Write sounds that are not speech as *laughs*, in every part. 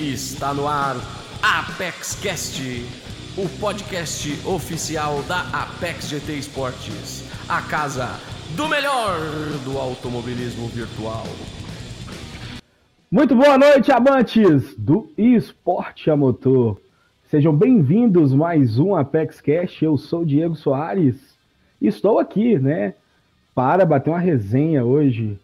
Está no ar Apex Cast, o podcast oficial da Apex GT Esportes, a casa do melhor do automobilismo virtual. Muito boa noite, amantes do esporte a motor. Sejam bem-vindos mais um Apex Cash. Eu sou Diego Soares e estou aqui, né, para bater uma resenha hoje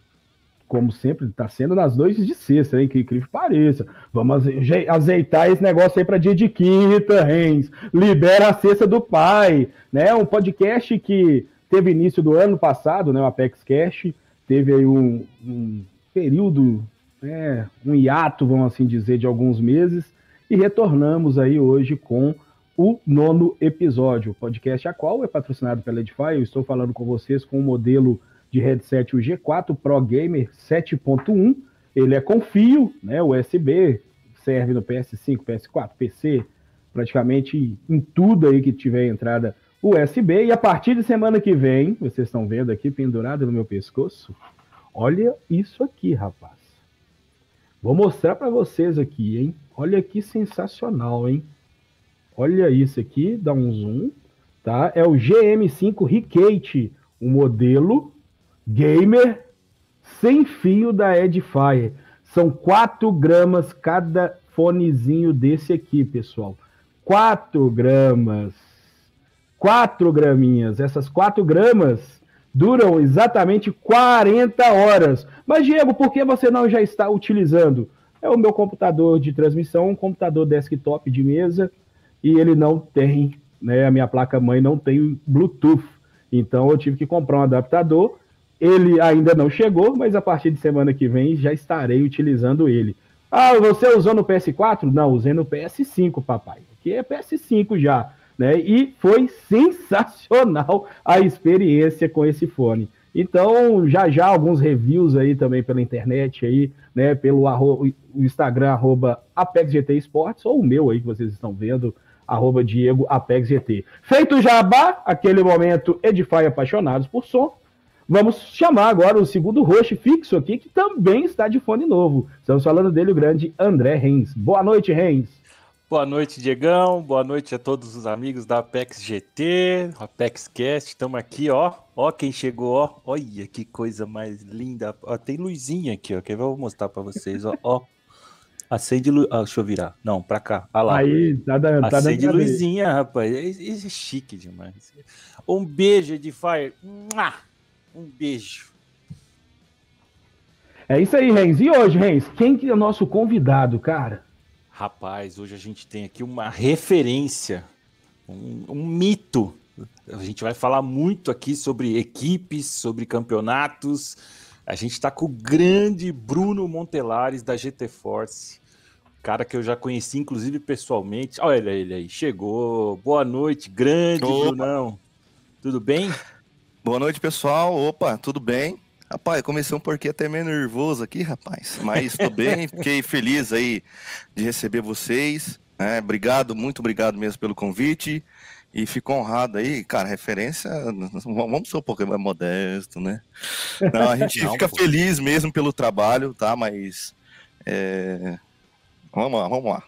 como sempre, está sendo nas noites de sexta, hein? Que incrível pareça. Vamos azeitar esse negócio aí para dia de quinta, Rens. Libera a sexta do pai, né? Um podcast que teve início do ano passado, né? O Apex Cash. Teve aí um, um período, né? um hiato, vamos assim dizer, de alguns meses. E retornamos aí hoje com o nono episódio. O podcast a qual é patrocinado pela Edify. Eu estou falando com vocês com o modelo de headset o G4 Pro Gamer 7.1. Ele é com fio, né, USB, serve no PS5, PS4, PC, praticamente em tudo aí que tiver entrada USB. E a partir de semana que vem, vocês estão vendo aqui pendurado no meu pescoço, olha isso aqui, rapaz. Vou mostrar para vocês aqui, hein? Olha que sensacional, hein? Olha isso aqui, dá um zoom, tá? É o GM5 Recate, o modelo gamer sem fio da Edifier. São 4 gramas cada fonezinho desse aqui, pessoal. 4 gramas. 4 graminhas. Essas 4 gramas duram exatamente 40 horas. Mas, Diego, por que você não já está utilizando? É o meu computador de transmissão, um computador desktop de mesa, e ele não tem, né? A minha placa-mãe não tem Bluetooth. Então eu tive que comprar um adaptador ele ainda não chegou, mas a partir de semana que vem já estarei utilizando ele. Ah, você usou no PS4? Não, usei no PS5, papai. Aqui é PS5 já, né? E foi sensacional a experiência com esse fone. Então, já já alguns reviews aí também pela internet aí, né, pelo arro Instagram arroba ApexGT Esportes ou o meu aí que vocês estão vendo, arroba Diego ApexGT. Feito o jabá, aquele momento Edify Apaixonados por Som, Vamos chamar agora o segundo host fixo aqui, que também está de fone novo. Estamos falando dele, o grande André Reis. Boa noite, Reis. Boa noite, Diegão. Boa noite a todos os amigos da Apex GT, Apex Cast. Estamos aqui, ó. Ó quem chegou, ó. Olha que coisa mais linda. Ó, tem luzinha aqui, ó. Quer ver? Eu vou mostrar para vocês, ó. ó. Acende luz. Ah, deixa eu virar. Não, pra cá. Ah lá. Aí, tá dando. Tá Acende luzinha, rapaz. Isso é chique demais. Um beijo, Edifier. Mua! Um beijo. É isso aí, Renz. E hoje, Renz, quem que é o nosso convidado, cara? Rapaz, hoje a gente tem aqui uma referência, um, um mito. A gente vai falar muito aqui sobre equipes, sobre campeonatos. A gente está com o grande Bruno Montelares da GT Force, cara que eu já conheci, inclusive pessoalmente. Olha ele aí, chegou. Boa noite, grande. Brunão. Tudo bem? Boa noite, pessoal. Opa, tudo bem? Rapaz, comecei um porquê até meio nervoso aqui, rapaz. Mas tô bem, *laughs* fiquei feliz aí de receber vocês. Né? Obrigado, muito obrigado mesmo pelo convite. E fico honrado aí, cara, referência. Vamos ser um pouco mais modesto, né? Não, a gente *laughs* Não, fica pô. feliz mesmo pelo trabalho, tá? Mas. É... Vamos lá, vamos lá.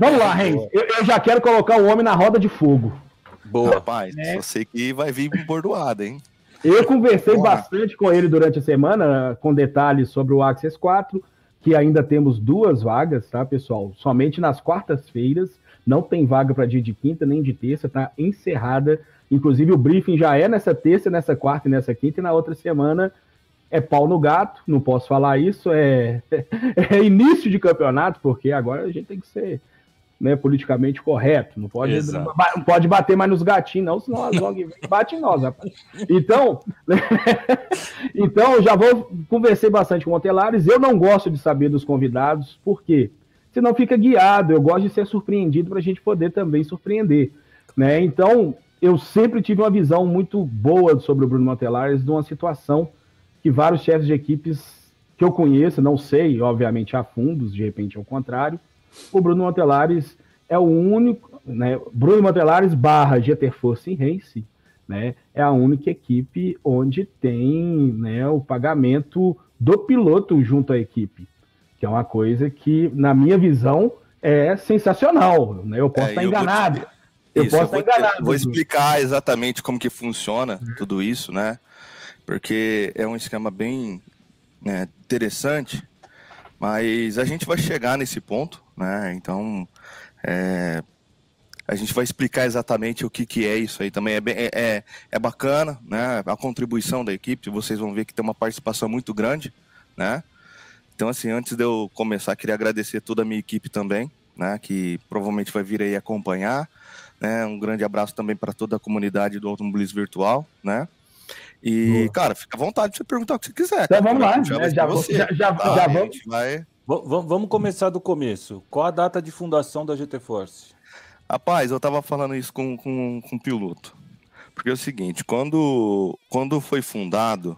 vamos lá, Reis. *laughs* Eu, eu já quero colocar o homem na roda de fogo. Boa. Rapaz, né? eu sei que vai vir bordoada, hein? Eu conversei Boa. bastante com ele durante a semana, com detalhes sobre o Access 4, que ainda temos duas vagas, tá, pessoal? Somente nas quartas-feiras. Não tem vaga para dia de quinta nem de terça, tá encerrada. Inclusive, o briefing já é nessa terça, nessa quarta e nessa quinta, e na outra semana é pau no gato, não posso falar isso, é, *laughs* é início de campeonato, porque agora a gente tem que ser né, politicamente correto. Não pode, não pode bater mais nos gatinhos, não, senão as ONG *laughs* bate em nós, rapaz. Então, *laughs* então já vou conversei bastante com o Motelares. Eu não gosto de saber dos convidados, por quê? Senão fica guiado. Eu gosto de ser surpreendido para a gente poder também surpreender. Né? Então, eu sempre tive uma visão muito boa sobre o Bruno Motelares de uma situação que vários chefes de equipes que eu conheço, não sei, obviamente, a fundos, de repente ao contrário, o Bruno Motelares é o único, né? Bruno Motelares barra GT Force Race, né? É a única equipe onde tem né, o pagamento do piloto junto à equipe. que é uma coisa que, na minha visão, é sensacional. Né? Eu posso é, estar enganado. Vou... Eu isso, posso eu estar enganado. Vou explicar exatamente como que funciona tudo isso, né? Porque é um esquema bem né, interessante, mas a gente vai chegar nesse ponto, né? Então, é, a gente vai explicar exatamente o que, que é isso aí também. É, bem, é, é, é bacana, né? A contribuição da equipe, vocês vão ver que tem uma participação muito grande, né? Então, assim, antes de eu começar, queria agradecer toda a minha equipe também, né? Que provavelmente vai vir aí acompanhar. Né? Um grande abraço também para toda a comunidade do automobilismo virtual, né? E, Boa. cara, fica à vontade de você perguntar o que você quiser. Então vamos lá, já, já, já, já, tá, já vamos. Vai... Vamos começar do começo. Qual a data de fundação da GT Force? Rapaz, eu tava falando isso com, com, com o piloto. Porque é o seguinte, quando, quando foi fundado,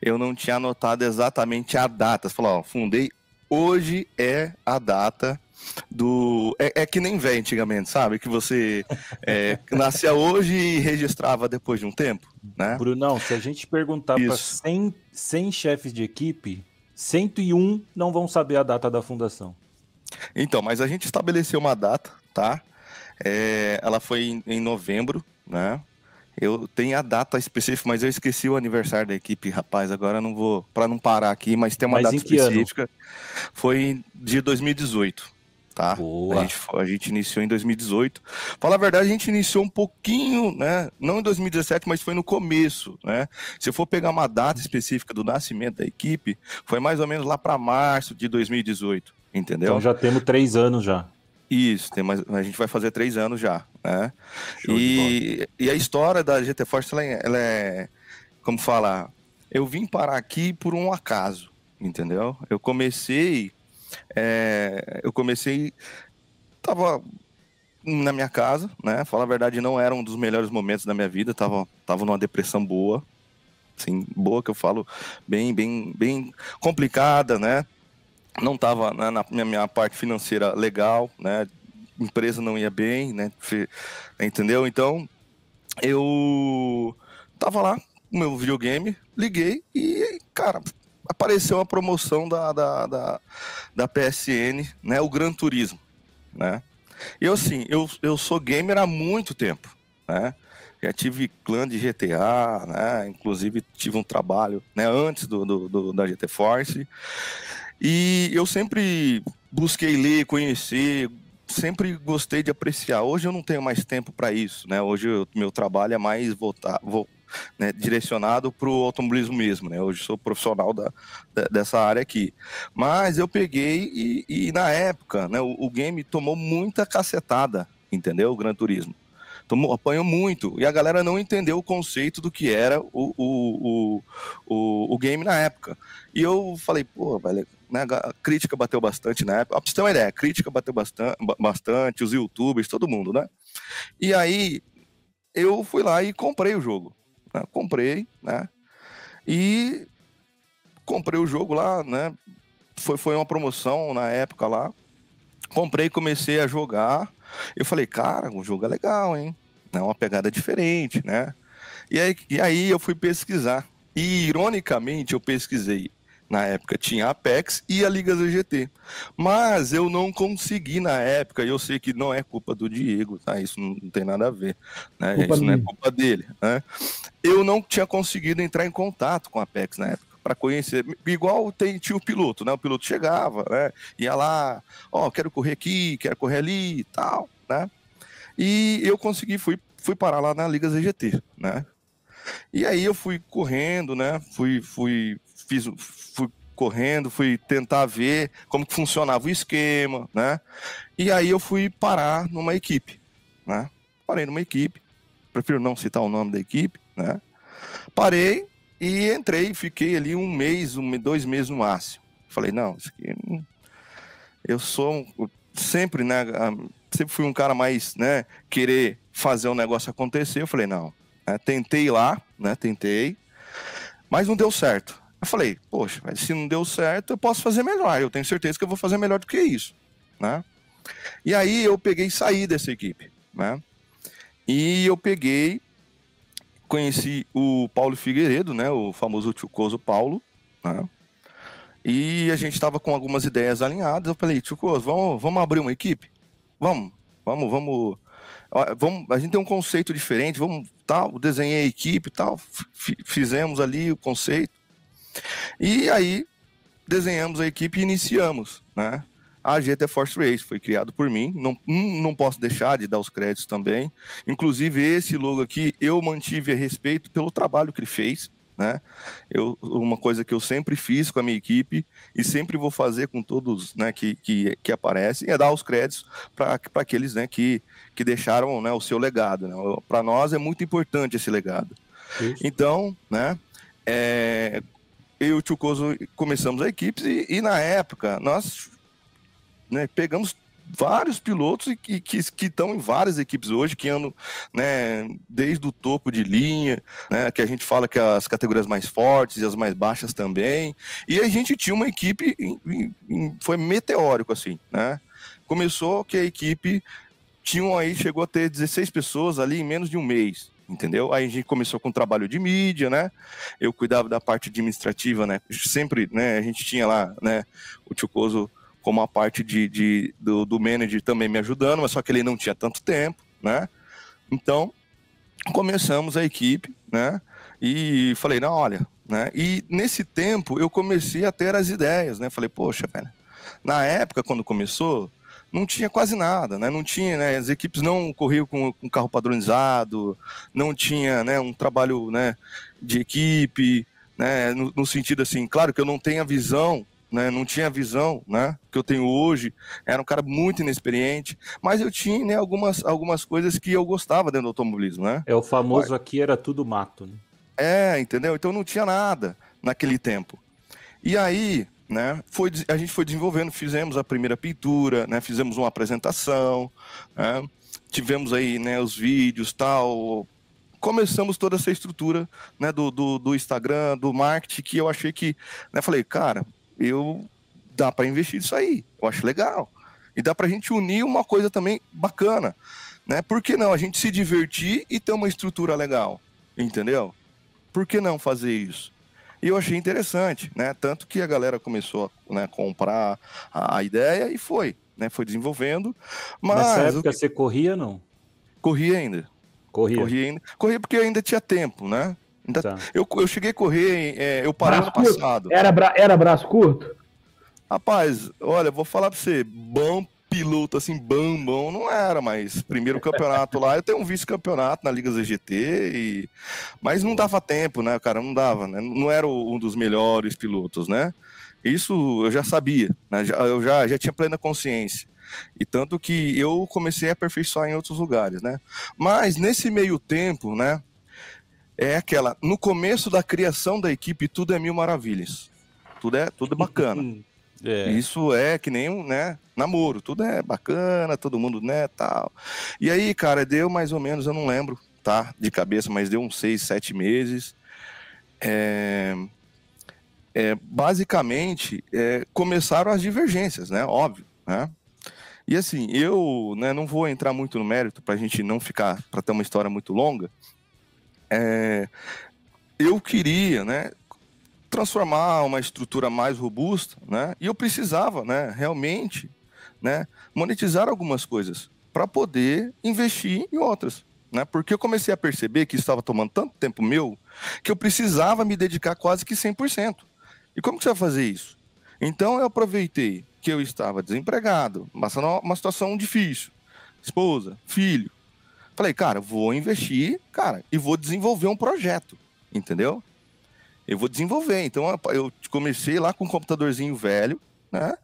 eu não tinha anotado exatamente a data. Você falou, ó, fundei, hoje é a data do. É, é, que nem vem antigamente, sabe? Que você é, *laughs* nascia hoje e registrava depois de um tempo, né? Brunão, se a gente perguntar para 100, 100 chefes de equipe, 101 não vão saber a data da fundação. Então, mas a gente estabeleceu uma data, tá? É, ela foi em, em novembro, né? Eu tenho a data específica, mas eu esqueci o aniversário da equipe, rapaz. Agora não vou, para não parar aqui, mas tem uma mas data específica. Ano? Foi de 2018 tá? A gente, a gente, iniciou em 2018. Fala a verdade, a gente iniciou um pouquinho, né? Não em 2017, mas foi no começo, né? Se eu for pegar uma data específica do nascimento da equipe, foi mais ou menos lá para março de 2018, entendeu? Então já temos três anos já. Isso, tem mais, a gente vai fazer três anos já, né? E, e, a história da GT Force, ela é, ela é, como falar, eu vim parar aqui por um acaso, entendeu? Eu comecei é, eu comecei, tava na minha casa, né? Falar a verdade, não era um dos melhores momentos da minha vida, tava, tava numa depressão boa, assim, boa que eu falo, bem, bem, bem complicada, né? Não tava né, na minha, minha parte financeira legal, né? Empresa não ia bem, né? Entendeu? Então, eu tava lá meu videogame, liguei e, cara, apareceu a promoção da, da, da, da, PSN, né? O Gran Turismo, né? Eu, assim, eu, eu sou gamer há muito tempo, né? Já tive clã de GTA, né? Inclusive tive um trabalho, né? Antes do, do, do da GT Force. E eu sempre busquei ler, conhecer, sempre gostei de apreciar. Hoje eu não tenho mais tempo para isso, né? Hoje o meu trabalho é mais voltar, né, direcionado para o automobilismo mesmo, né? Hoje sou profissional da, da, dessa área aqui. Mas eu peguei e, e na época, né, o, o, game tomou muita cacetada, entendeu? O Gran Turismo. Tomou, apanhou muito. E a galera não entendeu o conceito do que era o, o, o, o, game na época. E eu falei, pô, velho, né, a crítica bateu bastante na época. Pra você ter uma ideia, a crítica bateu bastante, bastante, os youtubers, todo mundo, né? E aí eu fui lá e comprei o jogo. Né? Comprei, né? E comprei o jogo lá, né? Foi, foi uma promoção na época lá. Comprei e comecei a jogar. Eu falei, cara, o jogo é legal, hein? É uma pegada diferente, né? E aí, e aí eu fui pesquisar. E ironicamente eu pesquisei na época tinha a Apex e a Liga ZGT. Mas eu não consegui na época, e eu sei que não é culpa do Diego, tá? Isso não tem nada a ver, né? Culpa Isso minha. não é culpa dele, né? Eu não tinha conseguido entrar em contato com a Apex na época para conhecer, igual tem, tinha o piloto, né? O piloto chegava, né? Ia lá, ó, oh, quero correr aqui, quero correr ali e tal, né? E eu consegui, fui, fui parar lá na Liga ZGT, né? E aí eu fui correndo, né? Fui, fui, fiz, fui correndo, fui tentar ver como que funcionava o esquema, né? E aí eu fui parar numa equipe, né? Parei numa equipe, prefiro não citar o nome da equipe, né? Parei e entrei, fiquei ali um mês, um, dois meses no máximo. Falei, não, isso aqui, eu sou sempre, né? Sempre fui um cara mais, né? Querer fazer o um negócio acontecer. Eu falei, não. Né, tentei lá, né? Tentei, mas não deu certo. Eu falei, poxa, mas se não deu certo, eu posso fazer melhor. Eu tenho certeza que eu vou fazer melhor do que isso, né? E aí eu peguei e saí dessa equipe, né? E eu peguei, conheci o Paulo Figueiredo, né? O famoso Tchucoso Paulo, né? E a gente estava com algumas ideias alinhadas. Eu falei, tio vamos, vamos abrir uma equipe? Vamos, vamos, vamos. Vamos, a gente tem um conceito diferente, vamos, tal, desenhei a equipe tal, fizemos ali o conceito. E aí desenhamos a equipe e iniciamos, né? A GT Force Race foi criado por mim, não, não posso deixar de dar os créditos também. Inclusive, esse logo aqui eu mantive a respeito pelo trabalho que ele fez. Né? Eu, uma coisa que eu sempre fiz com a minha equipe e sempre vou fazer com todos né, que, que, que aparecem é dar os créditos para aqueles né, que, que deixaram né, o seu legado. Né? Para nós é muito importante esse legado. Isso. Então, né, é, eu e o Tio Coso começamos a equipe e, e na época nós né, pegamos vários pilotos que, que, que estão em várias equipes hoje, que andam né, desde o topo de linha, né, que a gente fala que as categorias mais fortes e as mais baixas também. E a gente tinha uma equipe, em, em, foi meteórico assim, né? Começou que a equipe tinha aí, chegou a ter 16 pessoas ali em menos de um mês entendeu? Aí a gente começou com o trabalho de mídia, né? Eu cuidava da parte administrativa, né? Sempre, né? A gente tinha lá, né? O Tio Coso como a parte de, de do, do manager também me ajudando, mas só que ele não tinha tanto tempo, né? Então, começamos a equipe, né? E falei, não, olha, né? E nesse tempo eu comecei a ter as ideias, né? Falei, poxa, velho, na época quando começou, não tinha quase nada, né? Não tinha, né? As equipes não corriam com, com carro padronizado, não tinha, né? Um trabalho, né? De equipe, né? No, no sentido assim, claro que eu não tenho a visão né? Não tinha a visão, né? Que eu tenho hoje. Era um cara muito inexperiente, mas eu tinha né, algumas, algumas coisas que eu gostava dentro do automobilismo, né? É o famoso aqui era tudo mato, né? É, entendeu? Então não tinha nada naquele tempo. E aí, né? Foi, a gente foi desenvolvendo, fizemos a primeira pintura, né? Fizemos uma apresentação, né? tivemos aí, né? Os vídeos, tal. Começamos toda essa estrutura, né? Do, do, do Instagram, do marketing, que eu achei que, né? Falei, cara, eu dá para investir isso aí. Eu acho legal. E dá para a gente unir uma coisa também bacana, né? Por que não a gente se divertir e ter uma estrutura legal, entendeu? Por que não fazer isso? E eu achei interessante, né? Tanto que a galera começou a né, comprar a, ideia e foi, né? Foi desenvolvendo. Mas Nessa época você corria não? Corria ainda. Corria. Corria ainda. Corria porque ainda tinha tempo, né? Ainda, tá. eu, eu cheguei a correr, é, eu parei braço no passado. Era, bra, era braço curto? Rapaz, olha, vou falar pra você, bom piloto, assim, bam, bom, não era, mas primeiro campeonato lá, eu tenho um vice-campeonato na Liga ZGT, e... mas não dava tempo, né, cara, não dava, né, não era um dos melhores pilotos, né, isso eu já sabia, né? eu já, já tinha plena consciência, e tanto que eu comecei a aperfeiçoar em outros lugares, né, mas nesse meio tempo, né, é aquela, no começo da criação da equipe, tudo é mil maravilhas. Tudo é, tudo é bacana. *laughs* é. Isso é que nem um, né, namoro, tudo é bacana, todo mundo, né, tal. E aí, cara, deu mais ou menos, eu não lembro, tá, de cabeça, mas deu uns seis, sete meses. É, é, basicamente, é, começaram as divergências, né, óbvio, né. E assim, eu né, não vou entrar muito no mérito para a gente não ficar, para ter uma história muito longa, é, eu queria, né, transformar uma estrutura mais robusta, né, e eu precisava, né, realmente, né, monetizar algumas coisas para poder investir em outras, né, porque eu comecei a perceber que estava tomando tanto tempo meu que eu precisava me dedicar quase que 100%. E como que você vai fazer isso? Então eu aproveitei que eu estava desempregado, passando uma situação difícil, esposa, filho, Falei, cara, vou investir, cara, e vou desenvolver um projeto, entendeu? Eu vou desenvolver. Então, eu comecei lá com um computadorzinho velho, né?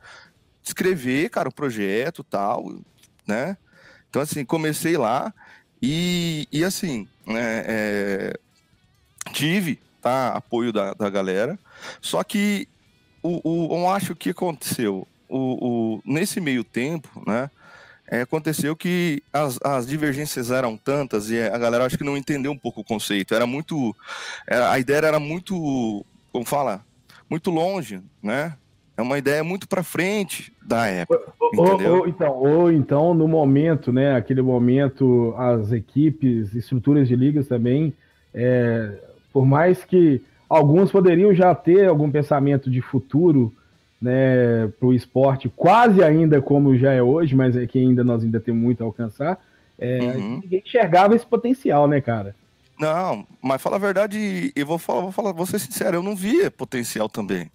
Escrever, cara, o projeto tal, né? Então, assim, comecei lá e, e assim, né, é, tive tá, apoio da, da galera, só que o, o, eu acho que aconteceu o, o, nesse meio tempo, né? É, aconteceu que as, as, divergências eram tantas e a galera acho que não entendeu um pouco o conceito. Era muito. Era, a ideia era muito. Como fala? Muito longe, né? É uma ideia muito para frente da época. Ou, ou, então, ou então, no momento, né? Aquele momento, as equipes, estruturas de ligas também, é, por mais que alguns poderiam já ter algum pensamento de futuro né, para o esporte, quase ainda como já é hoje, mas é que ainda nós ainda temos muito a alcançar. É, uhum. Ninguém enxergava esse potencial, né, cara? Não, mas fala a verdade, eu vou falar, vou falar, vou ser sincero, eu não via potencial também.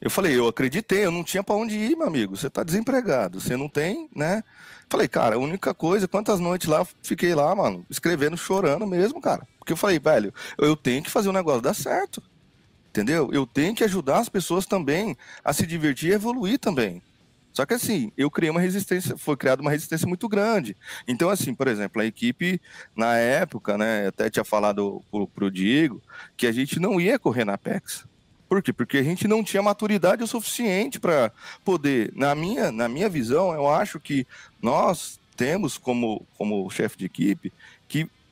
Eu falei, eu acreditei, eu não tinha para onde ir, meu amigo. Você tá desempregado, você não tem, né? Falei, cara, a única coisa, quantas noites lá fiquei lá, mano, escrevendo, chorando mesmo, cara. Porque eu falei, velho, eu tenho que fazer o negócio dar certo. Entendeu? Eu tenho que ajudar as pessoas também a se divertir e evoluir também. Só que assim, eu criei uma resistência, foi criada uma resistência muito grande. Então, assim, por exemplo, a equipe, na época, né, até tinha falado pro, pro Diego, que a gente não ia correr na Apex. Por quê? Porque a gente não tinha maturidade o suficiente para poder, na minha, na minha visão, eu acho que nós temos como, como chefe de equipe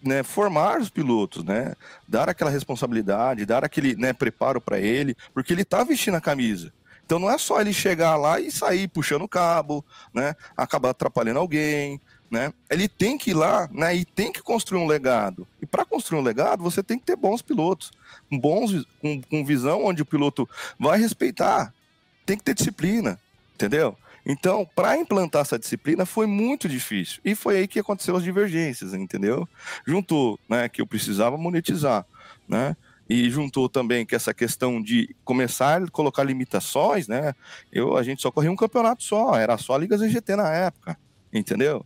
né, formar os pilotos, né, dar aquela responsabilidade, dar aquele né, preparo para ele, porque ele está vestindo a camisa. Então não é só ele chegar lá e sair puxando o cabo, né? Acabar atrapalhando alguém, né? Ele tem que ir lá, né? E tem que construir um legado. E para construir um legado, você tem que ter bons pilotos, bons com, com visão onde o piloto vai respeitar. Tem que ter disciplina, entendeu? Então, para implantar essa disciplina foi muito difícil. E foi aí que aconteceu as divergências, entendeu? Juntou, né, que eu precisava monetizar, né? e juntou também que essa questão de começar a colocar limitações, né? Eu, a gente só corria um campeonato só, era só a Liga ZGT na época, entendeu?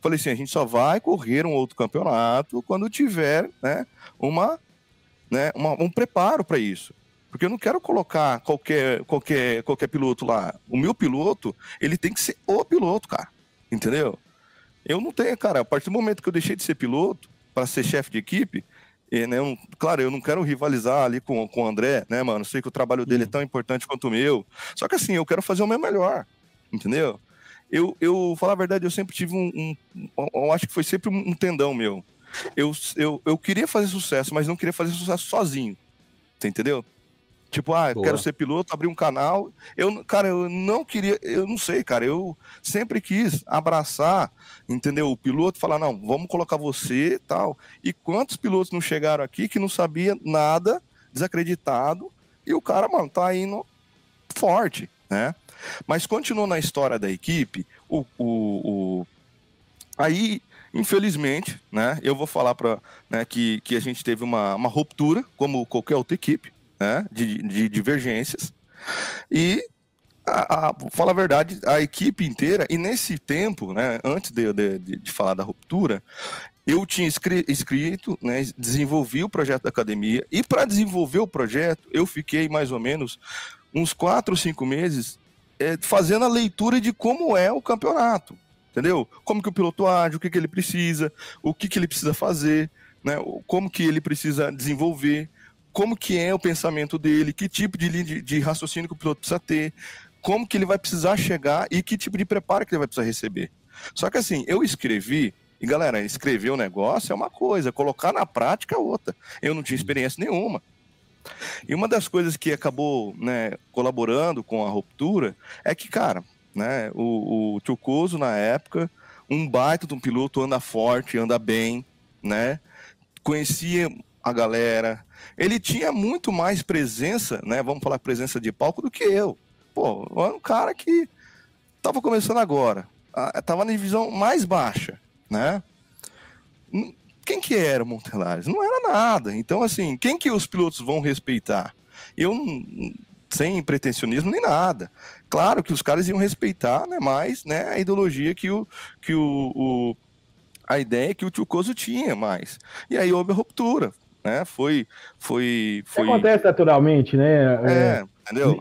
Falei assim, a gente só vai correr um outro campeonato quando tiver, né, uma, né, uma, um preparo para isso. Porque eu não quero colocar qualquer, qualquer, qualquer piloto lá. O meu piloto, ele tem que ser o piloto, cara. Entendeu? Eu não tenho, cara, a partir do momento que eu deixei de ser piloto para ser chefe de equipe, e, né, um, claro, eu não quero rivalizar ali com, com o André, né, mano? Sei que o trabalho dele é tão importante quanto o meu. Só que assim, eu quero fazer o meu melhor, entendeu? Eu, eu falar a verdade, eu sempre tive um, um eu acho que foi sempre um tendão meu. Eu, eu, eu queria fazer sucesso, mas não queria fazer sucesso sozinho. Você entendeu? Tipo, ah, Boa. quero ser piloto, abrir um canal. Eu, cara, eu não queria, eu não sei, cara, eu sempre quis abraçar, entendeu? O piloto falar, não, vamos colocar você tal. E quantos pilotos não chegaram aqui que não sabia nada, desacreditado, e o cara, mano, tá indo forte, né? Mas continuou na história da equipe, o, o, o... aí infelizmente, né, eu vou falar para né, que, que a gente teve uma, uma ruptura, como qualquer outra equipe, né, de, de divergências. E, a, a, fala a verdade, a equipe inteira, e nesse tempo, né, antes de, de, de falar da ruptura, eu tinha escrito, né, desenvolvi o projeto da academia, e para desenvolver o projeto, eu fiquei mais ou menos uns quatro cinco meses é, fazendo a leitura de como é o campeonato, entendeu? Como que o piloto age, o que, que ele precisa, o que, que ele precisa fazer, né, como que ele precisa desenvolver, como que é o pensamento dele, que tipo de linha de, de raciocínio que o piloto precisa ter, como que ele vai precisar chegar e que tipo de preparo que ele vai precisar receber. Só que assim, eu escrevi, e galera, escrever o negócio é uma coisa, colocar na prática é outra. Eu não tinha experiência nenhuma. E uma das coisas que acabou né, colaborando com a ruptura é que, cara, né, o, o na época, um baita de um piloto, anda forte, anda bem, né? Conhecia a galera. Ele tinha muito mais presença, né? Vamos falar presença de palco do que eu. Pô, eu era um cara que tava começando agora. Tava na divisão mais baixa, né? Hum, quem que era o Montelares? Não era nada. Então, assim, quem que os pilotos vão respeitar? Eu, sem pretensionismo nem nada. Claro que os caras iam respeitar, né? Mas, né, a ideologia que o, que o, o a ideia que o Tio Coso tinha mais. E aí houve a ruptura né? Foi, foi, foi. Acontece naturalmente, né? É, é entendeu?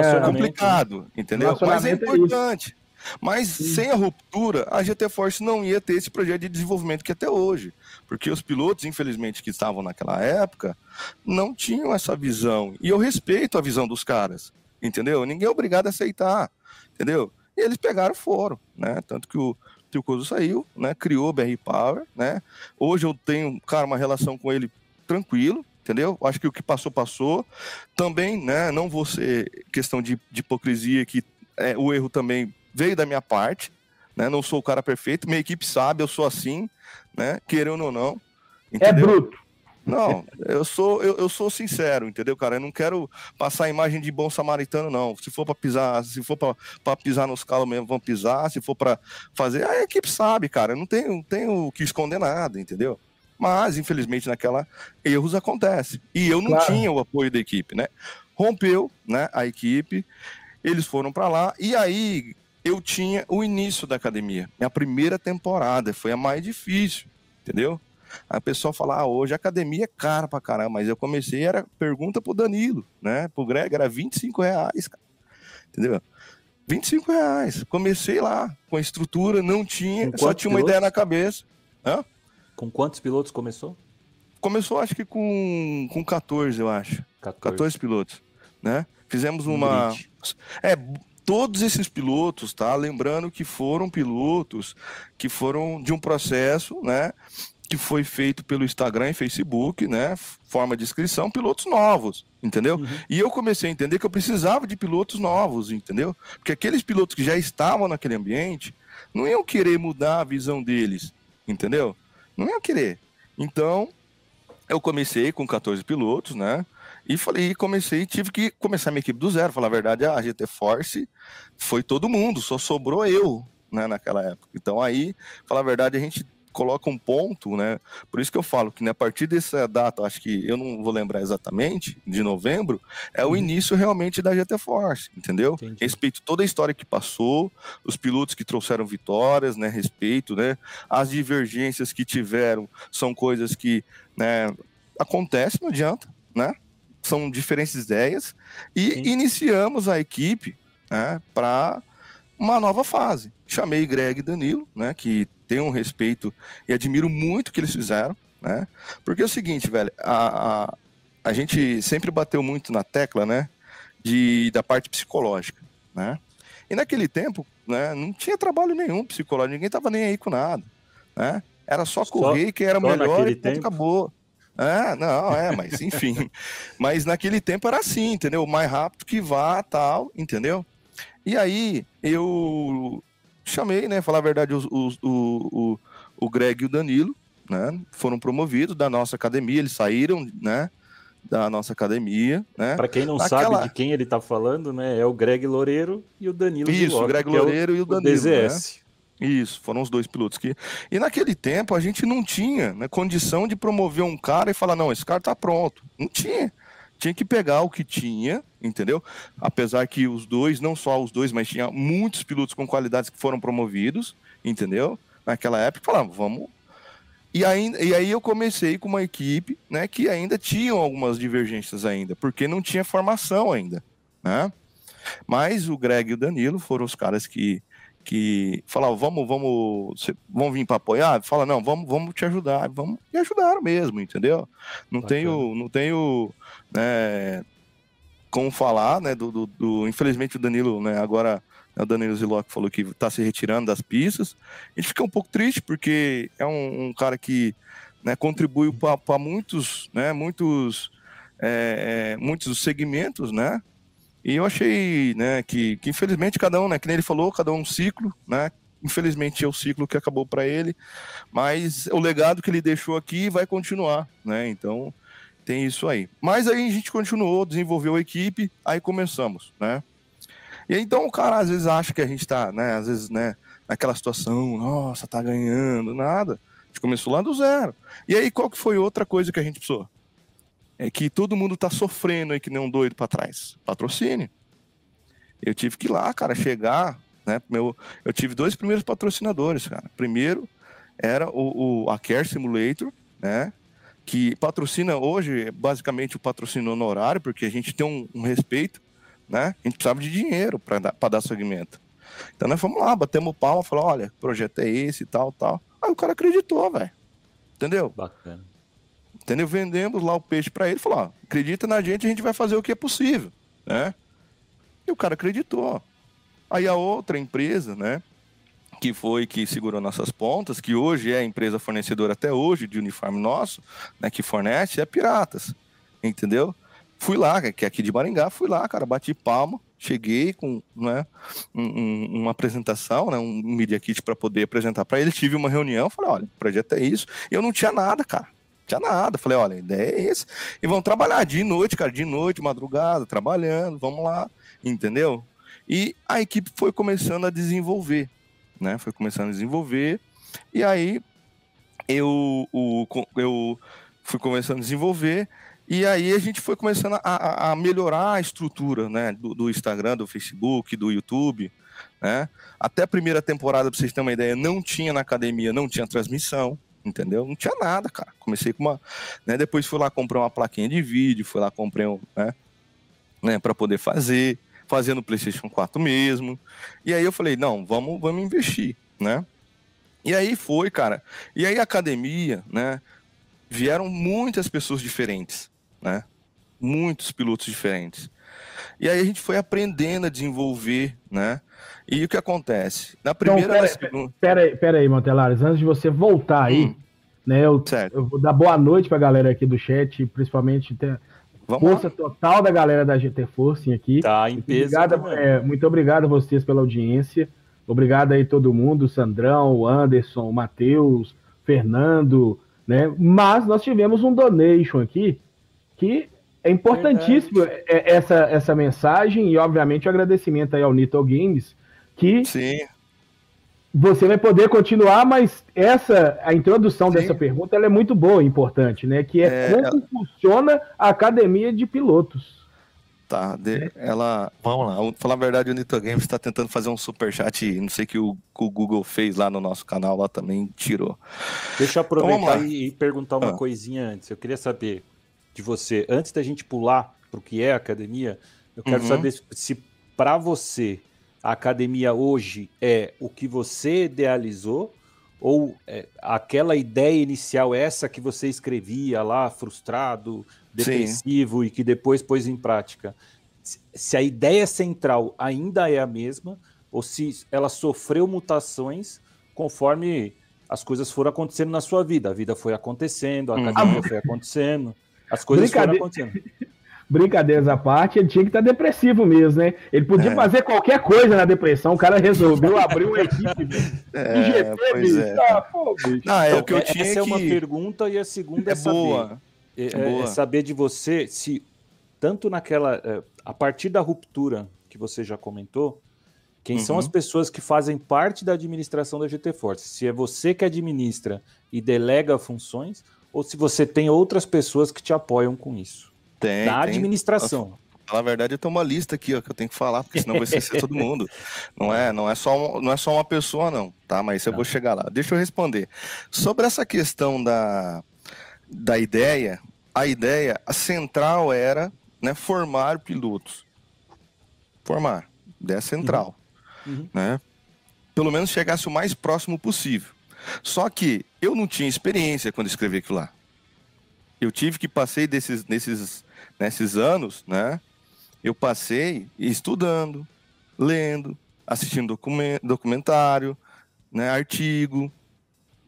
É complicado, entendeu? Mas é, é importante. Mas Sim. sem a ruptura, a GT Force não ia ter esse projeto de desenvolvimento que até hoje. Porque os pilotos, infelizmente, que estavam naquela época, não tinham essa visão. E eu respeito a visão dos caras, entendeu? Ninguém é obrigado a aceitar, entendeu? E eles pegaram foram, né? Tanto que o Tio Coso saiu, né? Criou o BR Power, né? Hoje eu tenho, cara, uma relação com ele tranquilo, entendeu? Acho que o que passou, passou. Também, né, não vou ser questão de, de hipocrisia, que é, o erro também veio da minha parte, né? Não sou o cara perfeito, minha equipe sabe, eu sou assim, né? Querendo ou não. É entendeu? É bruto. Não, eu sou, eu, eu, sou sincero, entendeu, cara? Eu não quero passar a imagem de bom samaritano, não. Se for para pisar, se for para pisar nos calos mesmo, vão pisar. Se for para fazer, a equipe sabe, cara. Eu não tenho, não tenho que esconder nada, entendeu? Mas, infelizmente, naquela erros acontecem. E eu não claro. tinha o apoio da equipe, né? Rompeu, né, a equipe, eles foram para lá, e aí eu tinha o início da academia. Minha primeira temporada foi a mais difícil, entendeu? A pessoa fala, ah, hoje a academia é cara pra caramba, mas eu comecei, era pergunta pro Danilo, né? Pro Greg, era 25 reais, cara. Entendeu? 25 reais. Comecei lá, com a estrutura, não tinha, só tinha uma ideia na cabeça. Hã? Com quantos pilotos começou? Começou, acho que com, com 14, eu acho. 14, 14 pilotos, né? Fizemos uma... Um é, todos esses pilotos, tá? Lembrando que foram pilotos que foram de um processo, né? Que foi feito pelo Instagram e Facebook, né? Forma de inscrição, pilotos novos, entendeu? Uhum. E eu comecei a entender que eu precisava de pilotos novos, entendeu? Porque aqueles pilotos que já estavam naquele ambiente não iam querer mudar a visão deles, entendeu? Não iam querer. Então, eu comecei com 14 pilotos, né? E falei, comecei, tive que começar minha equipe do zero. Falar a verdade, a GT Force foi todo mundo, só sobrou eu, né, naquela época. Então aí, falar a verdade, a gente coloca um ponto, né? Por isso que eu falo que né, a partir dessa data, acho que eu não vou lembrar exatamente, de novembro, é o uhum. início realmente da GT Force, entendeu? Entendi. Respeito toda a história que passou, os pilotos que trouxeram vitórias, né? Respeito, né? As divergências que tiveram são coisas que, né? Acontece, não adianta, né? são diferentes ideias, e Sim. iniciamos a equipe né, para uma nova fase. Chamei Greg e Danilo, né, que tem um respeito e admiro muito o que eles fizeram, né? Porque é o seguinte, velho, a, a, a gente sempre bateu muito na tecla, né, de, da parte psicológica, né? E naquele tempo, né, não tinha trabalho nenhum psicológico, ninguém tava nem aí com nada, né? Era só correr, só, que era melhor e tempo. acabou. É, não, é, mas enfim. *laughs* mas naquele tempo era assim, entendeu? O mais rápido que vá, tal, entendeu? E aí eu chamei, né? Falar a verdade, os, os, o, o, o Greg e o Danilo, né? Foram promovidos da nossa academia, eles saíram, né? Da nossa academia, né? Para quem não Aquela... sabe de quem ele tá falando, né? É o Greg Loureiro e o Danilo. Isso, o Greg Loureiro é o, e o Danilo. O DZS. Né? Isso, foram os dois pilotos que. E naquele tempo a gente não tinha né, condição de promover um cara e falar, não, esse cara tá pronto. Não tinha. Tinha que pegar o que tinha, entendeu? Apesar que os dois, não só os dois, mas tinha muitos pilotos com qualidades que foram promovidos, entendeu? Naquela época, falava, vamos. E aí, e aí eu comecei com uma equipe né, que ainda tinham algumas divergências ainda, porque não tinha formação ainda, né? Mas o Greg e o Danilo foram os caras que que falava, vamos, vamos, vamos vir para apoiar? Fala, não, vamos, vamos te ajudar, vamos, e ajudaram mesmo, entendeu? Não Bacana. tenho, não tenho, né, como falar, né, do, do, do, infelizmente o Danilo, né, agora né, o Danilo Ziloc falou que está se retirando das pistas, a gente fica um pouco triste, porque é um, um cara que, né, contribuiu para muitos, né, muitos, é, é, muitos segmentos, né, e eu achei, né, que, que infelizmente cada um, né, que nem ele falou, cada um um ciclo, né? Infelizmente é o ciclo que acabou para ele, mas o legado que ele deixou aqui vai continuar, né? Então tem isso aí. Mas aí a gente continuou, desenvolveu a equipe, aí começamos, né? E então o cara às vezes acha que a gente tá, né, às vezes, né, naquela situação, nossa, tá ganhando, nada. A gente começou lá do zero. E aí qual que foi outra coisa que a gente precisou? É que todo mundo tá sofrendo aí que nem um doido para trás. Patrocínio. Eu tive que ir lá, cara, chegar, né? Meu, eu tive dois primeiros patrocinadores, cara. Primeiro era o, o a Care Simulator, né? Que patrocina hoje, basicamente, o patrocínio honorário, porque a gente tem um, um respeito, né? A gente precisava de dinheiro para dar, pra dar segmento. Então nós fomos lá, batemos palma, falou, olha, projeto é esse e tal, tal. Aí o cara acreditou, velho. Entendeu? Bacana. Entendeu? Vendemos lá o peixe para ele, falou: ó, acredita na gente, a gente vai fazer o que é possível, né? E o cara acreditou. Aí a outra empresa, né, que foi que segurou nossas pontas, que hoje é a empresa fornecedora até hoje de uniforme nosso, né, que fornece, é Piratas, entendeu? Fui lá, que é aqui de Maringá, fui lá, cara, bati palma, cheguei com né, um, um, uma apresentação, né, um media kit para poder apresentar para ele, tive uma reunião, falei, olha, o projeto é isso, e eu não tinha nada, cara. Tinha nada. Falei, olha, a ideia é essa. E vamos trabalhar de noite, cara, de noite, madrugada, trabalhando, vamos lá, entendeu? E a equipe foi começando a desenvolver, né? Foi começando a desenvolver. E aí eu, o, eu fui começando a desenvolver. E aí a gente foi começando a, a melhorar a estrutura né, do, do, Instagram, do Facebook, do YouTube. Né? Até a primeira temporada, para vocês terem uma ideia, não tinha na academia, não tinha transmissão, entendeu? Não tinha nada, cara. Comecei com uma. Né, depois fui lá comprar uma plaquinha de vídeo, fui lá comprei um. Né, né, para poder fazer, fazendo PlayStation 4 mesmo. E aí eu falei, não, vamos, vamos investir, né? E aí foi, cara. E aí academia, né? Vieram muitas pessoas diferentes né? Muitos pilotos diferentes. E aí a gente foi aprendendo a desenvolver, né? E o que acontece? Na primeira. Então, pera, segunda... pera, aí, pera aí, Montelares, antes de você voltar aí, hum. né? Eu, eu, vou dar boa noite pra galera aqui do chat, principalmente ter Vamos força lá. total da galera da GT Forcing aqui. Tá em peso. Obrigado, é, muito obrigado a vocês pela audiência. Obrigado aí todo mundo, Sandrão, o Anderson, o Matheus, Fernando, né? Mas nós tivemos um donation aqui que é importantíssimo Verdade. essa, essa mensagem e, obviamente, o agradecimento aí ao Nito Games, que Sim. você vai poder continuar, mas essa a introdução Sim. dessa pergunta é muito boa e importante, né? Que é, é como funciona a academia de pilotos. Tá, de, ela. Vamos lá, vou falar a verdade, o Nito Games está tentando fazer um super chat, não sei que o, o, Google fez lá no nosso canal, lá também tirou. Deixa eu aproveitar então, e, e, perguntar uma ah. coisinha antes. Eu queria saber de você, antes da gente pular para o que é academia, eu quero uhum. saber se para você a academia hoje é o que você idealizou ou é, aquela ideia inicial, essa que você escrevia lá, frustrado, depressivo Sim. e que depois pôs em prática, se a ideia central ainda é a mesma ou se ela sofreu mutações conforme as coisas foram acontecendo na sua vida. A vida foi acontecendo, a uhum. academia foi acontecendo. As coisas Brincade... foram acontecendo. *laughs* Brincadeiras à parte, ele tinha que estar tá depressivo mesmo, né? Ele podia é. fazer qualquer coisa na depressão, o cara resolveu abrir uma equipe. *laughs* É, IGP, pois é. Ah, pô, Não, é então, o que eu tinha essa é uma pergunta e a segunda é, é boa. É, é, boa. é, saber de você se tanto naquela é, a partir da ruptura que você já comentou, quem uhum. são as uhum. pessoas que fazem parte da administração da GT Force? Se é você que administra e delega funções, ou se você tem outras pessoas que te apoiam com isso. Tem. Na administração. Na verdade, eu tenho uma lista aqui ó, que eu tenho que falar, porque senão vai esquecer todo *laughs* mundo. Não é, não, é só não é só uma pessoa, não, tá? Mas eu não. vou chegar lá. Deixa eu responder. Sobre essa questão da, da ideia, a ideia, a central era né, formar pilotos. Formar. Ideia central. Uhum. Uhum. Né? Pelo menos chegasse o mais próximo possível. Só que eu não tinha experiência quando escrevi aquilo lá. Eu tive que passei desses, nesses, nesses anos, né? Eu passei estudando, lendo, assistindo documentário, né, artigo,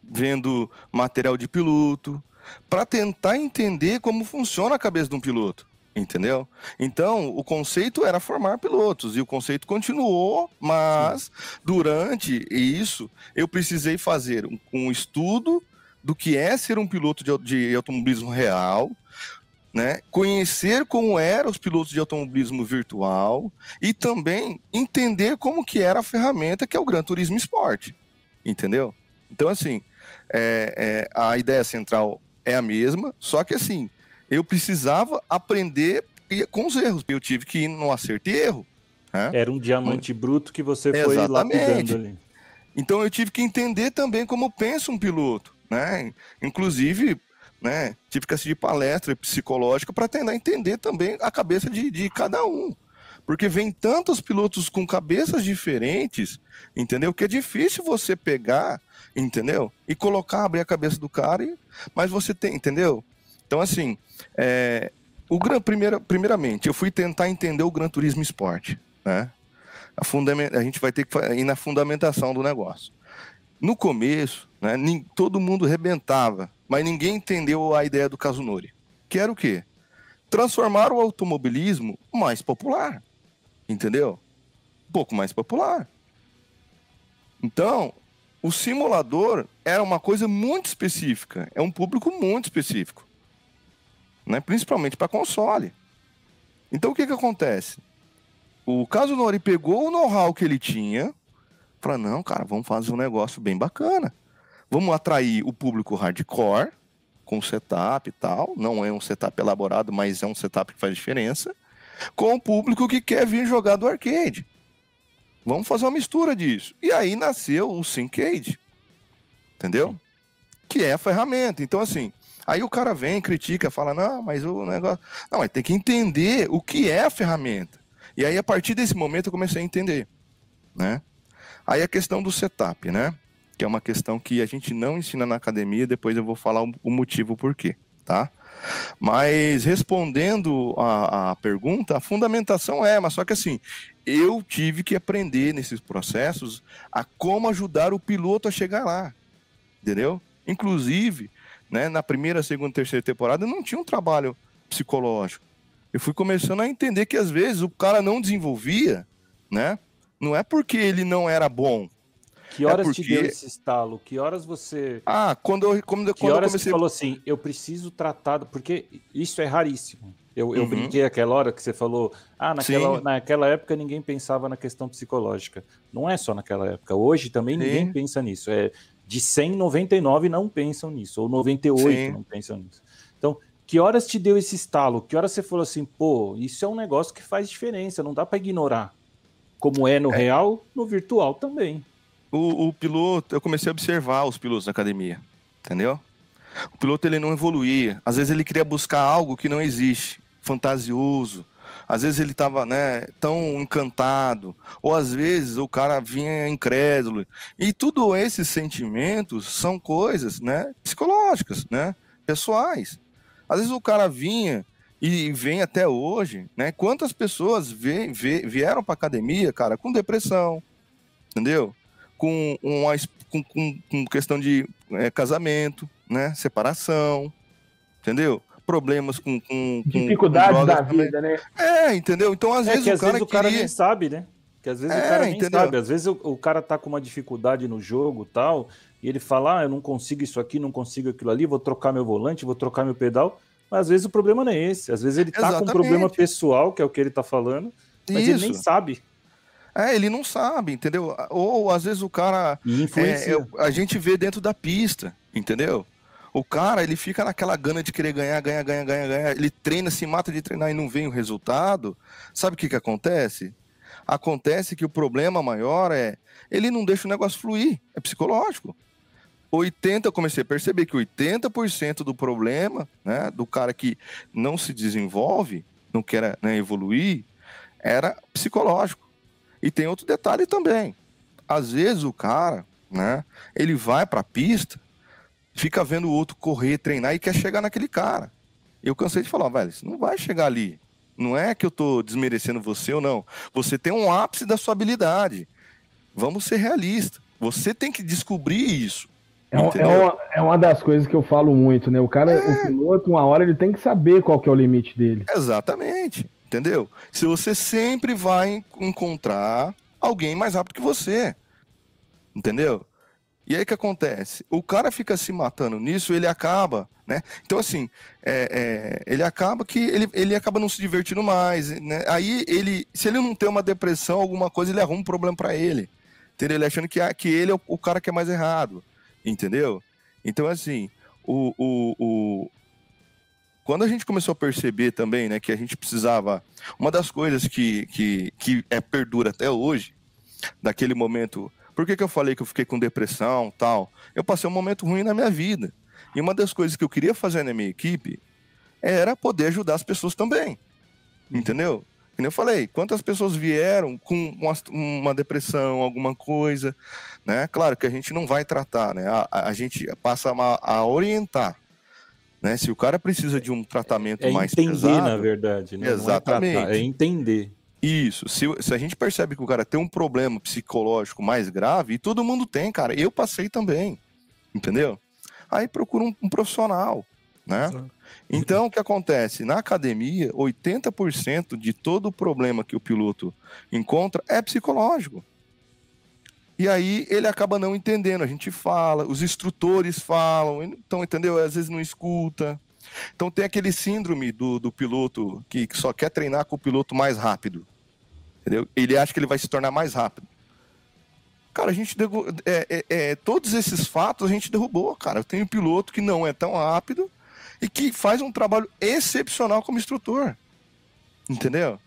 vendo material de piloto, para tentar entender como funciona a cabeça de um piloto. Entendeu? Então, o conceito era formar pilotos e o conceito continuou, mas Sim. durante isso eu precisei fazer um, um, estudo do que é ser um piloto de, de automobilismo real, né? conhecer como eram os pilotos de automobilismo virtual e também entender como que era a ferramenta que é o Gran Turismo Sport, entendeu? Então, assim, é, é, a ideia central é a mesma, só que assim, eu precisava aprender com os erros. Eu tive que ir no acerto e erro. Né? Era um diamante bruto que você foi Exatamente. lapidando ali. Então eu tive que entender também como pensa um piloto. Né? Inclusive, né, tive que assistir palestra psicológica para tentar entender também a cabeça de, de cada um. Porque vem tantos pilotos com cabeças diferentes, entendeu? Que é difícil você pegar, entendeu? E colocar, abrir a cabeça do cara, e... mas você tem, entendeu? Então, assim, é, o Gran, primeira, primeiramente, eu fui tentar entender o Gran Turismo Esporte, né? A, a gente vai ter que ir na fundamentação do negócio. No começo, né, todo mundo rebentava, mas ninguém entendeu a ideia do Kazunori. Que era o quê? Transformar o automobilismo mais popular. Entendeu? Um pouco mais popular. Então, o simulador era uma coisa muito específica, é um público muito específico, né? principalmente para console. Então o que, que acontece? O caso Nori pegou o know-how que ele tinha, falou: não, cara, vamos fazer um negócio bem bacana. Vamos atrair o público hardcore com setup e tal. Não é um setup elaborado, mas é um setup que faz diferença. Com o público que quer vir jogar do arcade. Vamos fazer uma mistura disso. E aí nasceu o Syncade. Entendeu? Que é a ferramenta. Então, assim, aí o cara vem, critica, fala, não, mas o negócio. Não, mas tem que entender o que é a ferramenta. E aí, a partir desse momento, eu comecei a entender. Né? Aí a questão do setup, né? Que é uma questão que a gente não ensina na academia, depois eu vou falar o motivo por quê, tá? Mas respondendo a, a, pergunta, a fundamentação é, mas só que assim, eu tive que aprender nesses processos a como ajudar o piloto a chegar lá, entendeu? Inclusive, né, na primeira, segunda, terceira temporada não tinha um trabalho psicológico. Eu fui começando a entender que às vezes o cara não desenvolvia, né? Não é porque ele não era bom, que horas é porque... te deu esse estalo? Que horas você. Ah, quando eu, quando, que horas eu comecei. Você falou assim, eu preciso tratar. Porque isso é raríssimo. Eu, eu uhum. brinquei aquela hora que você falou, ah, naquela, naquela época ninguém pensava na questão psicológica. Não é só naquela época. Hoje também Sim. ninguém pensa nisso. É de 100, 99 não pensam nisso, ou 98 Sim. não pensam nisso. Então, que horas te deu esse estalo? Que horas você falou assim, pô, isso é um negócio que faz diferença, não dá para ignorar. Como é no é. real, no virtual também o, o piloto, eu comecei a observar os pilotos da academia, entendeu? O piloto ele não evoluía. Às vezes ele queria buscar algo que não existe, fantasioso. Às vezes ele estava né, tão encantado, ou às vezes o cara vinha incrédulo. E tudo esses sentimentos são coisas né, psicológicas, né, pessoais. Às vezes o cara vinha e vem até hoje, né? Quantas pessoas vieram para academia, cara, com depressão, entendeu? com, uma, com, com, com questão de é, casamento, né? Separação, entendeu? Problemas com. com Dificuldades da vida, né? É, entendeu? Então, às é vezes, que, o às cara. Vezes queria... o cara nem sabe, né? Que às vezes é, o cara nem entendeu? sabe. Às vezes o, o, cara tá com uma dificuldade no jogo tal, e ele fala: ah, eu não consigo isso aqui, não consigo aquilo ali, vou trocar meu volante, vou trocar meu pedal. Mas às vezes o problema não é esse. Às vezes ele tá Exatamente. com um problema pessoal, que é o que ele tá falando, mas isso. ele nem sabe. É, ele não sabe, entendeu? Ou às vezes o cara. É, é, a gente vê dentro da pista, entendeu? O cara, ele fica naquela gana de querer ganhar, ganhar, ganhar, ganhar, ganhar. Ele treina, se mata de treinar e não vem o resultado. Sabe o que, que acontece? Acontece que o problema maior é ele não deixa o negócio fluir, é psicológico. 80, eu comecei a perceber que 80% do problema, né, do cara que não se desenvolve, não quer né, evoluir, era psicológico. E tem outro detalhe também. Às vezes o cara, né, ele vai para a pista, fica vendo o outro correr, treinar e quer chegar naquele cara. Eu cansei de falar, velho, você não vai chegar ali. Não é que eu tô desmerecendo você ou não. Você tem um ápice da sua habilidade. Vamos ser realistas. Você tem que descobrir isso. É, é, uma, é uma das coisas que eu falo muito, né? O cara, é... o piloto, uma hora ele tem que saber qual que é o limite dele. Exatamente. Entendeu? Se você sempre vai encontrar alguém mais rápido que você. Entendeu? E aí o que acontece? O cara fica se matando nisso, ele acaba, né? Então, assim, é, é, ele acaba que ele, ele acaba não se divertindo mais, né? Aí ele, se ele não tem uma depressão, alguma coisa, ele arruma um problema para ele. Entendeu? Ele achando que, que ele é o, o, cara que é mais errado. Entendeu? Então, assim, o, o, o, quando a gente começou a perceber também, né, que a gente precisava. Uma das coisas que, que, que é perdura até hoje, daquele momento. Por que, que eu falei que eu fiquei com depressão tal? Eu passei um momento ruim na minha vida. E uma das coisas que eu queria fazer na minha equipe era poder ajudar as pessoas também. Entendeu? Como eu falei, quantas pessoas vieram com uma, uma, depressão, alguma coisa, né? Claro que a gente não vai tratar, né? A, a gente passa a, a orientar, né? Se o cara precisa de um tratamento é mais entender, pesado, na verdade, né? Exatamente. Não é, tratar, é entender. Isso. Se, se, a gente percebe que o cara tem um problema psicológico mais grave, e todo mundo tem, cara. Eu passei também. Entendeu? Aí procura um, um profissional, né? Então, o que acontece? Na academia, 80% de todo o problema que o piloto encontra é psicológico. E aí ele acaba não entendendo. A gente fala, os instrutores falam, então, entendeu? Às vezes não escuta. Então tem aquele síndrome do, do piloto que, que só quer treinar com o piloto mais rápido. Entendeu? Ele acha que ele vai se tornar mais rápido. Cara, a gente é, é, é, todos esses fatos a gente derrubou, cara. Tenho um piloto que não é tão rápido e que faz um trabalho excepcional como instrutor. Entendeu?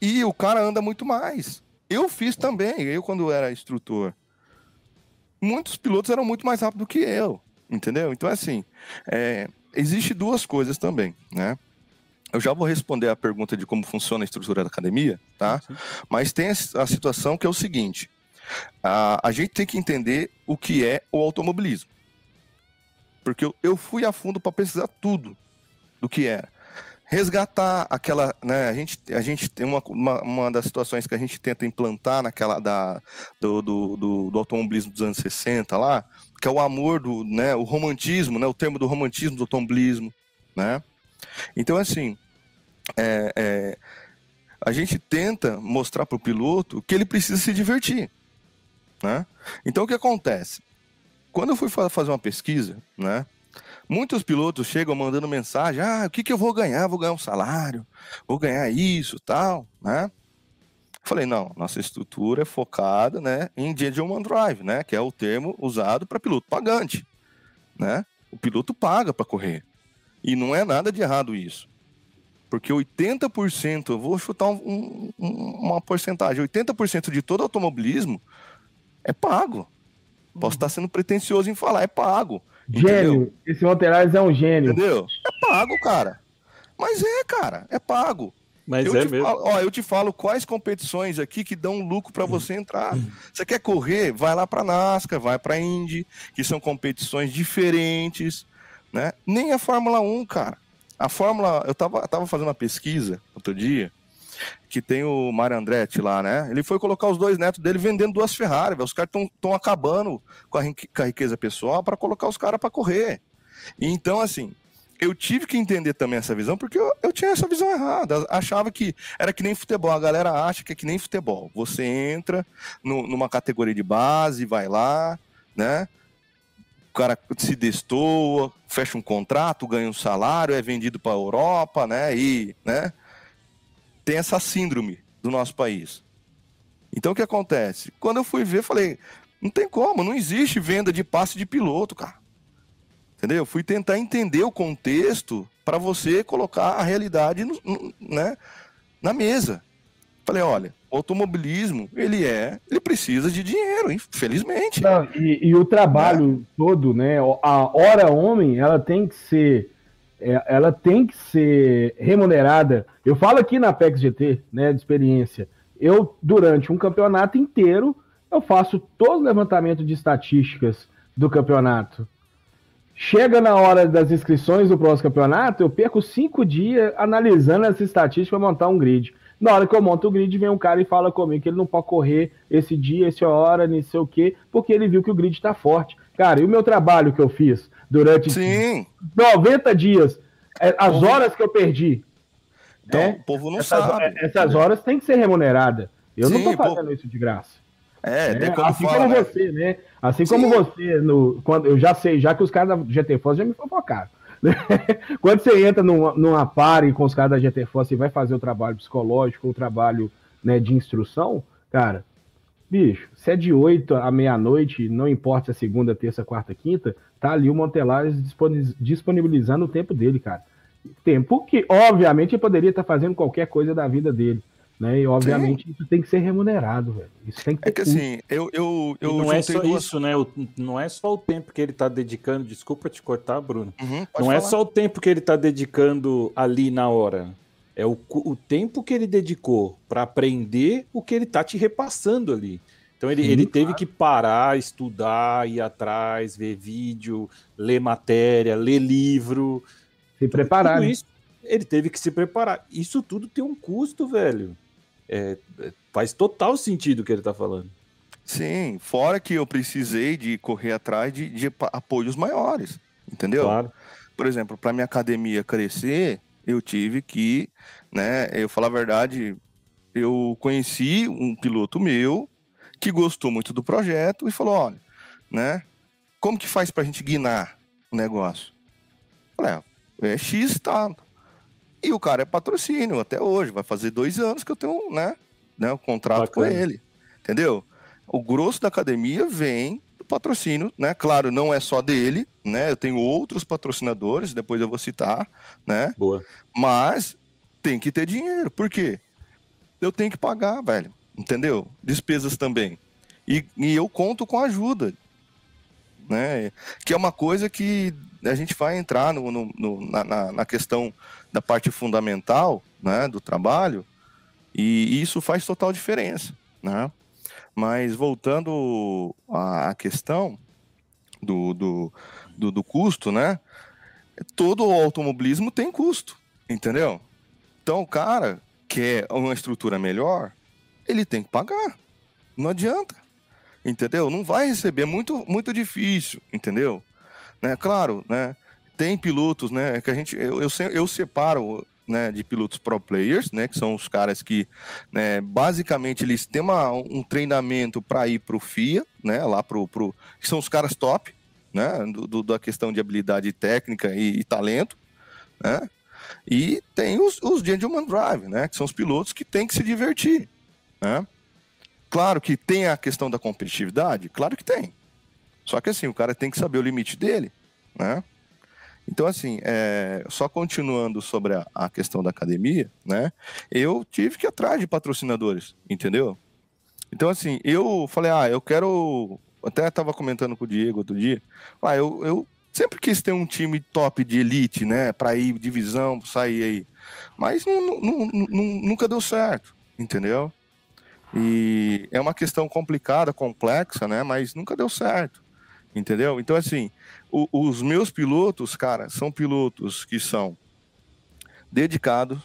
E o cara anda muito mais. Eu fiz também, eu quando era instrutor. Muitos pilotos eram muito mais rápidos que eu, entendeu? Então, assim, é, existe duas coisas também, né? Eu já vou responder a pergunta de como funciona a estrutura da academia, tá? Sim. Mas tem a situação que é o seguinte: a, a gente tem que entender o que é o automobilismo. Porque eu, eu fui a fundo para pesquisar tudo do que era resgatar aquela, né, a gente, a gente tem uma, uma, uma, das situações que a gente tenta implantar naquela da, do, do, do, do, automobilismo dos anos 60 lá, que é o amor do, né, o romantismo, né, o termo do romantismo do automobilismo, né, então assim, é, é, a gente tenta mostrar para o piloto que ele precisa se divertir, né, então o que acontece? Quando eu fui fazer uma pesquisa, né, Muitos pilotos chegam mandando mensagem: ah, o que, que eu vou ganhar? Vou ganhar um salário, vou ganhar isso, tal, né? Falei, não, nossa estrutura é focada né, em Gentleman Drive, né? Que é o termo usado para piloto pagante. Né? O piloto paga para correr. E não é nada de errado isso. Porque 80%, eu vou chutar um, um, uma porcentagem, 80% de todo automobilismo é pago. Posso estar sendo pretencioso em falar, é pago. Gênio. Entendeu? Esse Monteirares é um gênio. Entendeu? É pago, cara. Mas é, cara, é pago. Mas eu é mesmo. Falo, ó, eu te falo quais competições aqui que dão lucro para você entrar. Você quer correr? Vai lá para NASCAR, vai para Indy, que são competições diferentes, né? Nem a Fórmula 1, cara. A Fórmula, eu tava, tava fazendo uma pesquisa outro dia, que tem o Mário Andretti lá, né? Ele foi colocar os dois netos dele vendendo duas Ferrari, véio. os caras estão acabando com a, com a, riqueza pessoal para colocar os caras para correr. E então, assim, eu tive que entender também essa visão, porque eu, eu tinha essa visão errada. achava que era que nem futebol. A galera acha que é que nem futebol. Você entra no, numa categoria de base, vai lá, né? O cara se destoa, fecha um contrato, ganha um salário, é vendido para a Europa, né? E, né? tem essa síndrome do nosso país. Então o que acontece? Quando eu fui ver, falei, não tem como, não existe venda de passe de piloto, cara. Entendeu? Eu fui tentar entender o contexto para você colocar a realidade no, no, né, na mesa. Falei, olha, o automobilismo, ele é, ele precisa de dinheiro, infelizmente. Não, e, e, o trabalho é. todo, né? A hora homem, ela tem que ser é, ela tem que ser remunerada. Eu falo aqui na Apex GT, né, de experiência. Eu, durante um campeonato inteiro, eu faço todo o levantamento de estatísticas do campeonato. Chega na hora das inscrições do próximo campeonato, eu perco cinco dias analisando essa estatística para montar um grid. Na hora que eu monto o grid, vem um cara e fala comigo que ele não pode correr esse dia, essa hora, não sei o quê, porque ele viu que o grid está forte. Cara, e o meu trabalho que eu fiz? durante Sim. 90 dias. É, as horas que eu perdi. Então, né? o povo não essas, sabe. Essas horas têm que ser remuneradas. Eu Sim, não estou fazendo isso de graça. É, né? como assim fala, como né? você, né? Assim Sim. como você, no, quando, eu já sei, já que os caras da GT Force já me fofocaram. Né? *laughs* quando você entra numa, numa pare com os caras da GT Force e vai fazer o trabalho psicológico, o trabalho né, de instrução, cara, bicho, se é de 8 à meia-noite, não importa se é segunda, terça, quarta, quinta, tá ali o Montelares disponibilizando o tempo dele, cara. Tempo que, obviamente, ele poderia estar fazendo qualquer coisa da vida dele. Né? E obviamente Sim. isso tem que ser remunerado, velho. Isso tem que É que assim, eu, eu, eu não é só duas... isso, né? Não é só o tempo que ele está dedicando. Desculpa te cortar, Bruno. Uhum, não é falar. é só o tempo que ele está dedicando ali na hora. É o, o tempo que ele dedicou para aprender o que ele está te repassando ali. Então ele, Sim, ele teve que parar, estudar, ir atrás, ver vídeo, ler matéria, ler livro. Se preparar. Né? Isso, ele teve que se preparar. Isso tudo tem um custo, velho. É, faz total sentido o que ele está falando. Sim, fora que eu precisei de correr atrás de, de apoios maiores, entendeu? Claro. Por exemplo, para minha academia crescer, eu tive que, né, eu falar a verdade, eu conheci um piloto meu que gostou muito do projeto e falou: olha, né? Como que faz para a gente guinar o negócio? Falei, é, é X tá. E o cara é patrocínio até hoje, vai fazer dois anos que eu tenho, né, né o contrato Bacana. com ele, entendeu? O grosso da academia vem do patrocínio, né? Claro, não é só dele, né? Eu tenho outros patrocinadores, depois eu vou citar, né? Boa. Mas tem que ter dinheiro, por quê? Eu tenho que pagar, velho entendeu? Despesas também. E, e eu conto com ajuda, né? Que é uma coisa que a gente vai entrar no, no, no na, na, questão da parte fundamental, né, do trabalho, e isso faz total diferença, né? Mas voltando à questão do, do, do, do custo, né? Todo o automobilismo tem custo, entendeu? Então o cara quer uma estrutura melhor, ele tem que pagar. Não adianta. Entendeu? Não vai receber, é muito, muito difícil, entendeu? Né? Claro, né? Tem pilotos, né? Que a gente, eu, eu, eu separo né, de pilotos pro players, né, que são os caras que, né, basicamente eles têm uma, um treinamento para ir para o FIA, né, lá pro, pro, que são os caras top, né, do, do da questão de habilidade técnica e, e, talento, né, e tem os, os gentleman drive, né, que são os pilotos que têm que se divertir, né? Claro que tem a questão da competitividade, claro que tem. Só que assim, o cara tem que saber o limite dele, né? Então, assim, é, só continuando sobre a, a, questão da academia, né? Eu tive que ir atrás de patrocinadores, entendeu? Então, assim, eu falei, ah, eu quero. Até estava comentando com o Diego outro dia. Ah, eu, eu sempre quis ter um time top de elite, né? Para ir divisão, sair aí. Mas não, não, não, nunca deu certo, entendeu? E é uma questão complicada, complexa, né? Mas nunca deu certo, entendeu? Então, assim, o, os meus pilotos, cara, são pilotos que são dedicados,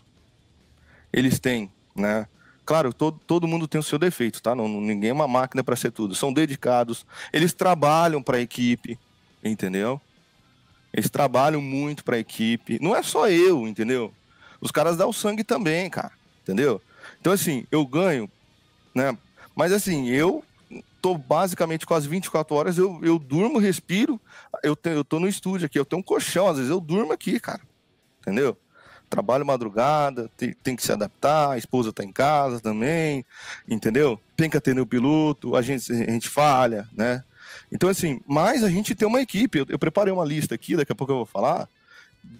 eles têm, né? Claro, todo, todo mundo tem o seu defeito, tá? Não, ninguém é uma máquina para ser tudo. São dedicados, eles trabalham para a equipe, entendeu? Eles trabalham muito para a equipe. Não é só eu, entendeu? Os caras dão sangue também, cara, entendeu? Então, assim, eu ganho né? Mas assim, eu tô basicamente quase 24 horas, eu, eu durmo, respiro, eu, te, eu tô no estúdio aqui, eu tenho um colchão, às vezes eu durmo aqui, cara. Entendeu? Trabalho madrugada, tem, tem que se adaptar, a esposa tá em casa também, entendeu? Tem que atender o piloto, a gente, a gente falha, né? Então, assim, mas a gente tem uma equipe, eu, eu preparei uma lista aqui, daqui a pouco eu vou falar,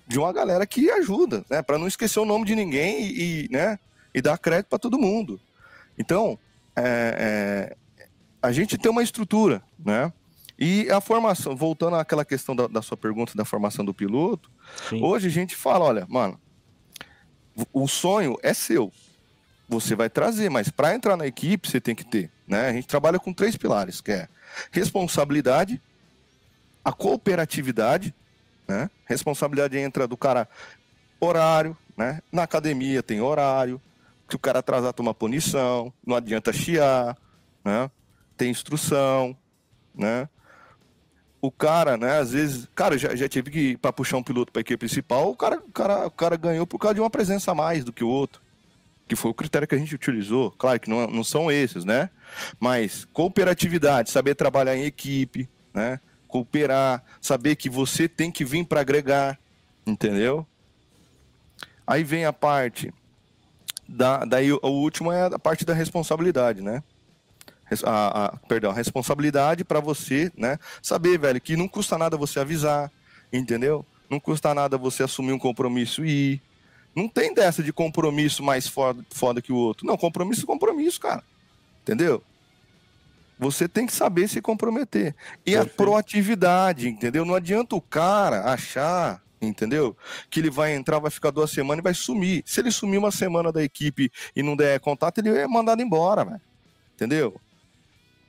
de uma galera que ajuda, né? Para não esquecer o nome de ninguém e, e né? E dar crédito para todo mundo. Então, é, é, a gente tem uma estrutura, né? E a formação, voltando àquela questão da, da sua pergunta da formação do piloto, Sim. hoje a gente fala, olha, mano, o sonho é seu. Você vai trazer, mas para entrar na equipe você tem que ter, né? A gente trabalha com três pilares, que é responsabilidade, a cooperatividade, né? Responsabilidade entra do cara horário, né? Na academia tem horário, se o cara atrasar, toma punição, não adianta chiar, né? Tem instrução, né? O cara, né, às vezes, cara, já, já tive que para puxar um piloto para equipe principal, o cara, o cara, o cara ganhou por causa de uma presença a mais do que o outro. Que foi o critério que a gente utilizou. Claro que não, não são esses, né? Mas cooperatividade, saber trabalhar em equipe, né? Cooperar, saber que você tem que vir para agregar, entendeu? Aí vem a parte da, daí o, último é a parte da responsabilidade, né? A, a, perdão, a responsabilidade para você, né? Saber, velho, que não custa nada você avisar, entendeu? Não custa nada você assumir um compromisso e ir. Não tem dessa de compromisso mais foda, foda que o outro. Não, compromisso é compromisso, cara. Entendeu? Você tem que saber se comprometer. E Perfeito. a proatividade, entendeu? Não adianta o cara achar entendeu? Que ele vai entrar, vai ficar duas semanas e vai sumir. Se ele sumir uma semana da equipe e não der contato, ele é mandado embora, velho. Entendeu?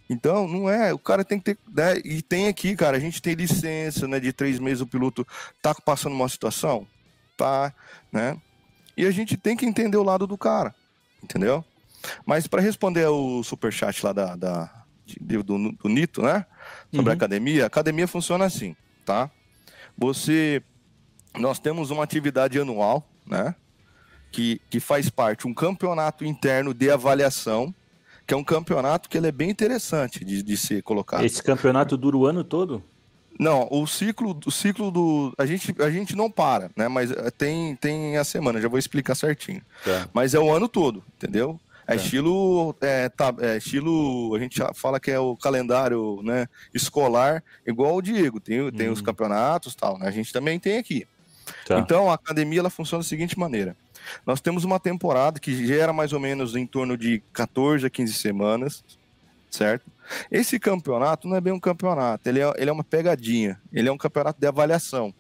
Então, não é. O cara tem que ter. Né? E tem aqui, cara, a gente tem licença, né? De três meses o piloto tá passando uma situação. Tá, né? E a gente tem que entender o lado do cara, entendeu? Mas para responder o superchat lá da, da do, do, do, Nito, né? Sobre uhum. a academia, a academia funciona assim, tá? Você nós temos uma atividade anual, né? Que, que faz parte um campeonato interno de avaliação, que é um campeonato que ele é bem interessante de, de ser colocado. Esse campeonato dura o ano todo? Não, o ciclo, o ciclo do. A gente, a gente não para, né? Mas eh, tem, tem a semana, já vou explicar certinho. Tá. Mas é o ano todo, entendeu? É tá. estilo. É, tá, é estilo. A gente fala que é o calendário né, escolar, igual o Diego. Tem, tem os uhum. campeonatos tal, né? A gente também tem aqui. Tá. Então a academia ela funciona da seguinte maneira: nós temos uma temporada que gera mais ou menos em torno de 14 a 15 semanas, certo? Esse campeonato não é bem um campeonato, ele é, ele é uma pegadinha, ele é um campeonato de avaliação,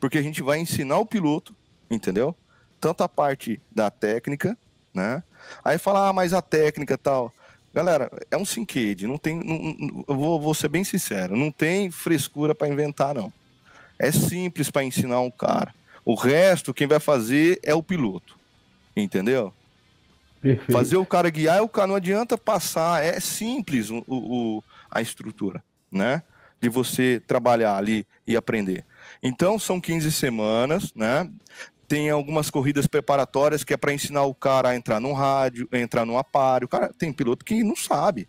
porque a gente vai ensinar o piloto, entendeu? Tanto a parte da técnica, né? Aí fala, ah, mas a técnica tal. Galera, é um Syncade, não tem. Não, eu vou, vou ser bem sincero, não tem frescura para inventar, não. É simples para ensinar um cara. O resto, quem vai fazer é o piloto. Entendeu? Perfeito. Fazer o cara guiar, o cara não adianta passar. É simples o, o, a estrutura, né? De você trabalhar ali e aprender. Então, são 15 semanas, né? Tem algumas corridas preparatórias que é para ensinar o cara a entrar num rádio, entrar num aparelho. O cara tem piloto que não sabe.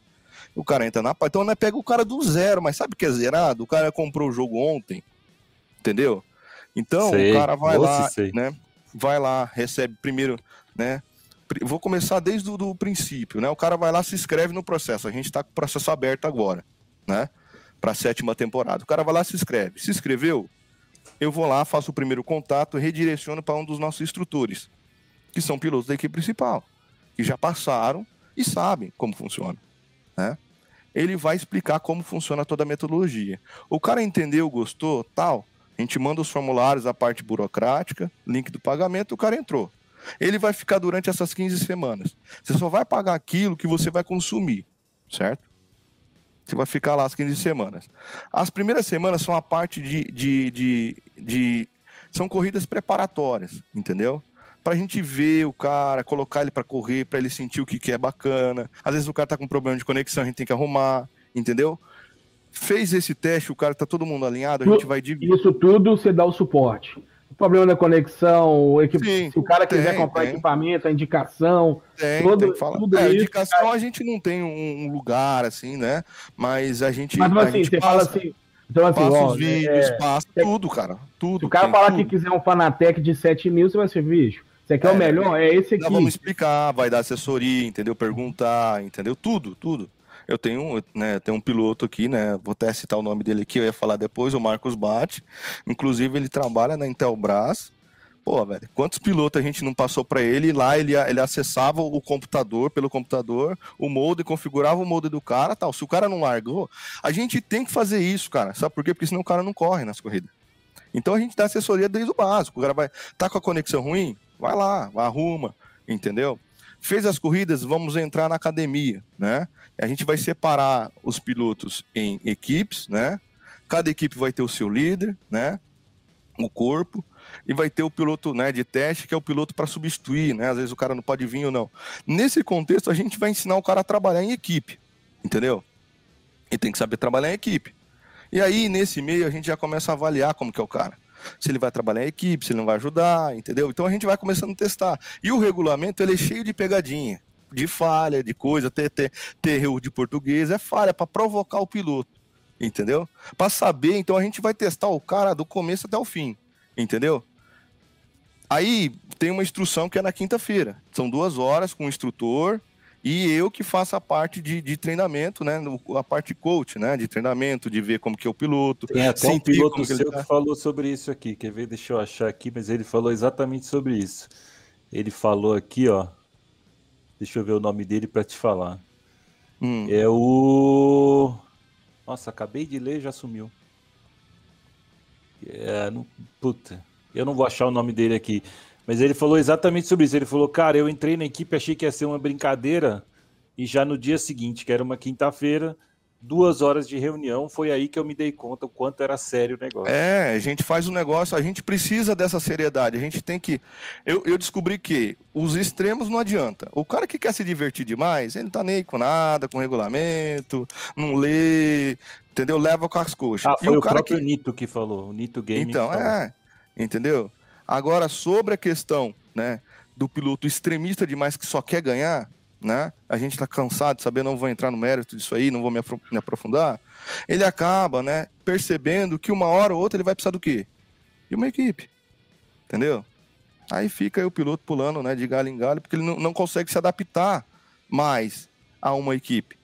O cara entra na Então, não é pega o cara do zero, mas sabe que é zerado? O cara comprou o jogo ontem, entendeu? Então, sei. o cara vai lá, né? Vai lá, recebe primeiro, né? Vou começar desde o princípio, né? O cara vai lá, se inscreve no processo. A gente está com o processo aberto agora, né? Para a sétima temporada. O cara vai lá, se inscreve. Se inscreveu, eu vou lá, faço o primeiro contato, redireciono para um dos nossos instrutores, que são pilotos da equipe principal, que já passaram e sabem como funciona, né? Ele vai explicar como funciona toda a metodologia. O cara entendeu, gostou, tal, a gente manda os formulários, a parte burocrática, link do pagamento, o cara entrou. Ele vai ficar durante essas 15 semanas. Você só vai pagar aquilo que você vai consumir, certo? Você vai ficar lá as 15 semanas. As primeiras semanas são a parte de. de, de, de são corridas preparatórias, entendeu? Pra gente ver o cara, colocar ele para correr, para ele sentir o que, que é bacana. Às vezes o cara tá com problema de conexão, a gente tem que arrumar, entendeu? Fez esse teste, o cara tá todo mundo alinhado, a gente vai dividir. Isso tudo você dá o suporte. O problema da conexão, o equip... Sim, se o cara quiser tem, comprar tem. equipamento, a indicação. Tem, todo, tem que falar. Tudo é, isso, indicação cara... a gente não tem um lugar assim, né? Mas a gente. Mas, mas assim, você passa, fala assim. Então, assim, passa ó, os vídeos, é, passa é, tudo, cara. Tudo. Se o cara falar tudo. que quiser um Fanatec de 7 mil, você vai ser, bicho. Você quer é, o melhor? É esse aqui. Vamos explicar, vai dar assessoria, entendeu? Perguntar, entendeu? Tudo, tudo. Eu tenho, né, tenho um piloto aqui, né? Vou até citar o nome dele aqui, eu ia falar depois, o Marcos Bate. Inclusive, ele trabalha na Intelbras. Pô, velho, quantos pilotos a gente não passou para ele? Lá ele, ele acessava o computador, pelo computador, o molde, configurava o molde do cara tal. Se o cara não largou, a gente tem que fazer isso, cara. Sabe por quê? Porque senão o cara não corre nas corridas. Então a gente dá assessoria desde o básico. O cara vai, tá com a conexão ruim? Vai lá, arruma, entendeu? Fez as corridas, vamos entrar na academia, né? A gente vai separar os pilotos em equipes, né? Cada equipe vai ter o seu líder, né? O corpo e vai ter o piloto né, de teste, que é o piloto para substituir, né? Às vezes o cara não pode vir ou não. Nesse contexto, a gente vai ensinar o cara a trabalhar em equipe, entendeu? E tem que saber trabalhar em equipe. E aí, nesse meio, a gente já começa a avaliar como que é o cara se ele vai trabalhar em equipe, se ele não vai ajudar, entendeu? Então a gente vai começando a testar. E o regulamento ele é cheio de pegadinha, de falha, de coisa, ter, ter, ter erro de português, é falha para provocar o piloto, entendeu? Para saber, então a gente vai testar o cara do começo até o fim, entendeu? Aí tem uma instrução que é na quinta-feira. São duas horas com o instrutor, e eu que faço a parte de, de treinamento, né? A parte coach, né? De treinamento, de ver como que é o piloto. Tem até um piloto que seu tá. que falou sobre isso aqui. Quer ver? Deixa eu achar aqui, mas ele falou exatamente sobre isso. Ele falou aqui, ó. Deixa eu ver o nome dele para te falar. Hum. É o. Nossa, acabei de ler já sumiu. É, não... Puta, eu não vou achar o nome dele aqui. Mas ele falou exatamente sobre isso. Ele falou, cara, eu entrei na equipe, achei que ia ser uma brincadeira, e já no dia seguinte, que era uma quinta-feira, duas horas de reunião, foi aí que eu me dei conta o quanto era sério o negócio. É, a gente faz um negócio, a gente precisa dessa seriedade, a gente tem que. Eu, eu descobri que os extremos não adianta. O cara que quer se divertir demais, ele não tá nem com nada, com regulamento, não lê, entendeu? Leva com as coxas. Ah, foi e o, o próprio que... Nito que falou, o Nito Game. Então, é, entendeu? Agora, sobre a questão né, do piloto extremista demais que só quer ganhar, né? A gente está cansado de saber, não vou entrar no mérito disso aí, não vou me, aprofundar. Ele acaba, né, percebendo que uma hora ou outra ele vai precisar do quê? De uma equipe. Entendeu? Aí fica aí o piloto pulando, né, de galho em galho, porque ele não, não consegue se adaptar mais a uma equipe.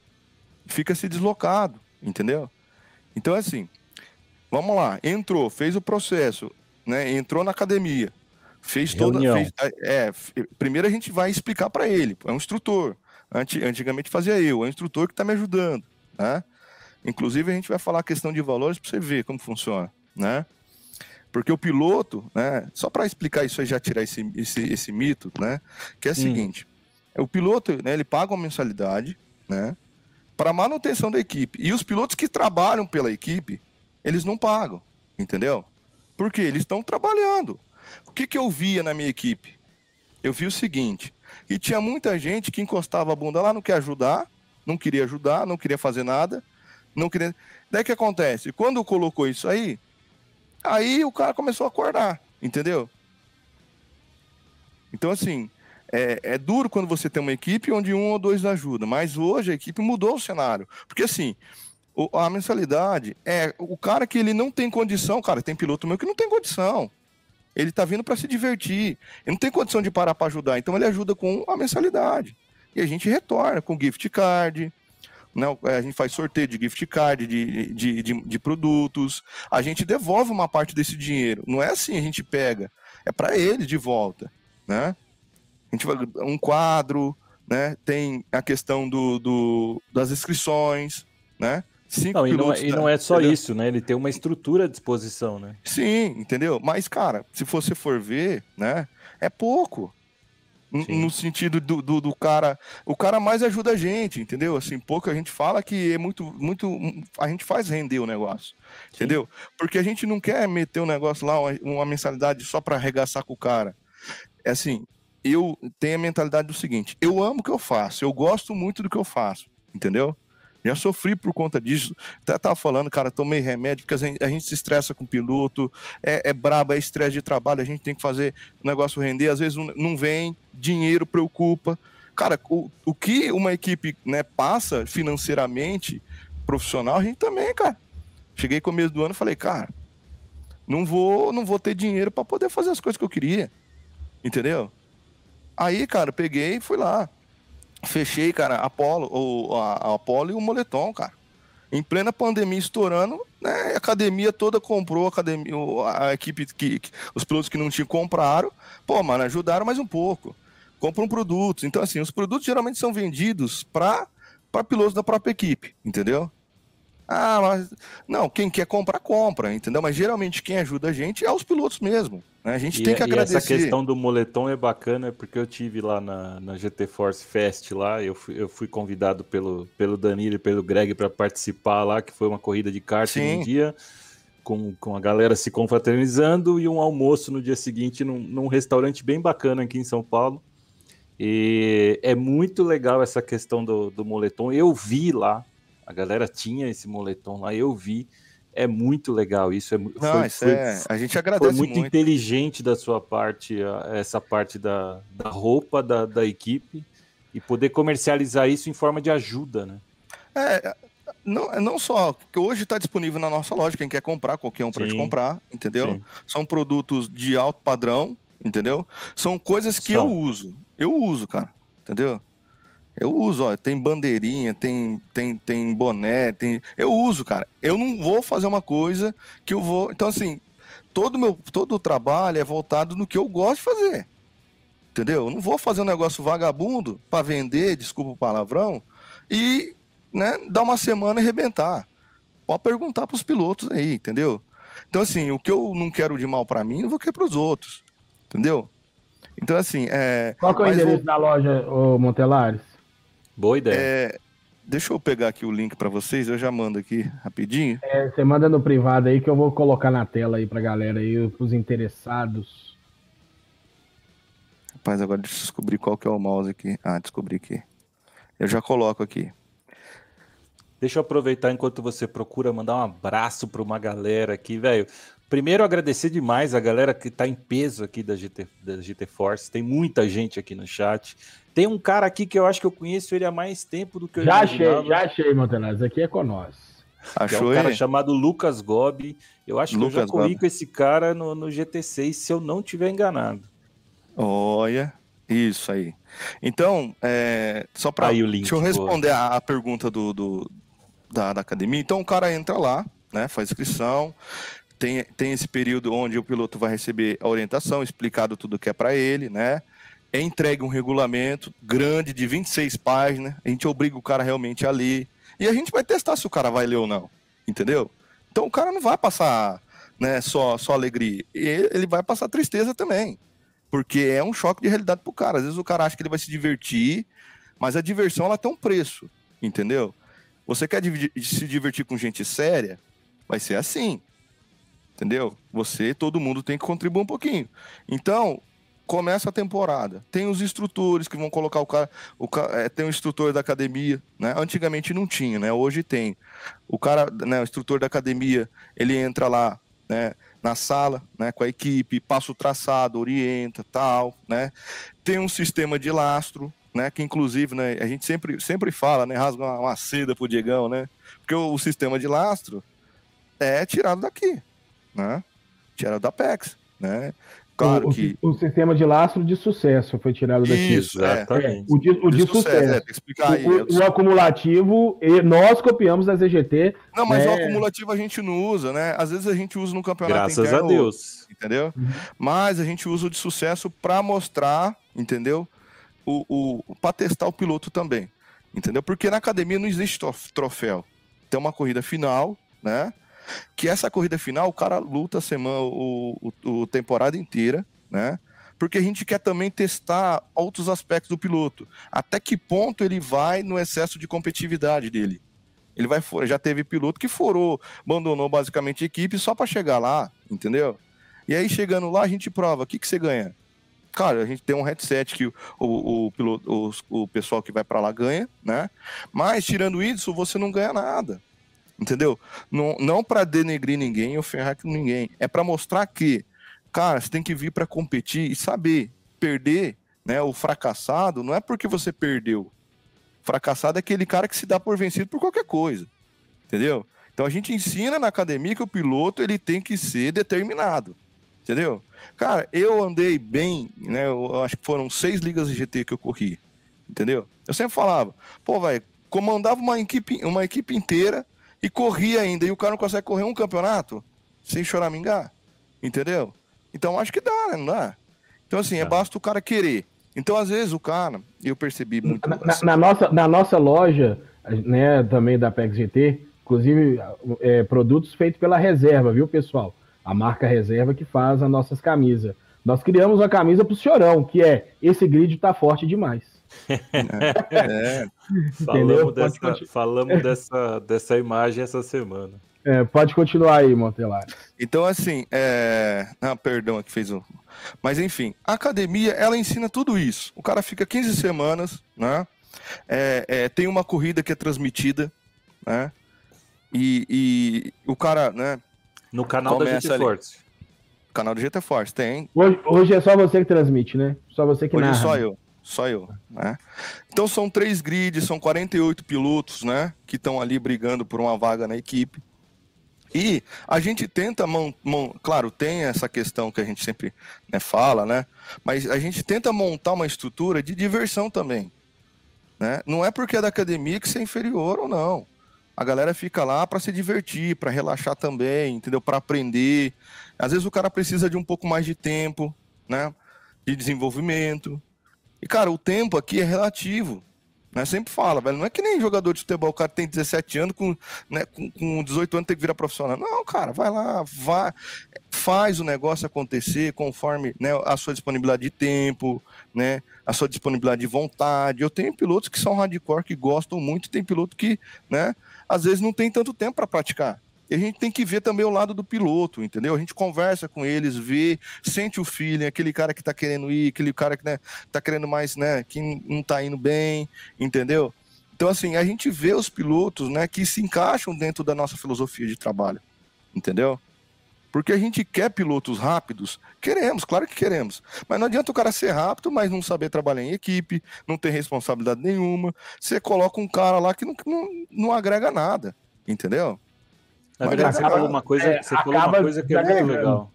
Fica-se deslocado, entendeu? Então, assim, vamos lá, entrou, fez o processo, né, entrou na academia, fez toda. Fez, é, primeiro a gente vai explicar para ele, é um instrutor. Antigamente fazia eu, é um instrutor que está me ajudando, né? Inclusive a gente vai falar a questão de valores para você ver como funciona, né? Porque o piloto, né? Só para explicar isso aí, já tirar esse, esse, esse mito, né? Que é o hum. seguinte: o piloto, né? Ele paga uma mensalidade, né? Para manutenção da equipe. E os pilotos que trabalham pela equipe, eles não pagam, entendeu? Porque eles estão trabalhando. O que, que eu via na minha equipe? Eu vi o seguinte: e tinha muita gente que encostava a bunda lá, não quer ajudar, não queria ajudar, não queria fazer nada, não queria. Daí que acontece? Quando colocou isso aí, Aí o cara começou a acordar, entendeu? Então, assim, é, é, duro quando você tem uma equipe onde um ou dois ajuda, mas hoje a equipe mudou o cenário. Porque, assim, o, a mensalidade é o cara que ele não tem condição, cara, tem piloto meu que não tem condição. Ele tá vindo para se divertir, ele não tem condição de parar para ajudar, então ele ajuda com a mensalidade. E a gente retorna com gift card, né? A gente faz sorteio de gift card, de, de, de, de produtos. A gente devolve uma parte desse dinheiro. Não é assim, a gente pega. É para ele de volta. Né? A gente vai, um quadro, né? tem a questão do, do das inscrições, né? Cinco não, e, não, é, e não é só entendeu? isso, né? Ele tem uma estrutura à disposição, né? Sim, entendeu? Mas, cara, se você for ver, né? É pouco. Sim. no sentido do, do, do, cara. O cara mais ajuda a gente, entendeu? Assim, pouco a gente fala que é muito, muito. A gente faz render o negócio, Sim. entendeu? Porque a gente não quer meter o um negócio lá, uma, uma mensalidade só para arregaçar com o cara. É assim, eu tenho a mentalidade do seguinte: eu amo o que eu faço, eu gosto muito do que eu faço, entendeu? Já sofri por conta disso. Até tava falando, cara, tomei remédio, porque a gente, a gente se estressa com o piloto, é, é brabo, é estresse de trabalho, a gente tem que fazer o negócio render, às vezes não vem, dinheiro preocupa. Cara, o, o que uma equipe né, passa financeiramente, profissional, a gente também, cara. Cheguei começo do ano falei, cara, não vou, não vou ter dinheiro para poder fazer as coisas que eu queria. Entendeu? Aí, cara, peguei e fui lá. Fechei, cara, Apolo, o, a, a Apolo e o moletom, cara. Em plena pandemia estourando, né, a academia toda comprou, a, academia, a equipe, que, que, os pilotos que não tinham compraram, pô, mano, ajudaram mais um pouco. Compram produtos. Então, assim, os produtos geralmente são vendidos para pilotos da própria equipe, entendeu? Ah, mas. Não, quem quer comprar, compra, entendeu? Mas geralmente quem ajuda a gente é os pilotos mesmo. Né? A gente e, tem que agradecer. essa questão do moletom é bacana, porque eu tive lá na, na GT Force Fest lá, eu fui, eu fui convidado pelo, pelo Danilo e pelo Greg para participar lá, que foi uma corrida de kart um dia. Com, com a galera se confraternizando e um almoço no dia seguinte num, num restaurante bem bacana aqui em São Paulo. E é muito legal essa questão do, do moletom. Eu vi lá, a galera tinha esse moletom lá, eu vi. É muito legal isso. É, Não, foi, isso foi, é, a gente agradece foi muito, muito, inteligente da sua parte, essa parte da, da roupa da, da equipe e poder comercializar isso em forma de ajuda, né? É, não, não só, que hoje está disponível na nossa loja, quem quer comprar, qualquer um pode comprar, entendeu? Sim. São produtos de alto padrão, entendeu? São coisas que São. eu uso. Eu uso, cara, entendeu? Eu uso, ó, tem bandeirinha, tem, tem, tem boné, tem. Eu uso, cara. Eu não vou fazer uma coisa que eu vou. Então, assim, todo meu todo o trabalho é voltado no que eu gosto de fazer. Entendeu? Eu não vou fazer um negócio vagabundo para vender, desculpa o palavrão, e né, dar uma semana e arrebentar. Pode perguntar para os pilotos aí, entendeu? Então, assim, o que eu não quero de mal para mim, eu vou querer para os outros. Entendeu? Então, assim. É... Qual que é o endereço vou... da loja, ô Montelares? Boa ideia. É, deixa eu pegar aqui o link para vocês, eu já mando aqui rapidinho. É, você manda no privado aí que eu vou colocar na tela aí pra galera aí, pros interessados. Rapaz, agora deixa eu descobrir qual que é o mouse aqui. Ah, descobri aqui. Eu já coloco aqui. Deixa eu aproveitar enquanto você procura mandar um abraço para uma galera aqui, velho. Primeiro, agradecer demais a galera que está em peso aqui da GT, da GT Force. Tem muita gente aqui no chat. Tem um cara aqui que eu acho que eu conheço ele há mais tempo do que eu Já achei, já achei, Montenaz. Aqui é com nós. Achou é um cara ele? chamado Lucas Gobi. Eu acho Lucas que eu já corri Gobi. com esse cara no, no GT6, se eu não tiver enganado. Olha, isso aí. Então, é, só para deixa eu responder a, a, pergunta do, do da, da, academia. Então, o cara entra lá, né, faz inscrição, tem, tem esse período onde o piloto vai receber a orientação, explicado tudo que é para ele, né? É entregue um regulamento grande de 26 páginas, a gente obriga o cara realmente a ler, e a gente vai testar se o cara vai ler ou não, entendeu? Então o cara não vai passar né, só, só alegria, ele vai passar tristeza também. Porque é um choque de realidade pro cara. Às vezes o cara acha que ele vai se divertir, mas a diversão ela tem um preço, entendeu? Você quer se divertir com gente séria? Vai ser assim. Entendeu? Você, todo mundo tem que contribuir um pouquinho. Então, começa a temporada. Tem os instrutores que vão colocar o cara. O, é, tem o instrutor da academia, né? Antigamente não tinha, né? Hoje tem. O cara, né, o instrutor da academia, ele entra lá, né? na sala, né, com a equipe, passa o traçado, orienta, tal, né? Tem um sistema de lastro, né, que inclusive, né, a gente sempre, sempre fala, né, rasga uma, uma seda pro Diegão, né? Porque o, o, sistema de lastro é tirado daqui, né? Tirado da PEX, né? Claro o, que... o sistema de lastro de sucesso foi tirado daqui. Isso, é. é o de, o de, de sucesso. sucesso. É, tem que explicar aí. O, o, acumulativo, nós copiamos da ZGT. Não, mas né? o acumulativo a gente não usa, né? Às vezes a gente usa no campeonato Graças interno, a Deus. Entendeu? Uhum. Mas a gente usa o de sucesso para mostrar, entendeu? O, o, para testar o piloto também. Entendeu? Porque na academia não existe troféu. Tem uma corrida final, né? Que essa corrida final o cara luta a semana, o, o, o temporada inteira, né? Porque a gente quer também testar outros aspectos do piloto. Até que ponto ele vai no excesso de competitividade dele. Ele vai já teve piloto que forou, abandonou basicamente a equipe só para chegar lá, entendeu? E aí chegando lá a gente prova, o que, que você ganha? Cara, a gente tem um headset que o, o, o piloto, o, o pessoal que vai para lá ganha, né? Mas tirando isso, você não ganha nada entendeu? Não, não para denegrir ninguém ou ferrar com ninguém, é para mostrar que, cara, você tem que vir para competir e saber perder, né? O fracassado não é porque você perdeu. Fracassado é aquele cara que se dá por vencido por qualquer coisa, entendeu? Então a gente ensina na academia que o piloto ele tem que ser determinado, entendeu? Cara, eu andei bem, né? Eu acho que foram seis ligas de GT que eu corri, entendeu? Eu sempre falava, pô, vai, comandava uma equipe, uma equipe inteira e corria ainda, e o cara não consegue correr um campeonato sem choramingar, entendeu? Então acho que dá, né? Não dá? Então assim, é basta o cara querer. Então às vezes o cara, eu percebi muito... Na, na, na nossa, na nossa loja, né, também da PEX GT, inclusive é, produtos feitos pela Reserva, viu pessoal? A marca Reserva que faz as nossas camisas. Nós criamos uma camisa pro Chorão, que é esse grid tá forte demais. *laughs* É. falamos, dessa, falamos dessa, dessa imagem essa semana. É, pode continuar aí, Montelar. Então, assim, é... ah, perdão, aqui fez um. Mas, enfim, a academia, ela ensina tudo isso. O cara fica 15 semanas, né? É, é, tem uma corrida que é transmitida, né? E, e o cara, né? No canal da GT Force. Canal do GT Force, tem. Hoje, hoje, é só você que transmite, né? Só você que hoje narra. só eu. Só eu, né? Então são três grids, são 48 pilotos, né? Que estão ali brigando por uma vaga na equipe. E a gente tenta, claro, tem essa questão que a gente sempre né, fala, né? Mas a gente tenta montar uma estrutura de diversão também. Né? Não é porque é da academia que você é inferior ou não. A galera fica lá para se divertir, para relaxar também, entendeu? Para aprender. Às vezes o cara precisa de um pouco mais de tempo, né? De desenvolvimento. E, cara, o tempo aqui é relativo. Né? Sempre fala, velho. Não é que nem jogador de futebol, o cara tem 17 anos, com, né, com, com 18 anos tem que virar profissional. Não, cara, vai lá, vai, faz o negócio acontecer conforme né, a sua disponibilidade de tempo, né, a sua disponibilidade de vontade. Eu tenho pilotos que são hardcore, que gostam muito, tem piloto que, né, às vezes não tem tanto tempo para praticar. E a gente tem que ver também o lado do piloto, entendeu? A gente conversa com eles, vê, sente o feeling, aquele cara que está querendo ir, aquele cara que né, tá querendo mais, né, que não está indo bem, entendeu? Então, assim, a gente vê os pilotos, né, que se encaixam dentro da nossa filosofia de trabalho, entendeu? Porque a gente quer pilotos rápidos? Queremos, claro que queremos. Mas não adianta o cara ser rápido, mas não saber trabalhar em equipe, não ter responsabilidade nenhuma. Você coloca um cara lá que não, não, não agrega nada, entendeu? Na verdade, você falou uma coisa, é, você falou uma coisa que é muito legal.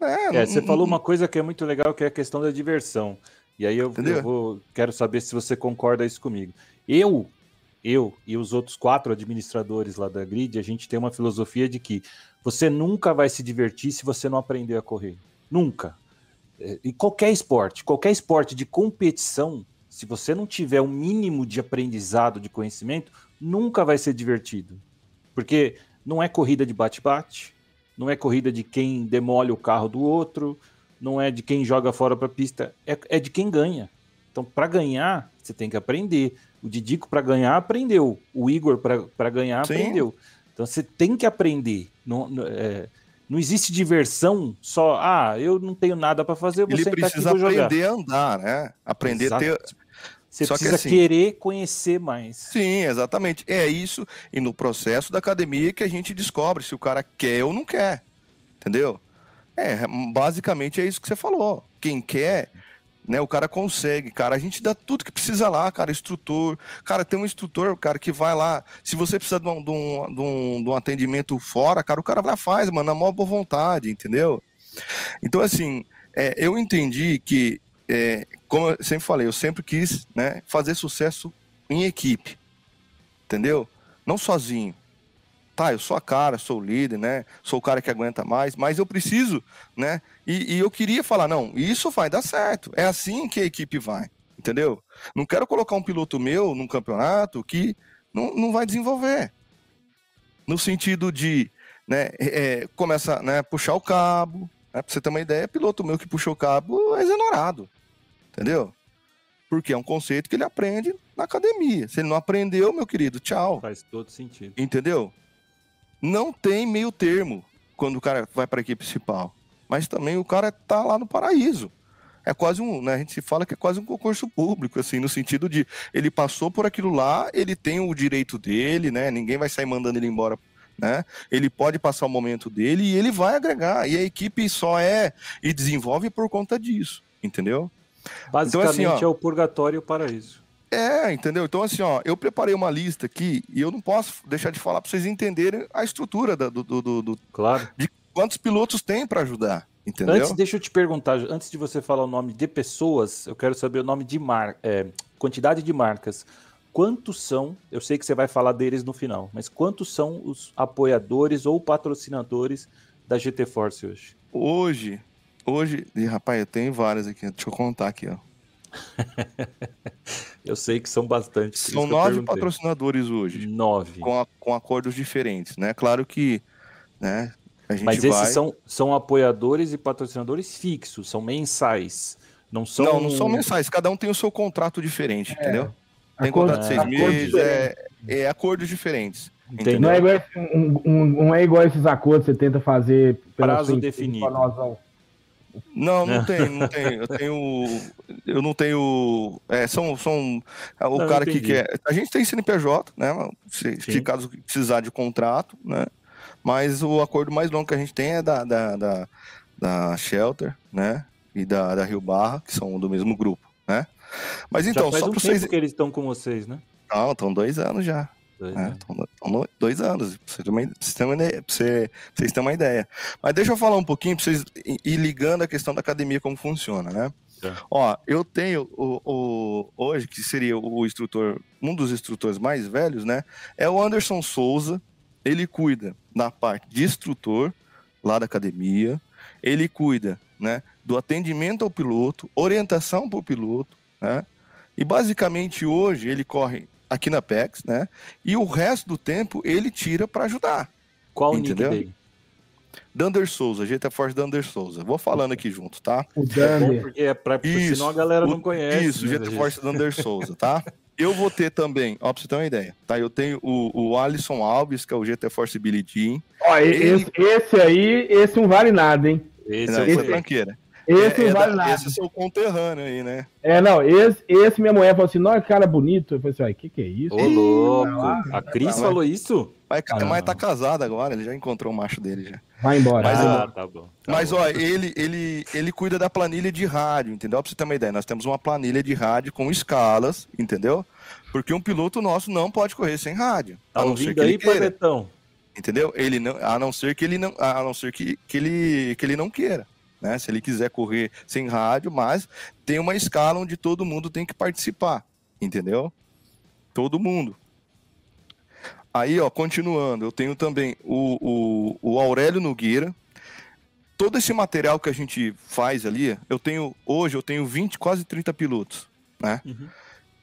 É, é, você falou uma coisa que é muito legal, que é a questão da diversão. E aí eu, eu vou, quero saber se você concorda isso comigo. Eu, eu e os outros quatro administradores lá da grid, a gente tem uma filosofia de que você nunca vai se divertir se você não aprender a correr. Nunca. É, e qualquer esporte, qualquer esporte de competição, se você não tiver um mínimo de aprendizado, de conhecimento, nunca vai ser divertido. Porque não é corrida de bate-bate, não é corrida de quem demole o carro do outro, não é de quem joga fora para a pista, é, é de quem ganha. Então, para ganhar, você tem que aprender. O Didico, para ganhar, aprendeu. O Igor, para ganhar, Sim. aprendeu. Então, você tem que aprender. Não, é, não existe diversão só, ah, eu não tenho nada para fazer, você precisa aqui, aprender a andar, né? Aprender Exato. a ter. Você Só precisa que assim, querer conhecer mais. Sim, exatamente. É isso. E no processo da academia que a gente descobre se o cara quer ou não quer. Entendeu? É, basicamente é isso que você falou. Quem quer, né? O cara consegue, cara. A gente dá tudo que precisa lá, cara. Instrutor. Cara, tem um instrutor, cara, que vai lá. Se você precisa de um, de um, de um, atendimento fora, cara, o cara vai faz, mano, na maior boa vontade, entendeu? Então, assim, é, eu entendi que, é, como eu sempre falei, eu sempre quis né, fazer sucesso em equipe, entendeu? Não sozinho tá, eu sou a cara, sou o líder, né? Sou o cara que aguenta mais, mas eu preciso, né? E, e, eu queria falar, não, isso vai dar certo. É assim que a equipe vai, entendeu? Não quero colocar um piloto meu num campeonato que não, não vai desenvolver. No sentido de, né, é, começa né, puxar o cabo, né, pra você ter uma ideia, piloto meu que puxou o cabo é exonerado, entendeu? Porque é um conceito que ele aprende na academia. Se ele não aprendeu, meu querido, tchau. Faz todo sentido. Entendeu? não tem meio termo quando o cara vai para a equipe principal. Mas também o cara tá lá no paraíso. É quase um, né, a gente fala que é quase um concurso público, assim, no sentido de ele passou por aquilo lá, ele tem o direito dele, né? Ninguém vai sair mandando ele embora, né? Ele pode passar o momento dele e ele vai agregar. E a equipe só é e desenvolve por conta disso, entendeu? Basicamente então, assim, ó, é o purgatório e o paraíso. É, entendeu? Então, assim, ó, eu preparei uma lista aqui e eu não posso deixar de falar para vocês entenderem a estrutura do, do, do, do claro. de quantos pilotos tem para ajudar. Entendeu? Antes, deixa eu te perguntar, antes de você falar o nome de pessoas, eu quero saber o nome de marca, é, quantidade de marcas. Quantos são? Eu sei que você vai falar deles no final, mas quantos são os apoiadores ou patrocinadores da GT Force hoje? Hoje, hoje, e, rapaz, eu tenho várias aqui. Deixa eu contar aqui, ó. *laughs* eu sei que são bastante. São nove patrocinadores hoje. Nove. Com, a, com acordos diferentes, né? Claro que, né? Mas esses são, são apoiadores e patrocinadores fixos, são mensais. Não são. Não, não são mensais. Cada um tem o seu contrato diferente, é. entendeu? Tem acordo, contrato de seis meses, é, é acordos diferentes. Não é, igual, um, um, não é igual esses acordos que você tenta fazer prazo definido. Não, não tem, não tem. Eu tenho. Eu não tenho. É, são. são o não, cara que quer. A gente tem CNPJ, né? Se, se caso precisar de contrato, né? Mas o acordo mais longo que a gente tem é da, da, da, da Shelter, né? E da, da Rio Barra, que são do mesmo grupo, né? Mas então, já faz só um para vocês. que eles estão com vocês, né? Não, estão dois anos já. Dois, é, Estão dois anos, pra vocês terem uma, ideia, pra vocês terem uma ideia. Mas deixa eu falar um pouquinho para vocês ir ligando a questão da academia, como funciona, né? É. Ó, eu tenho o, o, hoje, que seria o instrutor, um dos instrutores mais velhos, né? É o Anderson Souza. Ele cuida da parte de instrutor lá da academia. Ele cuida, né, do atendimento ao piloto, orientação para o piloto, né? E basicamente hoje ele corre aqui na PEX, né? E o resto do tempo ele tira para ajudar. Qual entendeu? o nick dele? Dander Souza, GT Force Dander Souza. Vou falando aqui junto, tá? O Dander. É porque é pra, isso, senão a galera não conhece. Isso, né, GT Force Dander Souza, tá? Eu vou ter também, ó, pra você ter uma ideia, tá? Eu tenho o, o Alisson Alves, que é o GT Force Billy Jean. Ó, Ele... esse, esse, aí, esse não vale nada, hein? Esse, não, esse é tranqueira. Esse é, não vale é, nada. Esse é seu conterrâneo aí, né? É, não, esse, esse minha mulher falou assim, não, cara bonito. Eu falei assim, o que que é isso? Ô, louco. Lá, a Cris falou isso? Mas, mas tá casado agora, ele já encontrou o macho dele já. Vai embora. Mas, Ah, tá bom. tá Mas, bom. ó, ele, ele, ele cuida da planilha de rádio, entendeu? Pra você ter uma ideia, nós temos uma planilha de rádio com escalas, entendeu? Porque um piloto nosso não pode correr sem rádio. Tá a não ser ouvindo que ele aí, queira, Pavetão? entendeu? Ele não, a não ser que ele não, a não ser que, que ele, que ele não queira, né? Se ele quiser correr sem rádio, mas tem uma escala onde todo mundo tem que participar, entendeu? Todo mundo. Aí, ó, continuando, eu tenho também o, o, o Aurélio Nogueira. Todo esse material que a gente faz ali, eu tenho, hoje eu tenho 20, quase 30 pilotos, né? Uhum.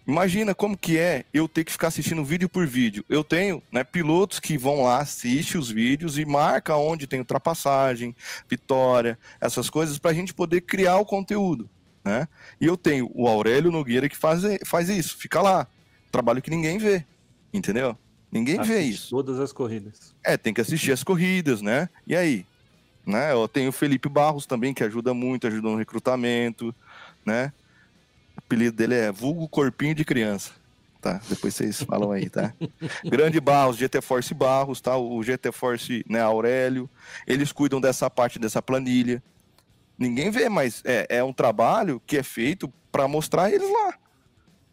Imagina como que é eu ter que ficar assistindo vídeo por vídeo. Eu tenho né, pilotos que vão lá, assistem os vídeos e marca onde tem ultrapassagem, vitória, essas coisas, para a gente poder criar o conteúdo. Né? E eu tenho o Aurélio Nogueira que faz, faz isso, fica lá. Trabalho que ninguém vê, entendeu? Ninguém vê Assiste isso. Todas as corridas. É, tem que assistir as corridas, né? E aí? Né? Eu tenho o Felipe Barros também, que ajuda muito, ajuda no recrutamento, né? O apelido dele é Vulgo Corpinho de Criança. Tá, depois vocês falam aí, tá? Grande Barros, GT Force Barros, tá? O GT Force, né, Aurélio. Eles cuidam dessa parte dessa planilha. Ninguém vê, mas é, é um trabalho que é feito para mostrar eles lá.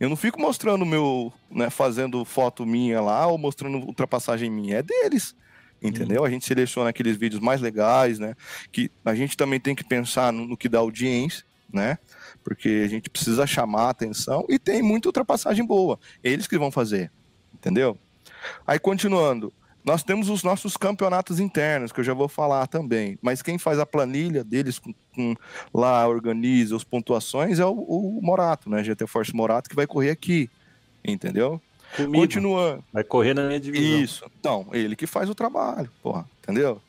Eu não fico mostrando meu, né, fazendo foto minha lá ou mostrando ultrapassagem minha, é deles. Entendeu? A gente seleciona aqueles vídeos mais legais, né? Que a gente também tem que pensar no, no que dá audiência, né? Porque a gente precisa chamar a atenção e tem muita ultrapassagem boa. Eles que vão fazer, entendeu? Aí continuando, nós temos os nossos campeonatos internos, que eu já vou falar também. Mas quem faz a planilha deles, com, com- lá organiza as pontuações, é o, o Morato, né? GT Force Morato, que vai correr aqui, entendeu? Comigo. Continuando. Vai correr na minha divisão. Isso. Então, ele que faz o trabalho, porra, entendeu?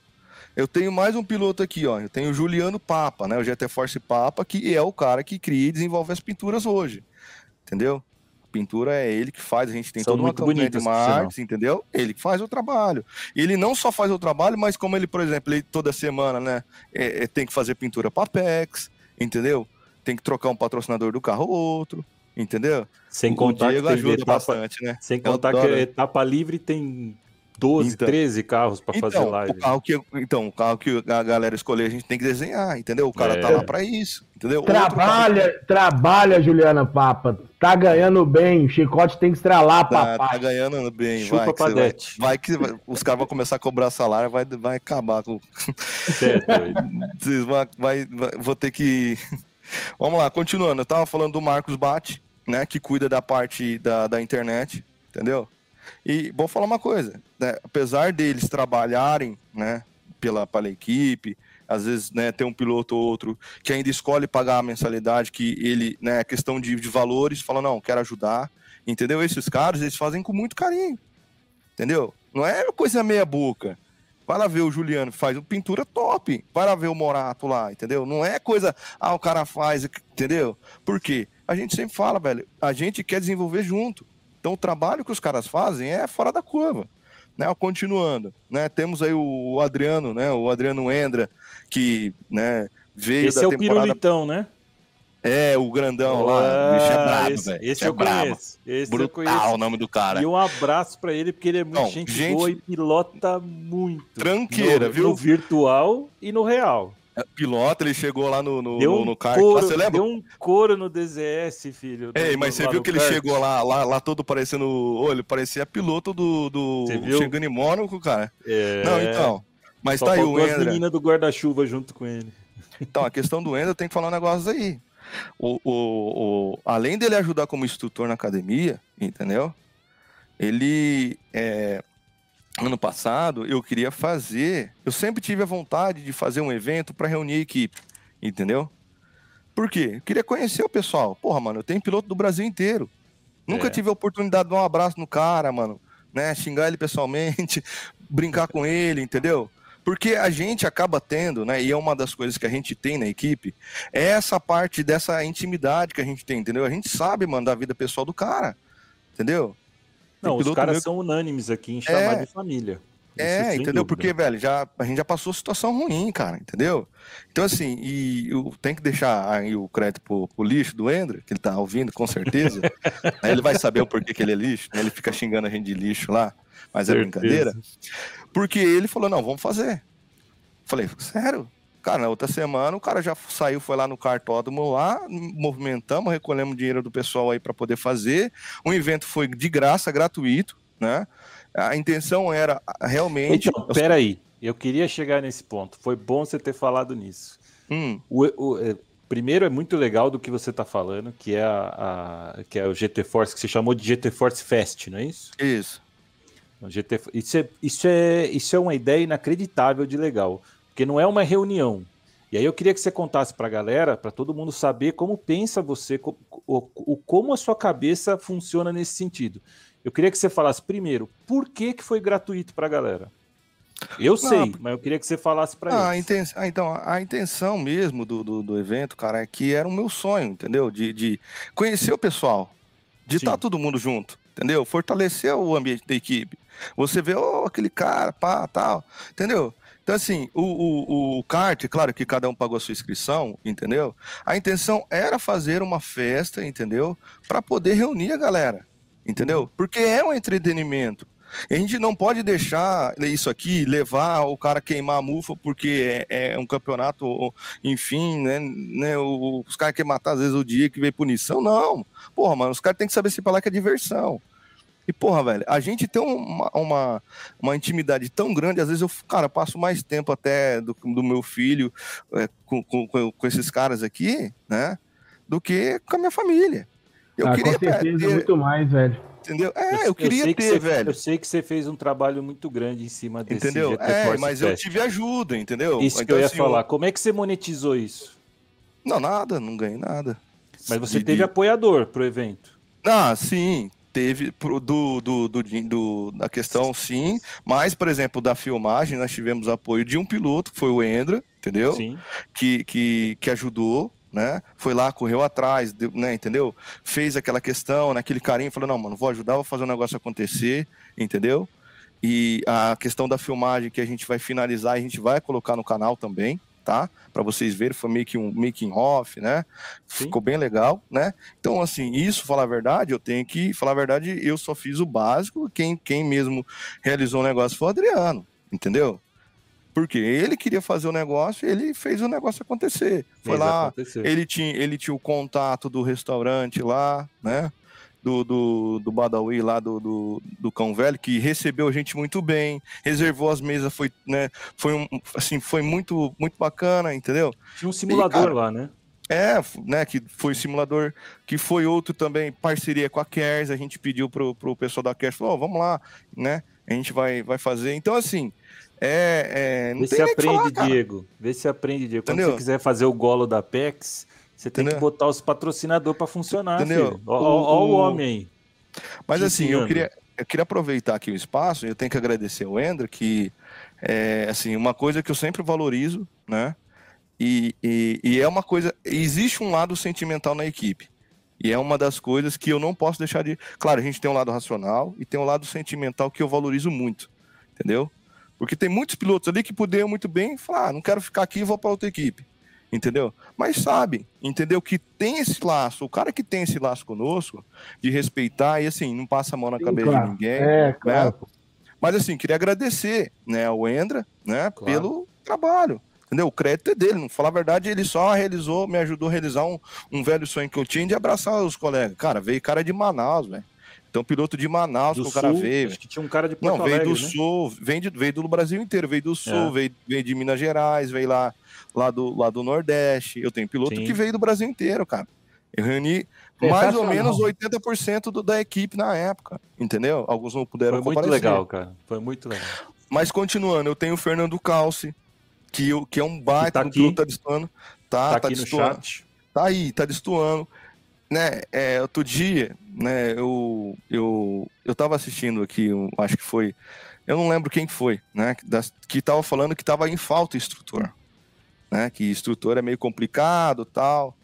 Eu tenho mais um piloto aqui, ó. Eu tenho o Juliano Papa, né? O GT Force Papa, que é o cara que cria e desenvolve as pinturas hoje. Entendeu? A pintura é ele que faz, a gente tem São toda uma campanha de marketing, entendeu? Ele que faz o trabalho. E ele não só faz o trabalho, mas como ele, por exemplo, ele toda semana, né, é- é, tem que fazer pintura para Apex, entendeu? Tem que trocar um patrocinador do carro ou outro, entendeu? Sem o contar Diego que ajuda etapa, bastante, né? Sem contar que a etapa livre tem 12, Então. 13 carros para fazer Então, live. o carro que, então, o carro que a galera escolher, a gente tem que desenhar, entendeu? O cara É. tá lá pra isso, entendeu? Trabalha, trabalha, Juliana Papa. Tá ganhando bem. O chicote tem que estralar, Tá, tá papai. ganhando bem, Chupa vai, que vai, vai que vai- os caras vão começar a cobrar salário, vai, vai acabar com. Cê é vão, *laughs* vai, vai- vou ter que. *laughs* Vamos lá, continuando. Eu tava falando do Marcos Bate, né? Que cuida da parte da, da internet, entendeu? E vou falar uma coisa, né? Apesar deles trabalharem, né? Pela, pela equipe, às vezes, né? Tem um piloto ou outro que ainda escolhe pagar a mensalidade, que ele, né? Questão de, de valores, fala, não, quero ajudar, entendeu? Esses caras, eles fazem com muito carinho, entendeu? Não é coisa meia boca. Vai lá ver o Juliano, faz uma pintura top. Vai lá ver o Morato lá, entendeu? Não é coisa, ah, o cara faz, entendeu? Por quê? A gente sempre fala, velho, a gente quer desenvolver junto. Então o trabalho que os caras fazem é fora da curva. Né, continuando, né, temos aí o Adriano, né, o Adriano Endra, que, né, veio Esse da é o temporada... pirulitão, né? É, o grandão lá, o bicho é Ah, brabo, esse, esse é eu brabo. conheço. Esse Brutal o nome do cara. E um abraço pra ele, porque ele é muito Não, gente, gente- boa e pilota muito. Tranqueira, no, viu? No virtual e no real. Pilota, ele chegou lá no, no, Deu um, no kart. couro, lá, você lembra? deu um couro no DZS, filho. Ei, no- mas você viu que ele kart. chegou lá, lá, lá todo parecendo. Ô, ele parecia piloto do, do chegando em Mônaco, cara. É, Não, então. Mas Só tá aí o faltou as meninas do guarda-chuva junto com ele. Então, a questão do Endra tem que falar um negócio aí. O, o, o- além dele ajudar como instrutor na academia, entendeu? Ele. é, ano passado, eu queria fazer. Eu sempre tive a vontade de fazer um evento para reunir a equipe, entendeu? Por quê? Eu queria conhecer o pessoal. Porra, mano, eu tenho piloto do Brasil inteiro. Nunca É. tive a oportunidade de dar um abraço no cara, mano, né? Xingar ele pessoalmente, *laughs* brincar com ele, entendeu? Porque a gente acaba tendo, né? E é uma das coisas que a gente tem na equipe, é essa parte dessa intimidade que a gente tem, entendeu? A gente sabe mandar a vida pessoal do cara, entendeu? Não, os caras meu são unânimes aqui em chamar É. de família. É, entendeu? dúvida. Porque, velho, já, a gente já passou situação ruim, cara, entendeu? Então, assim, e eu tenho que deixar aí o crédito pro, pro lixo do Endra, que ele tá ouvindo, com certeza. *laughs* Aí ele vai saber o porquê que ele é lixo, né? Ele fica xingando a gente de lixo lá. mas é brincadeira. Porque ele falou: não, vamos fazer. Falei, sério? Cara, na outra semana o cara já saiu, foi lá no cartódromo lá, movimentamos, recolhemos dinheiro do pessoal aí para poder fazer. O evento foi de graça, gratuito, né? A intenção era realmente. Então, peraí, eu queria chegar nesse ponto. Foi bom você ter falado nisso. Hum. O, o, é, primeiro é muito legal do que você está falando, que é a, a, que é o GT Force, que você chamou de GT Force Fest, não é isso? Isso. GT, isso, é, isso, é, isso é uma ideia inacreditável de legal, porque não é uma reunião. E aí eu queria que você contasse para a galera, para todo mundo saber como pensa você, o, o, como a sua cabeça funciona nesse sentido. Eu queria que você falasse primeiro, por que, que foi gratuito para a galera? Eu sei, mas eu queria que você falasse para ah, eles. Ah, então, a intenção mesmo do, do, do, evento, cara, é que era o meu sonho, entendeu? De, de conhecer o pessoal, de estar tá todo mundo junto, entendeu? Fortalecer o ambiente da equipe. Você vê, oh, aquele cara, pá, tal, entendeu? Então, assim, o, o, o kart, claro que cada um pagou a sua inscrição, entendeu? A intenção era fazer uma festa, entendeu? Para poder reunir a galera, entendeu? Porque é um entretenimento. A gente não pode deixar isso aqui levar o cara queimar a mufa porque é, é um campeonato, enfim, né? né os caras querem matar às vezes o dia que vem punição. Não. Porra, mano, os caras têm que saber se falar que é diversão. E, porra, velho, a gente tem uma, uma, uma, intimidade tão grande, às vezes eu, cara, passo mais tempo até do, do meu filho é, com, com, com, esses caras aqui, né? Do que com a minha família. Eu ah, queria com certeza, ter... muito mais, velho entendeu? É, eu, eu queria ter, você, velho. Eu sei que você fez um trabalho muito grande em cima desse Entendeu? GT é, mas eu tive ajuda, entendeu? Isso então, que eu ia assim, falar. Como é que você monetizou isso? Não, nada, não ganhei nada. Mas você de, teve de... apoiador pro evento? Ah, sim, teve pro, do, do, do, do, da questão, sim. Mas, por exemplo, da filmagem, nós tivemos apoio de um piloto, que foi o Endra, entendeu? Sim. Que, que, que ajudou, né? Foi lá, correu atrás, né? Entendeu? Fez aquela questão, naquele carinho, falou: não, mano, vou ajudar, vou fazer o um negócio acontecer, entendeu? E a questão da filmagem que a gente vai finalizar, a gente vai colocar no canal também, tá? Para vocês verem, foi meio que um making off, né? Sim. Ficou bem legal, né? Então, assim, isso, falar a verdade, eu tenho que falar a verdade, eu só fiz o básico, quem, quem mesmo realizou o negócio foi o Adriano, entendeu? Porque ele queria fazer o negócio, ele fez o negócio acontecer. Foi lá, acontecer. ele tinha, ele tinha o contato do restaurante lá, né? Do, do, do Badawi lá do, do, do, Cão Velho, que recebeu a gente muito bem, reservou as mesas, foi, né, foi, um, assim, foi muito, muito bacana, entendeu? Tinha um simulador e, cara, lá, né? É, né, que foi simulador, que foi outro também, parceria com a Kers, a gente pediu pro, pro pessoal da Kers, falou, oh, vamos lá, né, a gente vai, vai fazer. Então, assim, é, é, não Vê se aprende, falar, Diego. Vê se aprende, Diego. Quando Entendeu? você quiser fazer o golo da PEX, você tem Entendeu? que botar os patrocinadores para funcionar. Entendeu? Olha o, o, homem aí. Mas assim, eu queria, eu queria aproveitar aqui o espaço, eu tenho que agradecer ao Ender, que é assim, uma coisa que eu sempre valorizo, né? E, e, e, é uma coisa. Existe um lado sentimental na equipe. E é uma das coisas que eu não posso deixar de. Claro, a gente tem um lado racional e tem um lado sentimental que eu valorizo muito. Entendeu? Porque tem muitos pilotos ali que poderiam muito bem falar, ah, não quero ficar aqui e vou para outra equipe. Entendeu? Mas sabe, entendeu? Que tem esse laço, o cara que tem esse laço conosco, de respeitar e assim, não passa a mão na Sim, cabeça claro. de ninguém. É, né? claro. Mas assim, queria agradecer né, ao Endra né, claro. pelo trabalho. Entendeu? O crédito é dele, não falar a verdade, ele só realizou, me ajudou a realizar um, um velho sonho que eu tinha de abraçar os colegas. Cara, veio cara de Manaus, velho. Então, piloto de Manaus do que o cara veio. Acho que tinha um cara de Porto Não, veio do né? sul, vem, de, veio do Brasil inteiro, veio do sul, é. veio, veio de Minas Gerais, veio lá, lá, do, lá do Nordeste. Eu tenho piloto Sim. que veio do Brasil inteiro, cara. Eu reuni mais ou menos 80% do, da equipe na época, entendeu? Alguns não puderam Foi muito legal, cara. Foi muito legal. Mas continuando, eu tenho o Fernando Calci, que, que é um baita tá do piloto, tá destoando. Tá, tá, tá destoando. Tá aí, tá destoando né, é, outro dia, né, eu, eu, eu tava assistindo aqui, eu acho que foi, eu não lembro quem foi, né, que tava falando que tava em falta instrutor, né, que instrutor é meio complicado tal.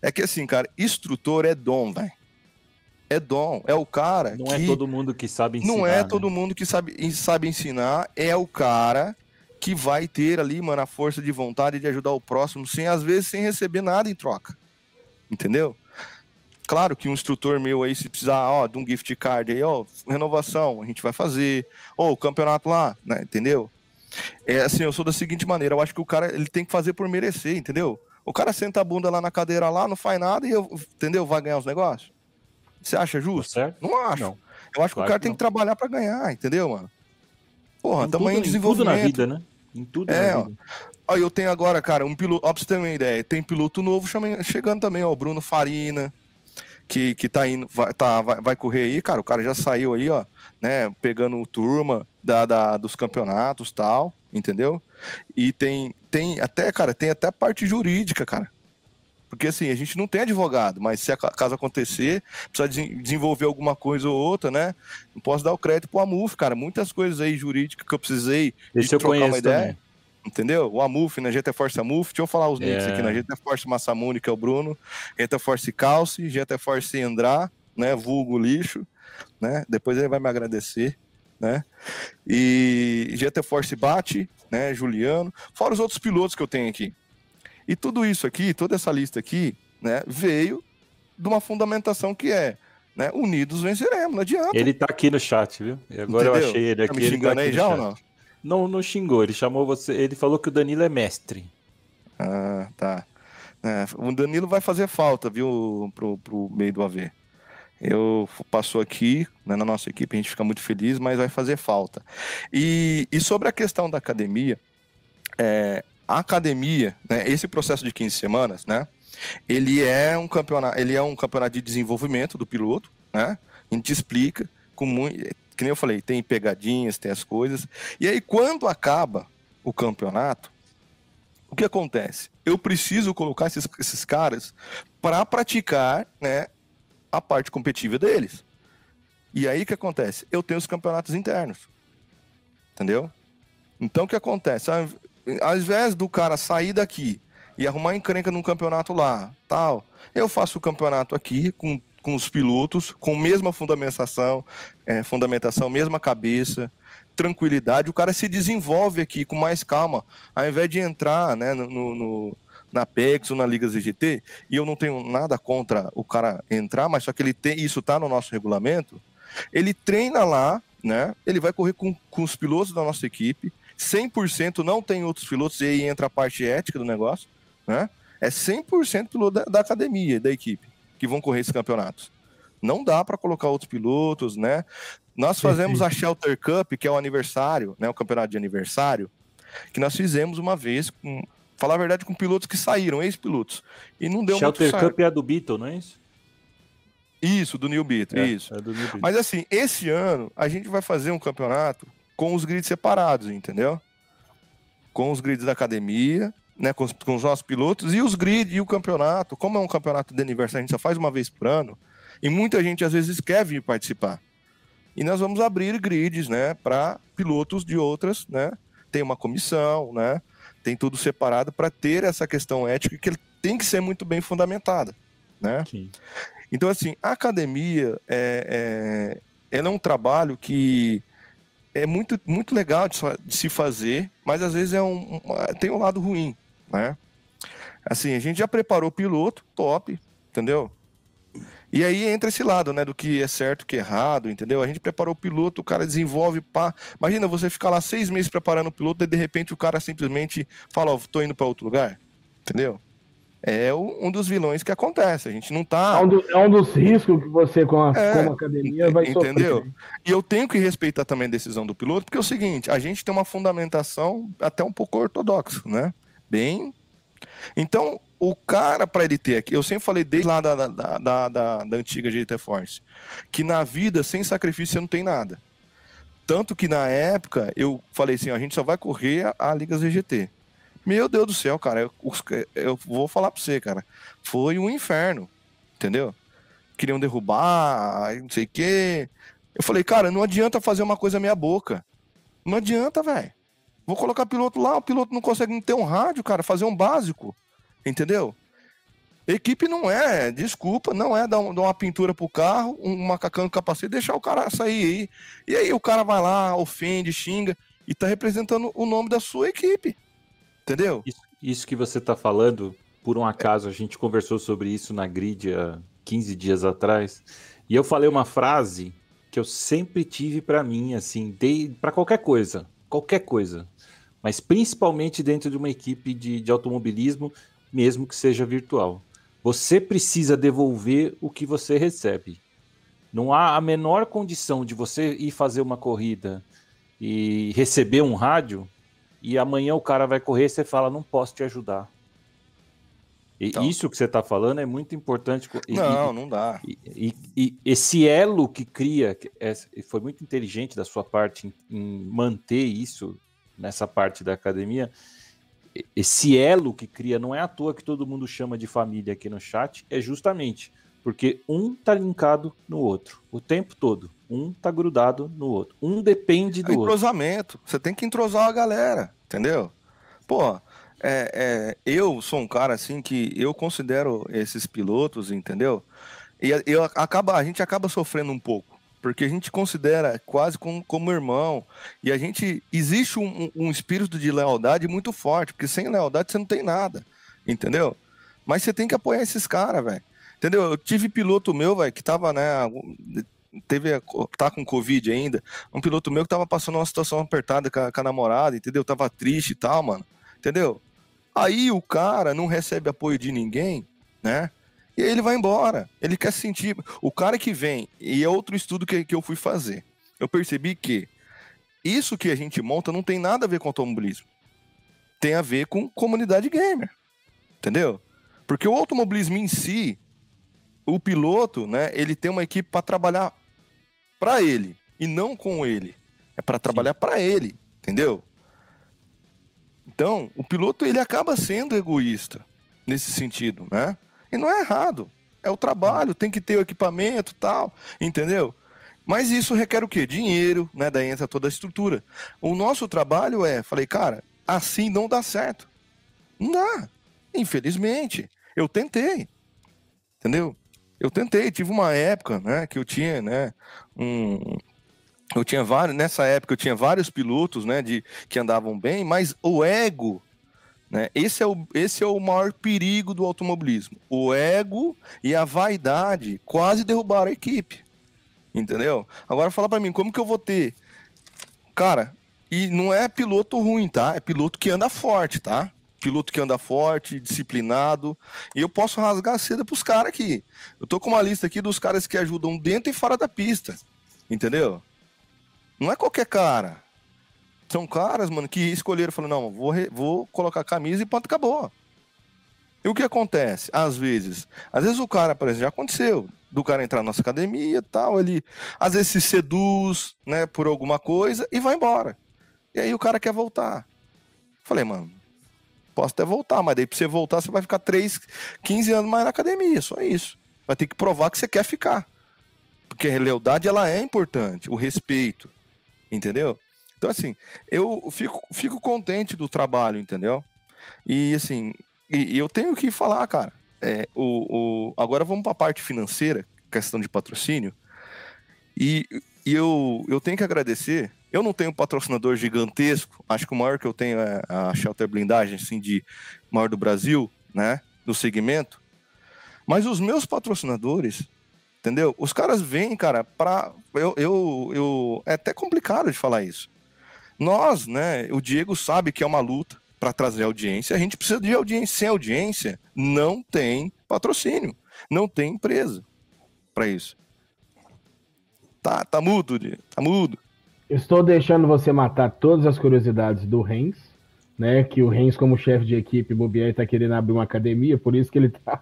É que assim, cara, instrutor é dom, velho. É dom, é o cara. Não é que, é todo mundo que sabe ensinar. Não é né? todo mundo que sabe, sabe ensinar, é o cara que vai ter ali, mano, a força de vontade de ajudar o próximo, sem às vezes sem receber nada em troca. Entendeu? Claro que um instrutor meu aí, se precisar, ó, de um gift card aí, ó, renovação, a gente vai fazer. Ou o campeonato lá, né? Entendeu? É assim, eu sou da seguinte maneira, eu acho que o cara ele tem que fazer por merecer, entendeu? O cara senta a bunda lá na cadeira lá, não faz nada e eu, entendeu? Vai ganhar os negócios. Você acha justo? Tá certo? Não acho. Não. Eu acho que Claro o cara que tem que trabalhar pra ganhar, entendeu, mano? Porra, Em tamanho tudo- de em tudo na desenvolvimento. vida, né? Em tudo É, na vida. Ó, eu tenho agora, cara, um piloto. Ó, pra você ter uma ideia, tem piloto novo chegando também, ó, o Bruno Farina, que, que tá indo, vai, tá, vai, vai correr aí, cara. O cara já saiu aí, ó, né, pegando turma da, da- dos campeonatos tal, entendeu? E tem, tem até, cara, tem até parte jurídica, cara. Porque assim, a gente não tem advogado, mas se a ca- caso acontecer, precisa de- desenvolver alguma coisa ou outra, né? Não posso dar o crédito pro Amuf, cara. Muitas coisas aí jurídicas que eu precisei Esse eu trocar uma ideia. também. Entendeu? O Amuf, na GT Force Amuf. Deixa eu falar os nicks É. aqui, na GT Force Massamune, que é o Bruno. GT Force Calce, GT Force Andrá, né? Vulgo lixo, né? Depois ele vai me agradecer, né? E GT Force Bate, né? Juliano. Fora os outros pilotos que eu tenho aqui. E tudo isso aqui, toda essa lista aqui, né? Veio de uma fundamentação que é, né? Unidos venceremos, não adianta. Ele tá aqui no chat, viu? E agora eu Entendeu? achei ele Tá aqui. me ele xingando aqui aí já ou não? Não, não xingou. Ele chamou você. Ele falou que o Danilo é mestre. Ah, tá. É, o Danilo vai fazer falta, viu, pro, pro meio do AV. Eu passou aqui né, na nossa equipe, a gente fica muito feliz, mas vai fazer falta. E, e sobre a questão da academia, é, a academia, né, esse processo de 15 semanas, né, ele é um campeonato, ele é um campeonato de desenvolvimento do piloto, né? A gente explica com muito, que nem eu falei, tem pegadinhas, tem as coisas. E aí quando acaba o campeonato, o que acontece? Eu preciso colocar esses, esses caras para praticar, né, a parte competitiva deles. E aí o que acontece? Eu tenho os campeonatos internos. Entendeu? Então o que acontece? Ao invés do cara sair daqui e arrumar encrenca num campeonato lá, tal, eu faço o campeonato aqui com, com os pilotos, com mesma fundamentação, é, fundamentação, mesma cabeça, tranquilidade, o cara se desenvolve aqui com mais calma, ao invés de entrar né, no, no- na PEX ou na Liga ZGT, e eu não tenho nada contra o cara entrar, mas só que ele tem, isso tá no nosso regulamento, ele treina lá, né? Ele vai correr com, com os pilotos da nossa equipe, 100% não tem outros pilotos, e aí entra a parte ética do negócio, né? É 100% piloto da, da academia, da equipe, que vão correr esses campeonatos. Não dá para colocar outros pilotos, né? Nós fazemos a Shelter Cup, que é o aniversário, né? O campeonato de aniversário, que nós fizemos uma vez, com, falar a verdade, com pilotos que saíram, ex-pilotos. E não deu Shelter muito. Cup é a do Beatle, não é isso? Isso, do New Beat, É, isso. É do New Beatle. Mas assim, esse ano a gente vai fazer um campeonato com os grids separados, entendeu? Com os grids da academia, né, com os, com os nossos pilotos e os grids e o campeonato. Como é um campeonato de aniversário, a gente só faz uma vez por ano e muita gente às vezes quer vir participar. E nós vamos abrir grids, né, para pilotos de outras, né? Tem uma comissão, né? Tem tudo separado para ter essa questão ética que tem que ser muito bem fundamentada, né? Sim. Então, assim, a academia é, é, ela é um trabalho que é muito, muito legal de, de se fazer, mas às vezes é um- tem um lado ruim, né? Assim, a gente já preparou o piloto, top, entendeu? E aí entra esse lado, né, do que é certo, que é errado, entendeu? A gente preparou o piloto, o cara desenvolve, pá. Imagina você ficar lá seis meses preparando o piloto e de repente o cara simplesmente fala, ó, tô indo para outro lugar, entendeu? É o- um dos vilões que acontece. A gente não tá. É um, do- é um dos riscos que você, com a, É, como academia, vai entendeu? sofrer. E eu tenho que respeitar também a decisão do piloto, porque é o seguinte, a gente tem uma fundamentação até um pouco ortodoxa, né? Bem. Então, o cara, para ele ter aqui, eu sempre falei desde lá da, da, da, da, da- antiga GT Force, que na vida, sem sacrifício, você não tem nada. Tanto que na época eu falei assim: ó, a gente só vai correr a, a Liga ZGT. Meu Deus do céu, cara, eu, eu vou falar pra você, cara. Foi um inferno, entendeu? Queriam derrubar, não sei o quê. Eu falei, cara, não adianta fazer uma coisa meia boca. Não adianta, velho. Vou colocar piloto lá, o piloto não consegue ter um rádio, cara, fazer um básico. Entendeu? Equipe não é, desculpa, não é dar, um- dar uma pintura pro carro, um macacão no capacete, deixar o cara sair aí. E aí o cara vai lá, ofende, xinga e tá representando o nome da sua equipe. Entendeu? Isso, isso que você está falando, por um acaso, a gente conversou sobre isso na grid há 15 dias atrás, e eu falei uma frase que eu sempre tive para mim, assim, para qualquer coisa, qualquer coisa, mas principalmente dentro de uma equipe de, de automobilismo, mesmo que seja virtual. Você precisa devolver o que você recebe. Não há a menor condição de você ir fazer uma corrida e receber um rádio e amanhã o cara vai correr e você fala, não posso te ajudar. E então. isso que você está falando é muito importante. Não, e, não dá. E, e, esse elo que cria, é, foi muito inteligente da sua parte em, em, manter isso nessa parte da academia. Esse elo que cria, não é à toa que todo mundo chama de família aqui no chat, é justamente porque um tá linkado no outro o tempo todo. Um tá grudado no outro. Um depende do é outro. Entrosamento. Você tem que entrosar a galera, entendeu? Pô, é, é, eu sou um cara assim que eu considero esses pilotos, entendeu? E eu acaba, a gente acaba sofrendo um pouco, porque a gente considera quase como, como irmão, e a gente existe um, um espírito de lealdade muito forte, porque sem lealdade você não tem nada, entendeu? Mas você tem que apoiar esses caras, velho. Entendeu? Eu tive piloto meu, velho, que tava, né, teve tá com covid ainda, um piloto meu que tava passando uma situação apertada com a, com a namorada, entendeu? Tava triste e tal, mano. Entendeu? Aí o cara não recebe apoio de ninguém, né? E aí ele vai embora. Ele quer sentir. O cara que vem, e é outro estudo que, que eu fui fazer. Eu percebi que isso que a gente monta não tem nada a ver com automobilismo. Tem a ver com comunidade gamer. Entendeu? Porque o automobilismo em si, o piloto, né, ele tem uma equipe para trabalhar para ele e não com ele. É para trabalhar para ele, entendeu? Então, o piloto ele acaba sendo egoísta nesse sentido, né? E não é errado. É o trabalho, tem que ter o equipamento tal, entendeu? Mas isso requer o quê? Dinheiro, né? Daí entra toda a estrutura. O nosso trabalho é, falei, cara, assim não dá certo. Não dá. Infelizmente. Eu tentei. Entendeu? Eu tentei, tive uma época, né, que eu tinha, né, um, eu tinha vários, nessa época eu tinha vários pilotos, né, de, que andavam bem, mas o ego, né, esse é o, esse é o maior perigo do automobilismo. O ego e a vaidade quase derrubaram a equipe, entendeu? Agora fala para mim, como que eu vou ter, cara, e não é piloto ruim, tá? É piloto que anda forte, tá? Piloto que anda forte, disciplinado. E eu posso rasgar a seda pros caras aqui. Eu tô com uma lista aqui dos caras que ajudam dentro e fora da pista. Entendeu? Não é qualquer cara. São caras, mano, que escolheram, falaram, não, vou, vou colocar camisa e ponto, acabou. E o que acontece? Às vezes, às vezes o cara, por exemplo, já aconteceu, do cara entrar na nossa academia tal, ele às vezes se seduz, né, por alguma coisa e vai embora. E aí o cara quer voltar. Falei, mano, posso até voltar, mas daí pra você voltar, você vai ficar 3, 15 anos mais na academia, só isso. Vai ter que provar que você quer ficar. Porque a lealdade, ela é importante, o respeito. Entendeu? Então, assim, eu fico, fico contente do trabalho, entendeu? E, assim, e, e eu tenho que falar, cara. É, o, o, agora vamos para a parte financeira, questão de patrocínio. E, e eu, eu tenho que agradecer. Eu não tenho um patrocinador gigantesco. Acho que o maior que eu tenho é a Shelter Blindagem, assim, de maior do Brasil, né? Do segmento. Mas os meus patrocinadores, Entendeu? Os caras vêm, cara, para eu, eu, eu é até complicado de falar isso. Nós, né, o Diego sabe que é uma luta para trazer audiência. A gente precisa de audiência. Sem audiência, não tem patrocínio, não tem empresa para isso. Tá, tá mudo, Diego, tá mudo. Estou deixando você matar todas as curiosidades do Rens, né? Que o Rens, como chefe de equipe, Bobier, está querendo abrir uma academia, por isso que ele tá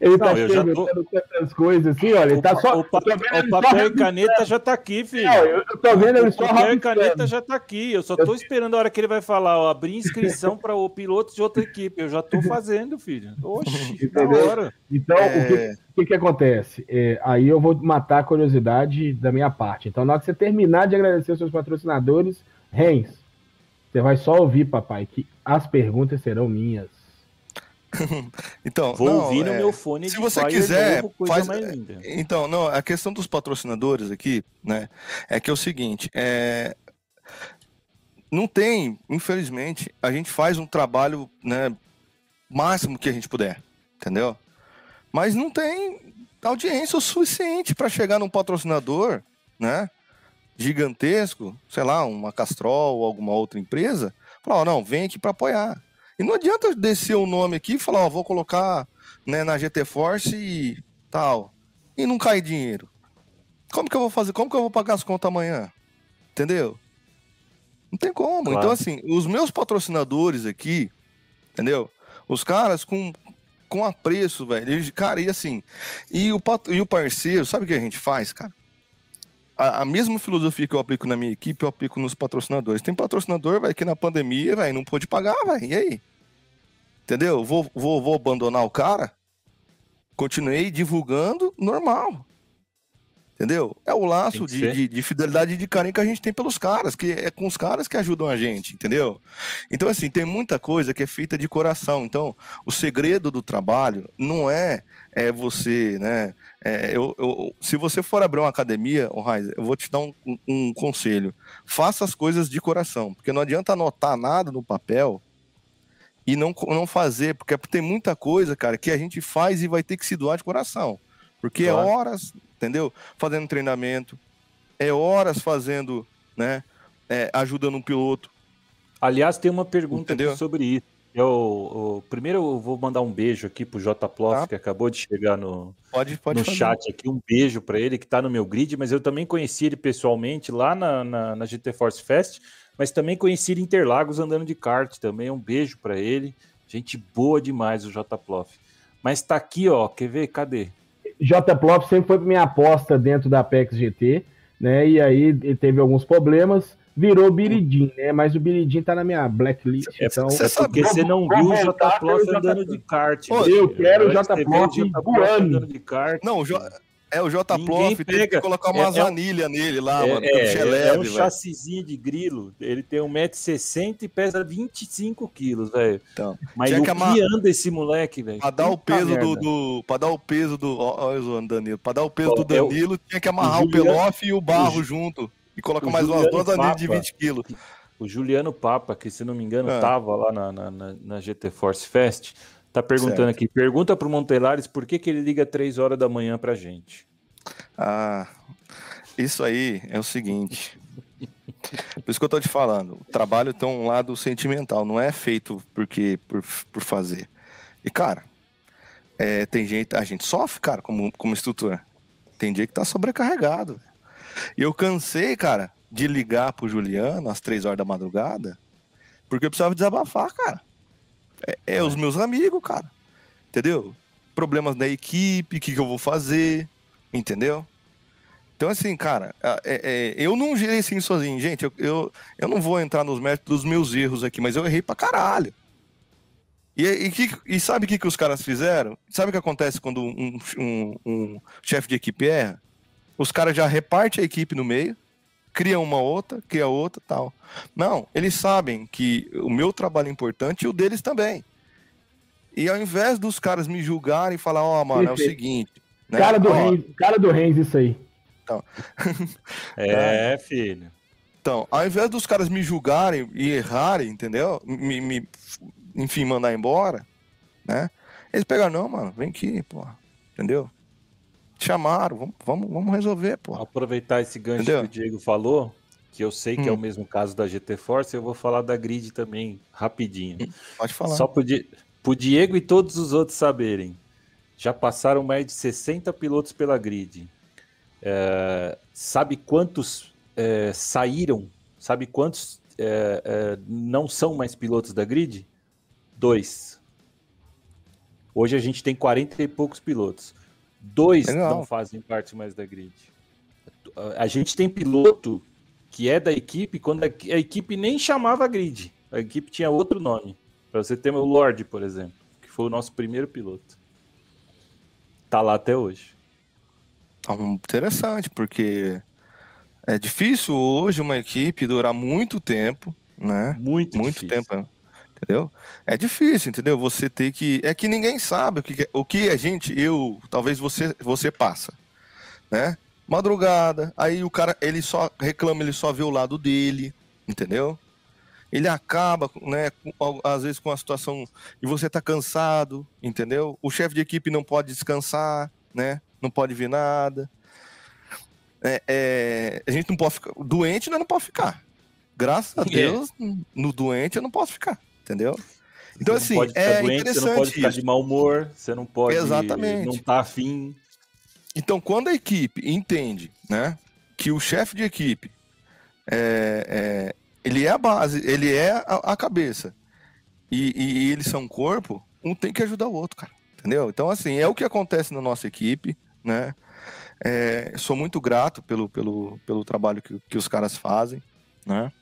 ele tá não, tá tô... certas coisas assim, olha, ele tá só. O, pa... o papel e caneta já tá aqui, filho. Não, eu tô vendo ele só. O papel e caneta já tá aqui. Eu só tô eu... esperando a hora que ele vai falar, ó, abrir inscrição para o piloto de outra equipe. Eu já tô *laughs* fazendo, filho. Oxi, *laughs* da hora. Então, é... o, que, o que, que acontece? É, aí eu vou matar a curiosidade da minha parte. Então, na hora que você terminar de agradecer os seus patrocinadores, Rens, você vai só ouvir, papai, que as perguntas serão minhas. *laughs* então, vou não, ouvir é, no meu fone. Se você quiser, novo, faz. Então, não, a questão dos patrocinadores aqui, né, é que é o seguinte, é, não tem, infelizmente, a gente faz um trabalho, né, máximo que a gente puder, entendeu? Mas não tem audiência o suficiente para chegar num patrocinador, né? Gigantesco, sei lá, uma Castrol ou alguma outra empresa, falar, ó, não, vem aqui para apoiar. E não adianta descer o nome aqui e falar, ó, vou colocar né, na GT Force e tal, e não cai dinheiro. Como que eu vou fazer? Como que eu vou pagar as contas amanhã? Entendeu? Não tem como. Claro. Então, assim, os meus patrocinadores aqui, entendeu? Os caras com, com apreço, velho. Cara, e assim, e o, e o parceiro, sabe o que a gente faz, cara? A, a, mesma filosofia que eu aplico na minha equipe, eu aplico nos patrocinadores. Tem patrocinador, vai que na pandemia, vai, não pôde pagar, vai. E aí? Entendeu? Vou, vou, vou abandonar o cara? Continuei divulgando normal. Entendeu? É o laço de, de, de, fidelidade e de carinho que a gente tem pelos caras, que é com os caras que ajudam a gente, entendeu? Então, assim, tem muita coisa que é feita de coração. Então, o segredo do trabalho não é, é você, né? É, eu, eu, se você for abrir uma academia, oh, Raiz, eu vou te dar um, um, um conselho. Faça as coisas de coração, porque não adianta anotar nada no papel e não, não fazer, porque tem muita coisa, cara, que a gente faz e vai ter que se doar de coração. Porque é claro. é horas, entendeu? Fazendo treinamento, é horas fazendo, né? É, ajudando um piloto. Aliás, tem uma pergunta sobre isso. Eu, eu, primeiro eu vou mandar um beijo aqui pro J Plof, tá. que acabou de chegar no, pode, pode no chat aqui. Um beijo para ele, que tá no meu grid, mas eu também conheci ele pessoalmente lá na, na, na GT Force Fest, mas também conheci ele em Interlagos andando de kart também. Um beijo para ele. Gente boa demais, o J Plof. Mas tá aqui, ó. Quer ver? Cadê? J. Plop sempre foi minha aposta dentro da Apex GT, né? E aí ele teve alguns problemas, virou Biridim, né? Mas o Biridim tá na minha blacklist. É, então, é porque você não viu o J. Plop andando de kart. Pô, eu quero o J. Plop voando. De kart. Não, o J. É, o J. Plof tem que colocar umas é, anilhas é, nele lá, é, mano. É, é, leve, é um chassizinho de grilo. Ele tem 1,60m e pesa 25 quilos, velho. Então, Mas o que, que anda esse moleque, velho? Pra dar o peso do, do. Pra dar o peso do. Olha o Danilo. Pra dar o peso do é Danilo, tinha que amarrar o, o Pelof e o barro o, junto. E colocar mais umas duas anilhas de 20 quilos. O Juliano Papa, que se não me engano, ah. tava lá na, na, na GT Force Fest Tá perguntando certo. aqui. Pergunta pro Montelares por que, que ele liga 3 horas da manhã pra gente. Ah, isso aí é o seguinte. Por isso que eu tô te falando. O trabalho tem um lado sentimental, não é feito porque por, por fazer. E, cara, é, tem gente, a gente sofre, cara, como, como instrutor. Tem dia que tá sobrecarregado. E eu cansei, cara, de ligar pro Juliano às três horas da madrugada, porque eu precisava desabafar, cara. É, é os meus amigos, cara. Entendeu? Problemas da equipe, o que, que eu vou fazer, entendeu? Então, assim, cara, é, é, eu não gerei assim sozinho. Gente, eu, eu, eu não vou entrar nos méritos dos meus erros aqui, mas eu errei pra caralho. E, e, e sabe o que, que os caras fizeram? Sabe o que acontece quando um, um, um chefe de equipe erra? Os caras já repartem a equipe no meio, cria uma outra, cria outra tal. Não, eles sabem que o meu trabalho é importante e o deles também. E ao invés dos caras me julgarem e falar, ó, oh, mano, é o seguinte. Né? Cara do Reis, cara do Reis, isso aí. Então. *laughs* é, filho. Então, ao invés dos caras me julgarem e errarem, entendeu? Me, me enfim, mandar embora, né? Eles pegaram, não, mano, vem aqui, pô. Entendeu? Chamaram, vamos, vamos, vamos resolver, pô. Aproveitar esse gancho Entendeu? que o Diego falou, que eu sei que hum. é o hum. mesmo caso da GT Force, eu vou falar da grid também, rapidinho. Hum, pode falar. Só pro, Di pro Diego e todos os outros saberem. Já passaram mais de 60 pilotos pela grid. É, sabe quantos é, saíram? Sabe quantos é, é não são mais pilotos da grid? Dois. Hoje a gente tem 40 e poucos pilotos. Dois Legal. não fazem parte mais da grid. A gente tem piloto que é da equipe quando a, a equipe nem chamava grid. A equipe tinha outro nome. Para você ter o Lorde, por exemplo, que foi o nosso primeiro piloto. Tá lá até hoje. Interessante, porque é difícil hoje uma equipe durar muito tempo, né? Muito, muito difícil. tempo entendeu? É difícil, entendeu? Você ter que. É que ninguém sabe o que, o que a gente, eu, talvez você, você passa, né? Madrugada, aí o cara, ele só reclama, ele só vê o lado dele, entendeu? Ele acaba, né, com, às vezes com a situação e você tá cansado, entendeu? O chefe de equipe não pode descansar, né? não pode ver nada. É, é, a gente não pode ficar. Doente não pode ficar. Graças a é. Deus, no doente eu não posso ficar, entendeu? Então, assim, é doente, interessante. Você não pode ficar de mau humor, você não pode. Exatamente. Não tá afim. Então, quando a equipe entende, né, que o chefe de equipe é, é, ele é a base, ele é a, a cabeça e, e, eles são corpo, um tem que ajudar o outro, cara. Entendeu? Então, assim, é o que acontece na nossa equipe, né? É, sou muito grato pelo, pelo, pelo trabalho que, que os caras fazem, né?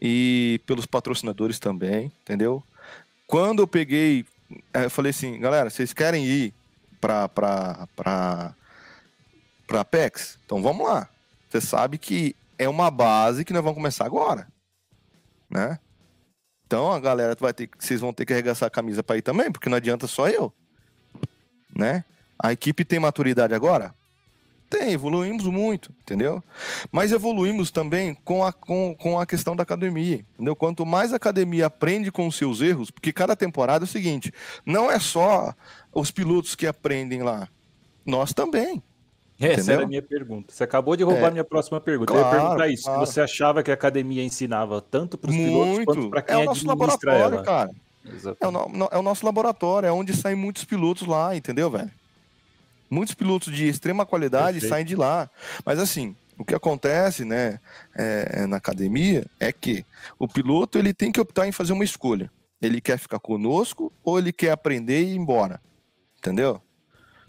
E pelos patrocinadores também, entendeu? Quando eu peguei, é, eu falei assim, galera, vocês querem ir para para para para Apex? Então vamos lá. Você sabe que é uma base que nós vamos começar agora, né? Então a galera vai ter, vocês vão ter que arregaçar a camisa para ir também, porque não adianta só eu, né? A equipe tem maturidade agora? Tem, evoluímos muito, entendeu? Mas evoluímos também com a, com, com a questão da academia, entendeu? Quanto mais a academia aprende com os seus erros, porque cada temporada é o seguinte, não é só os pilotos que aprendem lá, nós também. Essa entendeu? era a minha pergunta. Você acabou de roubar é, minha próxima pergunta. Claro, eu ia perguntar isso. Claro. Você achava que a academia ensinava tanto para os pilotos quanto para quem é o nosso laboratório, ela. cara. É o, é o nosso laboratório, é onde saem muitos pilotos lá, entendeu, velho? Muitos pilotos de extrema qualidade Perfeito. saem de lá. Mas assim, o que acontece, né, é, na academia é que o piloto ele tem que optar em fazer uma escolha. Ele quer ficar conosco ou ele quer aprender e ir embora, entendeu?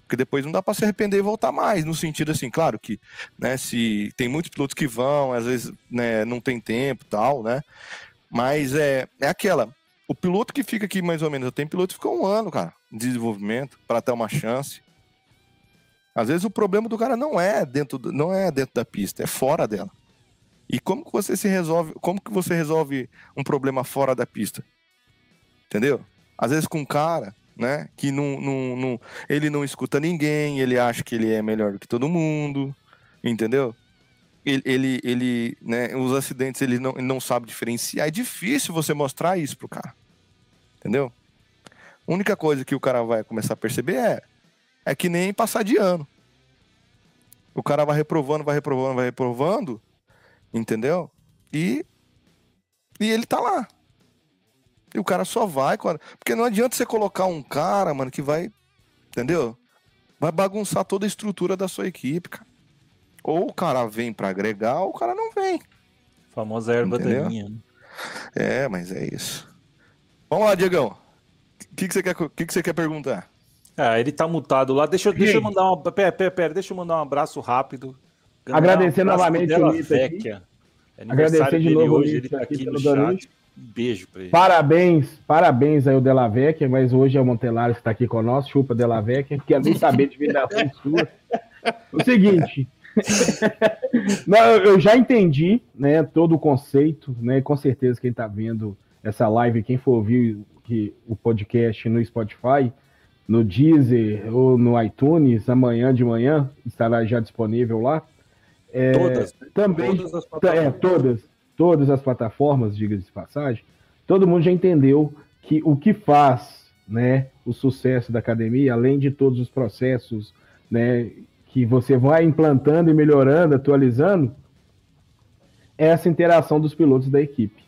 Porque depois não dá para se arrepender e voltar mais, no sentido assim, claro que, né, se tem muitos pilotos que vão, às vezes, né, não tem tempo, tal, né? Mas é, é aquela, o piloto que fica aqui mais ou menos, eu tenho piloto que fica um ano, cara, de desenvolvimento para ter uma chance. Às vezes o problema do cara não é dentro, não é dentro da pista, é fora dela. E como que você se resolve, como que você resolve um problema fora da pista? Entendeu? Às vezes com um cara, né, que não, não, não, ele não escuta ninguém, ele acha que ele é melhor que todo mundo, entendeu? Ele, ele, ele né, os acidentes ele não, ele não sabe diferenciar. É difícil você mostrar isso pro cara, entendeu? A única coisa que o cara vai começar a perceber é é que nem passar de ano. O cara vai reprovando, vai reprovando, vai reprovando, entendeu? E, e ele tá lá. E o cara só vai. Porque não adianta você colocar um cara, mano, que vai. Entendeu? Vai bagunçar toda a estrutura da sua equipe, cara. Ou o cara vem para agregar, ou o cara não vem. Famosa erva daninha. Né? É, mas é isso. Vamos lá, Diegão. O que, que, você quer, que, que você quer perguntar? Ah, ele tá mutado lá. Deixa, deixa eu mandar um. Pera, pera, pera, deixa eu mandar um abraço rápido. Agradecer um novamente o Nito aqui. Agradecer de novo hoje, ele tá aqui, no chat. Um beijo pra ele. Parabéns, parabéns aí o Della Vecchia, mas hoje é o Montelares que tá aqui conosco, chupa Della Vecchia, quer nem saber de vida sua. O seguinte, *laughs* não, eu já entendi, né, todo o conceito, né, com certeza quem tá vendo essa live, quem for ouvir que, o podcast no Spotify, no Deezer ou no iTunes, amanhã de manhã, estará já disponível lá. É, todas. Também, todas as plataformas. É, todas, todas as plataformas, diga-se de passagem. Todo mundo já entendeu que o que faz né, o sucesso da academia, além de todos os processos né, que você vai implantando e melhorando, atualizando, é essa interação dos pilotos da equipe.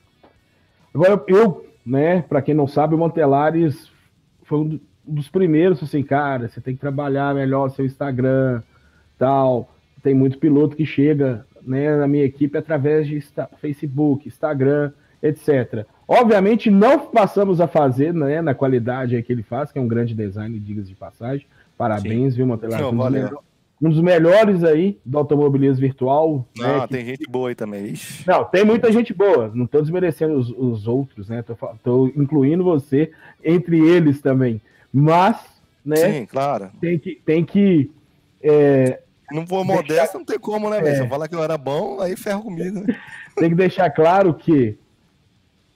Agora, eu, né, para quem não sabe, o Montelares foi um dos primeiros, assim, cara, você tem que trabalhar melhor seu Instagram, tal. Tem muito piloto que chega né, na minha equipe através de Facebook, Instagram, etc. Obviamente, não passamos a fazer né, na qualidade que ele faz, que é um grande design, digas de passagem. Parabéns, Sim. viu, Montelar? Um, um dos melhores aí do automobilismo virtual. Não, né, tem que... gente boa aí também. Ixi. Não, tem muita gente boa. Não estou desmerecendo os, os, outros, né? Estou incluindo você entre eles também. Mas, né? Sim, claro. Tem que. Tem que é, não for modesto, não tem como, né, velho? É. Falar que eu era bom, aí ferra comigo, né? *laughs* Tem que deixar claro que,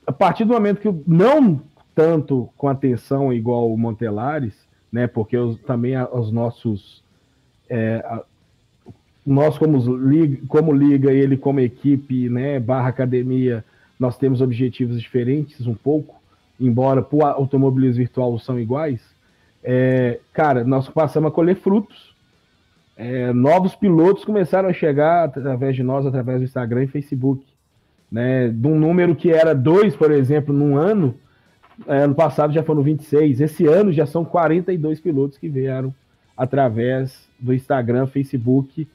a partir do momento que eu não tanto com atenção igual o Montelares, né? Porque eu, também os nossos. É, a, nós, como liga, como liga, ele como equipe, né? Barra academia, nós temos objetivos diferentes um pouco embora para automobilismo virtual são iguais, é, cara, nós passamos a colher frutos é, novos pilotos começaram a chegar através de nós, através do Instagram e Facebook. Né? De um número que era dois, por exemplo, num ano, é, ano passado já foram 26. Esse ano já são 42 pilotos que vieram através do Instagram, Facebook,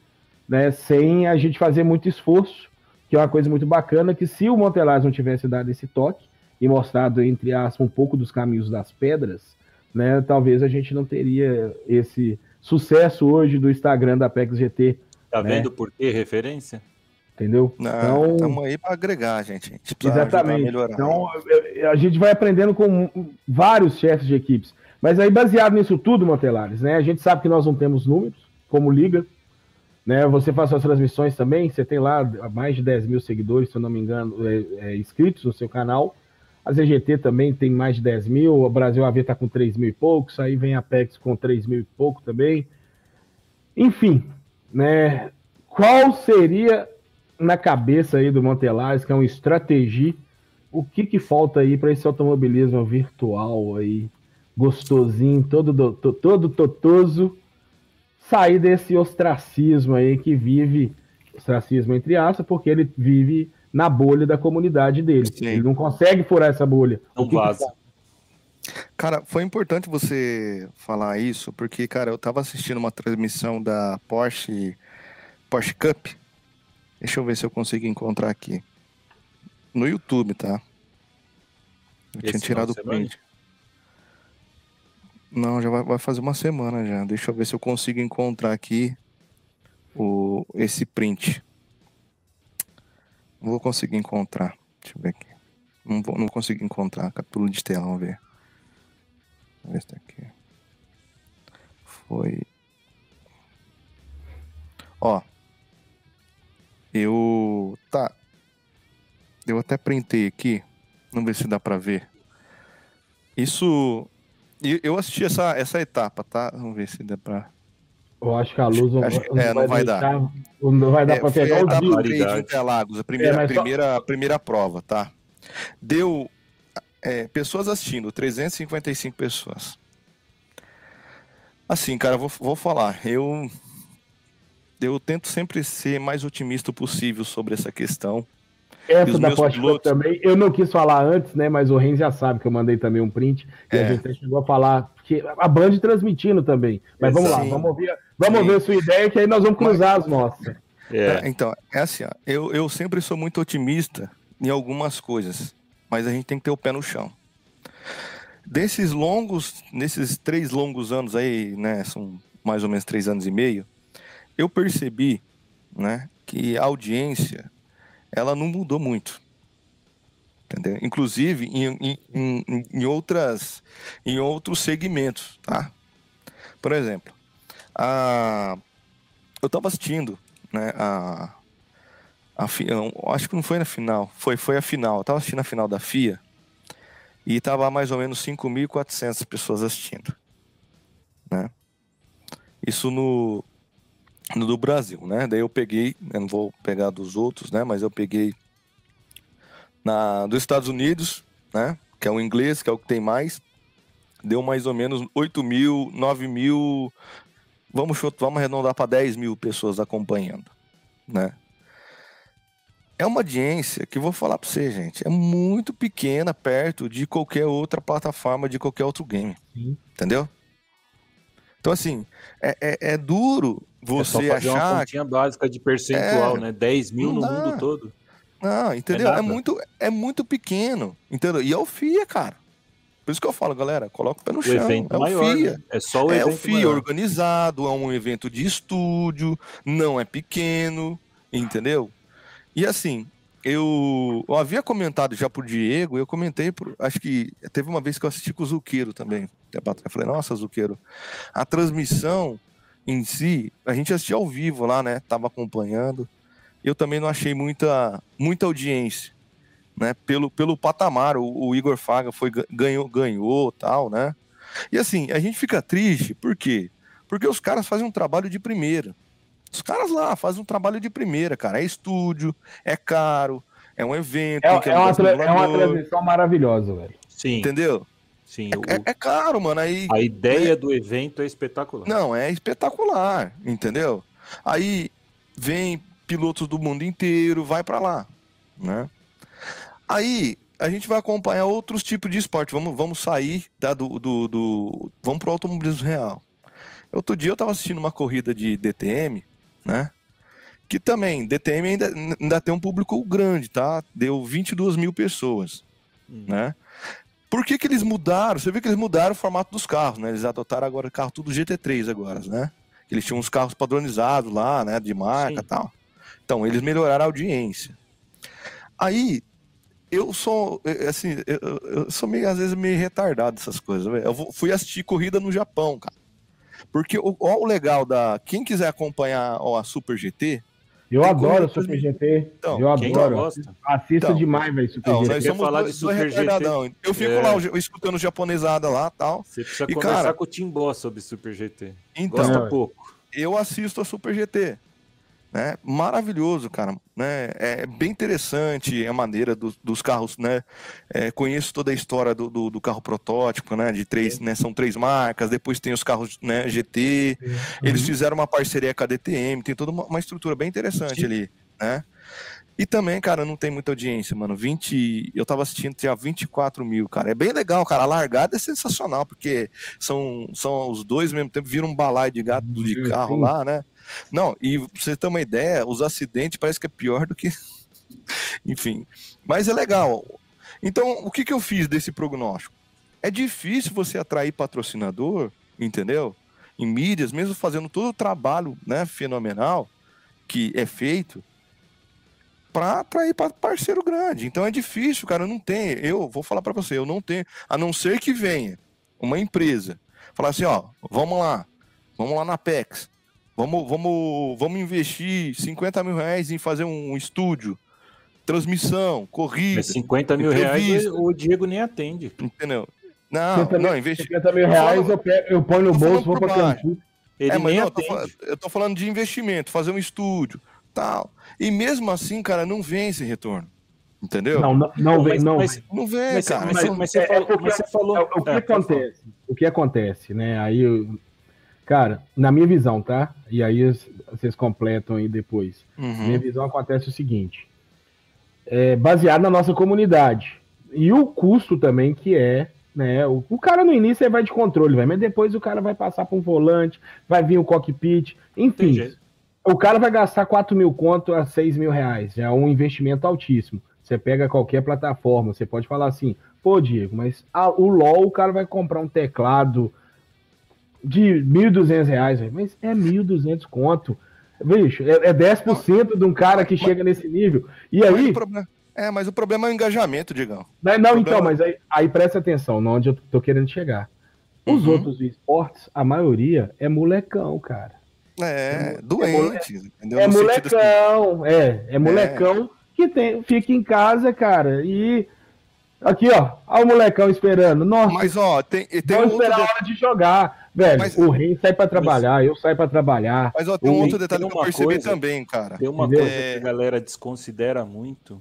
né? sem a gente fazer muito esforço, que é uma coisa muito bacana, que se o Montelaz não tivesse dado esse toque e mostrado, entre aspas, um pouco dos caminhos das pedras, né? talvez a gente não teria esse sucesso hoje do Instagram da Apex GT. Tá né? vendo por que referência? Entendeu? então, estamos aí para agregar, gente. gente exatamente. Então, a gente vai aprendendo com vários chefes de equipes. Mas aí, baseado nisso tudo, Motelares, né? A gente sabe que nós não temos números, como liga. Né? Você faz suas transmissões também, você tem lá mais de 10 mil seguidores, se eu não me engano, é, é, inscritos no seu canal. A ZGT também tem mais de 10 mil, o Brasil AV está com 3 mil e poucos, aí vem a Apex com 3 mil e pouco também. Enfim, né? Qual seria na cabeça aí do Montelares, que é um estratégia, o que que falta aí para esse automobilismo virtual aí, gostosinho, todo, todo totoso, sair desse ostracismo aí que vive, ostracismo entre aspas, porque ele vive na bolha da comunidade dele. Sim. Ele não consegue furar essa bolha. Não vaza. Cara, foi importante você falar isso, porque, cara, eu tava assistindo uma transmissão da Porsche, Porsche Cup. Deixa eu ver se eu consigo encontrar aqui. No YouTube, tá? Eu Esse tinha tirado o print. Não, já vai, vai, fazer uma semana já. Deixa eu ver se eu consigo encontrar aqui o, esse print. Não vou conseguir encontrar. Deixa eu ver aqui. Não, vou, não consigo encontrar. Capítulo de tela, vamos ver. Vamos ver se tá aqui. Foi. Ó. Eu. Tá. Eu até printei aqui. Vamos ver se dá pra ver. Isso. Eu assisti essa, essa etapa, tá? Vamos ver se dá pra. Eu acho que a luz não, acho, não, é, não vai, deixar, dar. Não vai dar é, para pegar o vídeo. de Interlagos, a primeira, é, primeira, só... primeira prova, tá? Deu é, pessoas assistindo, 355 pessoas. Assim, cara, vou, vou falar. Eu, eu tento sempre ser mais otimista possível sobre essa questão. Essa da Porsche pilotos... também, eu não quis falar antes, né? Mas o Renz já sabe que eu mandei também um print. E é. a gente chegou a falar, que a Band transmitindo também. Mas vamos lá, vamos ouvir, vamos Sim. ver a sua ideia, que aí nós vamos cruzar mas... as nossas. É. Então, é assim, ó, eu, eu sempre sou muito otimista em algumas coisas, mas a gente tem que ter o pé no chão. Desses longos, nesses três longos anos aí, né, são mais ou menos três anos e meio, eu percebi, né, que a audiência ela não mudou muito. Entendeu? Inclusive em, em, em, outras, em outros segmentos, tá? Por exemplo, a, eu estava assistindo, né, a, a, acho que não foi na final, foi, foi a final, eu tava assistindo a final da FIA e tava mais ou menos 5.400 pessoas assistindo, né? Isso no, no do Brasil, né? Daí eu peguei, não vou pegar dos outros, né? Mas eu peguei na dos Estados Unidos, né? Que é o inglês, que é o que tem mais. Deu mais ou menos 8 mil, 9 mil. Vamos, vamos arredondar para 10 mil pessoas acompanhando, né? É uma audiência que vou falar para você, gente, é muito pequena perto de qualquer outra plataforma, de qualquer outro game. Sim. Entendeu? Então, assim, é, é, é duro você é só fazer achar. Uma continha básica de percentual, é, né? 10 mil no dá. mundo todo. Não, entendeu? É, é, muito, é muito pequeno, entendeu? E é o FIA, cara. Por isso que eu falo, galera, coloca o pé no o chão. Evento é maior, o FIA. Né? É só o evento. É o FIA maior. organizado, é um evento de estúdio, não é pequeno, entendeu? E assim, eu, eu havia comentado já pro Diego, eu comentei, por, acho que teve uma vez que eu assisti com o Zuqueiro também. Eu falei, nossa, Zuqueiro, a transmissão em si, a gente assistia ao vivo lá, né? Tava acompanhando. Eu também não achei muita, muita audiência, né? Pelo, pelo patamar, o, o Igor Faga foi ganhou, ganhou, tal, né? E assim, a gente fica triste, por quê? Porque os caras fazem um trabalho de primeira. Os caras lá fazem um trabalho de primeira, cara. É estúdio, é caro, é um evento. É, é, uma, é uma transmissão maravilhosa, velho. Sim. Entendeu? Sim, É, o- é- é caro, mano. Aí, a ideia do evento é espetacular. Não, é espetacular, entendeu? Aí vem pilotos do mundo inteiro, vai pra lá, né? Aí a gente vai acompanhar outros tipos de esporte. Vamos, vamos sair da, do, do, do- Vamos pro automobilismo real. Outro dia eu tava assistindo uma corrida de DTM, né? Que também, DTM ainda, ainda tem um público grande, tá? Deu 22 mil pessoas, Hum. né? Por que, que eles mudaram? Você vê que eles mudaram o formato dos carros, né? Eles adotaram agora carro tudo GT3 agora, né? Eles tinham uns carros padronizados lá, né? De marca e Sim. tal. Então, eles melhoraram a audiência. Aí, eu sou, eh, assim, eu, eu- sou meio, às vezes, meio retardado dessas coisas. Eu fui assistir corrida no Japão, cara. Porque o, ó, o legal da. Quem quiser acompanhar ó, a Super GT, Eu adoro Super. GT. Então, eu Quem adoro. gosta? Assista Então. demais, velho, Super não, GT. nós somos falar dois, de Super GT? retardadão. Eu fico É. lá escutando japonesada lá tal. Você precisa E, conversar cara, com o Timbó sobre Super GT. Então, Gosta é. pouco. eu assisto a Super GT. Né? Maravilhoso, cara. Né? É bem interessante a maneira dos, dos carros, né? É, conheço toda a história do, do, do carro protótipo, né? De três, né? São três marcas, depois tem os carros né? GT. Eles fizeram uma parceria com a DTM, tem toda uma, uma estrutura bem interessante Sim. ali, né? E também, cara, não tem muita audiência, mano. 20. Eu tava assistindo, tinha 24 mil, cara. É bem legal, cara. A largada é sensacional, porque são, são os dois ao mesmo tempo, viram um balaio de gato de carro lá, né? Não, e pra você ter uma ideia, os acidentes parece que é pior do que. *laughs* Enfim. Mas é legal. Então, o que, que eu fiz desse prognóstico? É difícil você atrair patrocinador, entendeu? Em mídias, mesmo fazendo todo o trabalho né, fenomenal que é feito, para atrair pa- parceiro grande. Então é difícil, cara. Não tem. Eu vou falar para você, eu não tenho. A não ser que venha uma empresa falar assim: ó, vamos lá, vamos lá na PEX, vamos, vamos, vamos investir 50 mil reais em fazer um estúdio, transmissão, corrida, Mas 50 mil reais o Diego nem atende. entendeu? Não, 50 mil, não, investir. 50 mil reais eu, pego- eu ponho no bolso, falando vou pra. Cancún. Ele É, mas nem não, eu tô, atende. eu tô falando de investimento, fazer um estúdio, tal. E mesmo assim, cara, não vem esse retorno. Entendeu? Não, não, não vem, mas, não mas, vem. Não vem, mas, cara. mas, mas você- mas você é- é falou, mas você falou. É, o que falar. acontece? O que acontece, né? Aí, eu- cara, na minha visão, tá? E aí vocês completam aí depois. Uhum. Minha visão acontece o seguinte: é baseado na nossa comunidade e o custo também que é, né? O, o cara no início vai de controle, vai, mas depois o cara vai passar para um volante, vai vir o cockpit, Tem enfim. O cara vai gastar 4 mil conto a 6 mil reais. É um investimento altíssimo. Você pega qualquer plataforma, você pode falar assim, pô, Diego, mas a- o LOL o cara vai comprar um teclado de 1.200 reais, velho. mas é 1.200 conto. Bicho, é, é 10% de um cara que chega nesse nível. E aí, É, mas o problema é o engajamento, Digão. não, não, então, mas aí, aí presta atenção, não onde eu tô querendo chegar. Os Uhum. outros esportes, a maioria é molecão, cara. É, É doente, entendeu? É No sentido assim, molecão, é, é molecão que tem, fica em casa, cara, e aqui, ó, ó o molecão esperando. Nossa, Mas, ó, tem, tem um vamos outro esperar a hora de jogar, velho. Mas- o rei sai pra trabalhar, eu saio pra trabalhar. Mas, ó, tem um Tem- outro tem detalhe que eu percebi coisa- também, cara. Tem uma Entendeu? coisa que a galera desconsidera muito,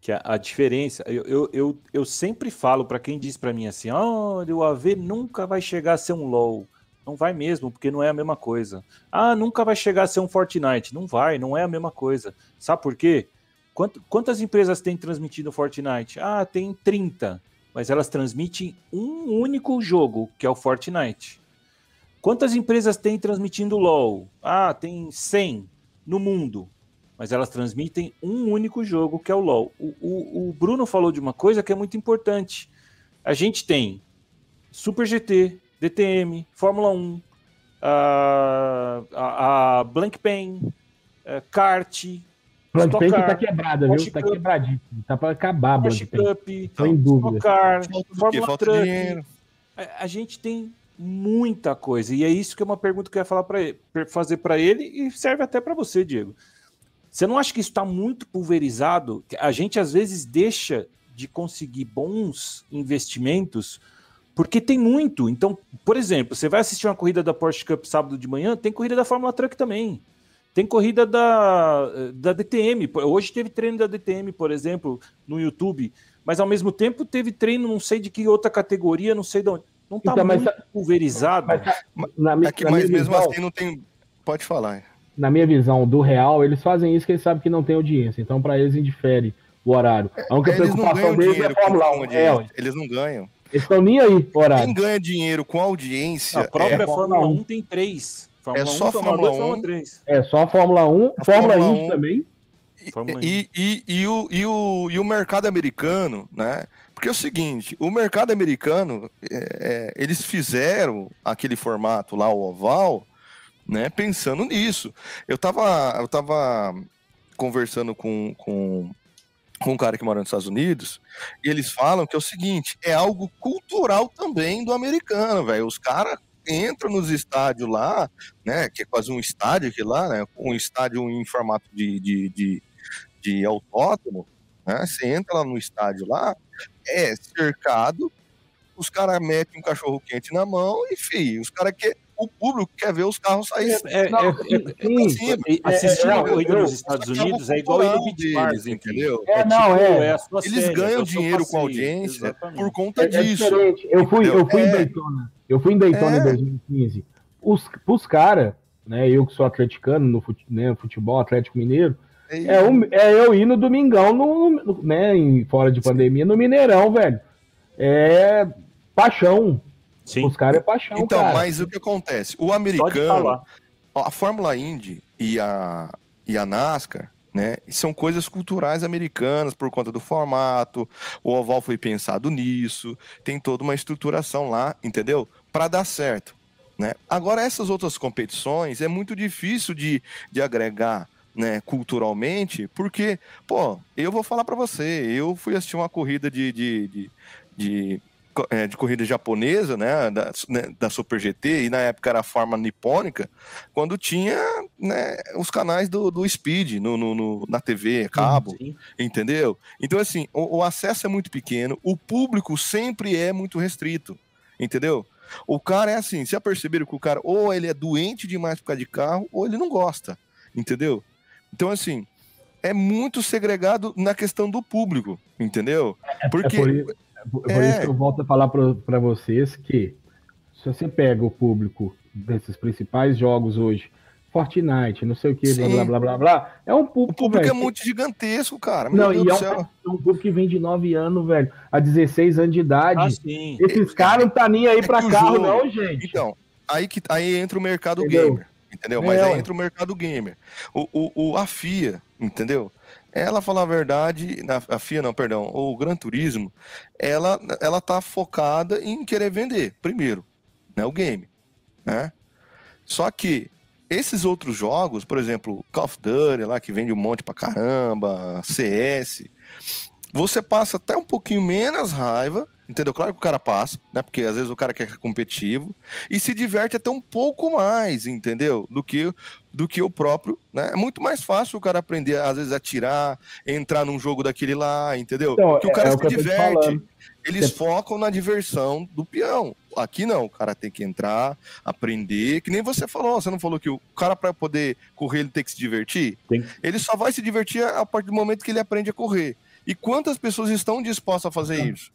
que a, a diferença. Eu, eu, eu, eu sempre falo para quem diz para mim assim: olha, o AV nunca vai chegar a ser um LOL. Não vai mesmo, porque não é a mesma coisa. Ah, nunca vai chegar a ser um Fortnite. Não vai, não é a mesma coisa. Sabe por quê? Quanto- quantas empresas têm transmitido Fortnite? Ah, tem 30. Mas elas transmitem um único jogo, que é o Fortnite. Quantas empresas têm transmitindo LoL? Ah, tem 100 no mundo. Mas elas transmitem um único jogo, que é o LoL. O, o- o Bruno falou de uma coisa que é muito importante. A gente tem Super GT, DTM, Fórmula 1, a, a, a Blank Pen, eh, kart, Black Stock Paint Car, tá quebrada, viu? Tá quebradíssimo. Tá pra acabar, Porsche Black Paint. Cup, Tô em Stock dúvida. Quê? Fórmula Truck. A, a gente tem muita coisa. E é isso que é uma pergunta que eu ia falar para ele, pra- fazer para ele e serve até para você, Diego. Você não acha que isso está muito pulverizado? A gente às vezes deixa de conseguir bons investimentos porque tem muito. Então, por exemplo, você vai assistir uma corrida da Porsche Cup sábado de manhã, tem corrida da Fórmula Truck também. Tem corrida da, da DTM. Hoje teve treino da DTM, por exemplo, no YouTube. Mas ao mesmo tempo teve treino, não sei de que outra categoria, não sei de onde. Não tá então, muito mas, pulverizado. Mas, na, na, é que, mas mesmo visão, assim não tem. Pode falar. Na minha visão do real, eles fazem isso que eles sabem que não tem audiência. Então, para eles, indifere o horário. A única eles preocupação deles é a Fórmula 1. É, eles não ganham. Eles estão nem aí, horário. Quem ganha dinheiro com audiência. A própria é... Fórmula 1 tem três. Fórmula é só 1, Fórmula 1. Fórmula 3. É só a Fórmula 1, a Fórmula, Fórmula 1 também. E, e, e, o, e, o, e o mercado americano, né? Porque é o seguinte, o mercado americano, é, é, eles fizeram aquele formato lá, o oval, né? Pensando nisso. Eu tava, eu tava conversando com, com, com um cara que mora nos Estados Unidos, e eles falam que é o seguinte, é algo cultural também do americano, velho. Os caras entram nos estádios lá, né? Que é quase um estádio aqui lá, né? Um estádio em formato de, de, de de autódromo, né? Você entra lá no estádio lá, é cercado, os caras metem um cachorro quente na mão e, fi, os caras que o público quer ver os carros sair. É, é, é, assistir a corrida nos Estados Unidos é igual ir no Beach Bars, entendeu? É, não, é. Eles ganham dinheiro com audiência por conta disso. Eu fui, eu fui em Daytona. Eu fui em Daytona em 2015. Os, os caras, né? Eu que sou atleticano no né, futebol, Atlético Mineiro, é, o, é eu ir no domingão, no, no, né, em, fora de pandemia, no Mineirão, velho. É paixão. Sim. Os caras é paixão, Então, cara. mas o que acontece? O americano, a Fórmula Indy e a, e a NASCAR, né, são coisas culturais americanas por conta do formato. O oval foi pensado nisso, tem toda uma estruturação lá, entendeu? Para dar certo. Né? Agora, essas outras competições é muito difícil de, de agregar né, culturalmente, porque, pô, eu vou falar para você, eu fui assistir uma corrida de, de, de, de, de corrida japonesa, né da, né, da Super GT, e na época era a forma nipônica, quando tinha né, os canais do, do Speed no, no, no na TV, cabo, sim, sim. entendeu? Então, assim, o, o acesso é muito pequeno, o público sempre é muito restrito, entendeu? O cara é assim, já perceberam que o cara ou ele é doente demais por causa de carro, ou ele não gosta, entendeu? Então, assim, é muito segregado na questão do público, entendeu? É, é Porque. É por, isso, é por é... isso que eu volto a falar para vocês que se você pega o público desses principais jogos hoje, Fortnite, não sei o que, blá, blá, blá, blá, blá, é um público. O público véio, é muito gigantesco, cara. Meu não, Deus e é um, é um, público que vem de 9 anos, velho, a 16 anos de idade. Ah, Esses é, caras não tá nem aí é pra carro, jogo... não, gente. Então, aí, que, aí entra o mercado Entendeu? gamer entendeu? Mas é, aí entra o mercado gamer. O, o, o, a FIA, entendeu? Ela, falar a verdade, a FIA não, perdão, o Gran Turismo, ela, ela tá focada em querer vender, primeiro, né, o game, né? Só que esses outros jogos, por exemplo, Call of Duty lá, que vende um monte pra caramba, CS, você passa até um pouquinho menos raiva, Entendeu? Claro que o cara passa, né? Porque às vezes o cara quer ser competitivo e se diverte até um pouco mais, entendeu? Do que, do que o próprio, né? É muito mais fácil o cara aprender, às vezes, a tirar, entrar num jogo daquele lá, entendeu? Então, que o cara é, é se diverte. Eles Você... focam na diversão do peão. Aqui não, o cara tem que entrar, aprender, que nem você falou, você não falou que o cara para poder correr ele tem que se divertir? Tem. Ele só vai se divertir a partir do momento que ele aprende a correr. E quantas pessoas estão dispostas a fazer isso?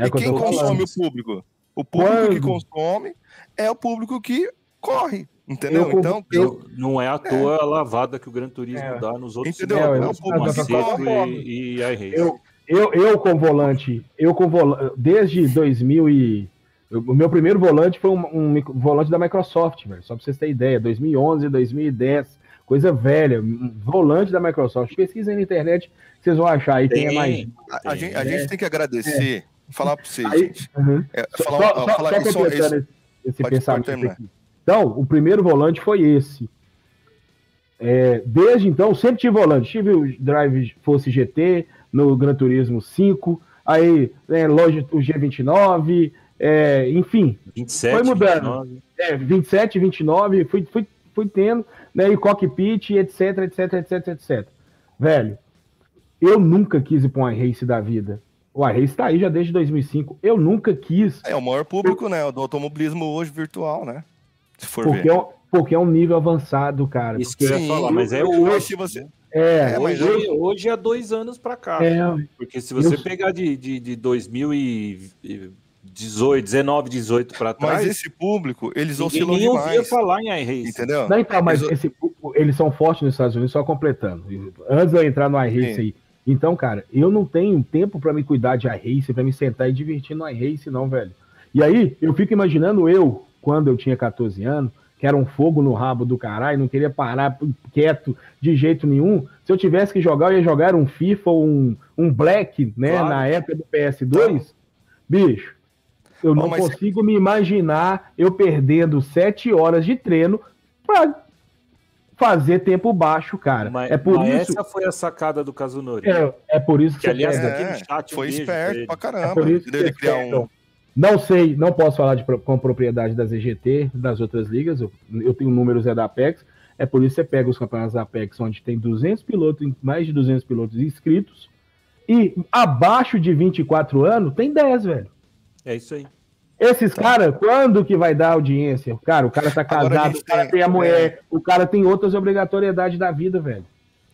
É e quem consome falando. o público? O público Quando? que consome é o público que corre. Entendeu? Eu, então, eu, não é à toa é. a lavada que o Gran Turismo é. dá nos outros Entendeu? É, é o público e, e a eu, eu, eu com volante, eu com volante, desde 2000 e o meu primeiro volante foi um, um volante da Microsoft, velho, só para vocês terem ideia, 2011, 2010, coisa velha, um volante da Microsoft. Pesquisa aí na internet, vocês vão achar aí tem, quem é mais. A, a, gente, a gente tem que agradecer é falar para vocês, Aí, gente. Uhum. É, falar, só, só, falar só isso, esse, esse pensamento aqui. Então, o primeiro volante foi esse. É, desde então, sempre tive volante. Tive o Drive Force GT no Gran Turismo 5, aí é, loja, o G29, é, enfim. 27, foi mudando. 29. É, 27, 29, fui, fui, fui tendo, né, e cockpit, etc, etc, etc, etc. Velho, eu nunca quis ir para uma race da vida. O Array está aí já desde 2005. Eu nunca quis. É o maior público, eu... né? Do automobilismo hoje virtual, né? Se for porque ver. Eu, porque é um nível avançado, cara. Isso que eu ia falar, mas é hoje. Você... É, é hoje, hoje, hoje é dois anos para cá. É, porque se você eu... pegar de, de, de 2018, 19, 18 para trás. Mas esse público, eles oscilam nem demais. ouvia falar em iRace. Entendeu? Não, então, mas eles... Esse, eles são fortes nos Estados Unidos, só completando. Antes de eu entrar no iRace aí. Então, cara, eu não tenho tempo para me cuidar de iRace, para me sentar e divertir no iRace, não, velho. E aí, eu fico imaginando eu, quando eu tinha 14 anos, que era um fogo no rabo do caralho, não queria parar quieto de jeito nenhum. Se eu tivesse que jogar, eu ia jogar um FIFA ou um, um Black, né, claro. na época do PS2. Bicho, eu Bom, não consigo me imaginar eu perdendo sete horas de treino para fazer tempo baixo, cara. Mas, é por isso. Essa foi a sacada do Kazunori. É, é por isso que, que aliás, é, chat, foi esperto pra caramba. É por isso dele criar um não sei, não posso falar de, com propriedade da ZGT, das outras ligas, eu, eu tenho números é da Apex, é por isso que você pega os campeonatos da Apex, onde tem 200 pilotos, mais de 200 pilotos inscritos, e abaixo de 24 anos tem 10, velho. É isso aí. Esses caras, quando que vai dar audiência? Cara, o cara tá casado, o cara tem, tem a mulher, é... o cara tem outras obrigatoriedades da vida, velho.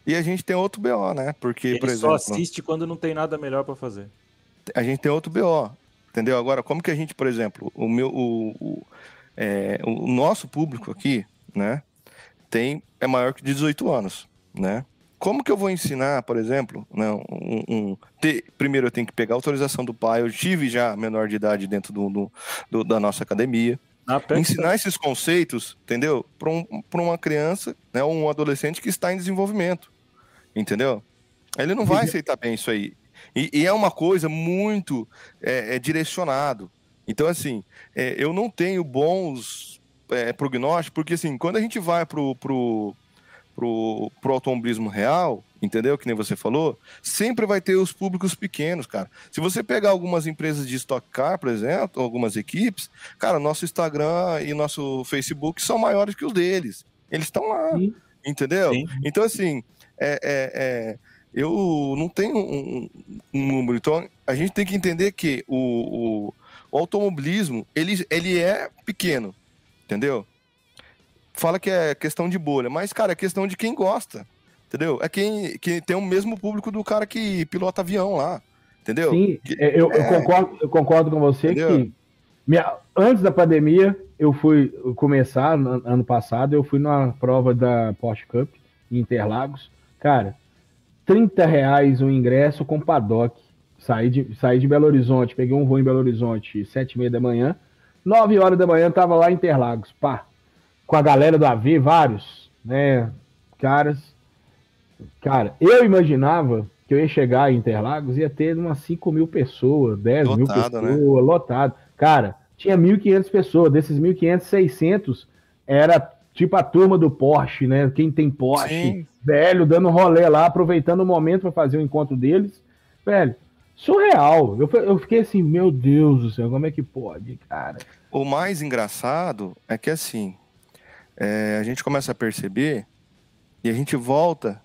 E a gente tem outro BO, né? Porque, Ele por exemplo. só assiste quando não tem nada melhor para fazer. A gente tem outro BO. Entendeu? Agora, como que a gente, por exemplo, o meu, o, o, é, o nosso público aqui, né, tem é maior que 18 anos, né? Como que eu vou ensinar, por exemplo, né, um, um ter, primeiro eu tenho que pegar a autorização do pai, eu tive já menor de idade dentro do, do, do da nossa academia, ah, ensinar esses conceitos, entendeu? Para um, uma criança, né, um adolescente que está em desenvolvimento, entendeu? Ele não vai aceitar bem isso aí. E, e é uma coisa muito é, é direcionado. Então, assim, é, eu não tenho bons é, prognósticos, porque, assim, quando a gente vai pro, pro, pro, pro automobilismo real, entendeu? Que nem você falou, sempre vai ter os públicos pequenos, cara. Se você pegar algumas empresas de Stock Car, por exemplo, algumas equipes, cara, nosso Instagram e nosso Facebook são maiores que os deles. Eles estão lá, Sim. entendeu? Sim. Então, assim, é, é, é eu não tenho um, um, número. Então, a gente tem que entender que o, o, o, automobilismo, ele, ele é pequeno, entendeu? Fala que é questão de bolha, mas, cara, é questão de quem gosta, entendeu? É quem, quem tem o mesmo público do cara que pilota avião lá, entendeu? Sim, é, eu, é... eu, concordo, eu concordo com você entendeu? que minha, antes da pandemia, eu fui começar, ano passado, eu fui numa prova da Porsche Cup em Interlagos. Cara, 30 reais o ingresso com paddock. Saí de, saí de Belo Horizonte, peguei um voo em Belo Horizonte, sete e meia da manhã. Nove horas da manhã tava lá em Interlagos, pá. Com a galera do AV, vários, né, caras. Cara, eu imaginava que eu ia chegar em Interlagos, ia ter umas 5 mil pessoas, 10 mil pessoas, né? lotado. Cara, tinha 1.500 pessoas, desses 1.500, 600 era tipo a turma do Porsche, né? Quem tem Porsche, Sim. velho, dando rolê lá, aproveitando o momento para fazer o encontro deles. Velho, surreal. Eu, eu fiquei assim, meu Deus do céu, como é que pode, cara? O mais engraçado é que assim, é, a gente começa a perceber e a gente volta.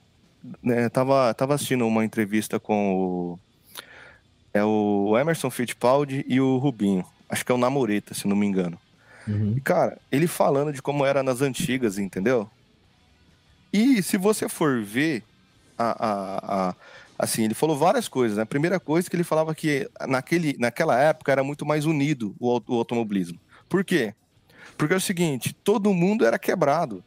Né, tava, tava assistindo uma entrevista com o, é o Emerson Fittipaldi e o Rubinho. Acho que é o Namoreta, se não me engano. Uhum. E, cara, ele falando de como era nas antigas, entendeu? E se você for ver, a, a, a, assim, ele falou várias coisas. Né? A primeira coisa que ele falava que naquele, naquela época era muito mais unido o, o automobilismo. Por quê? Porque é o seguinte, todo mundo era quebrado.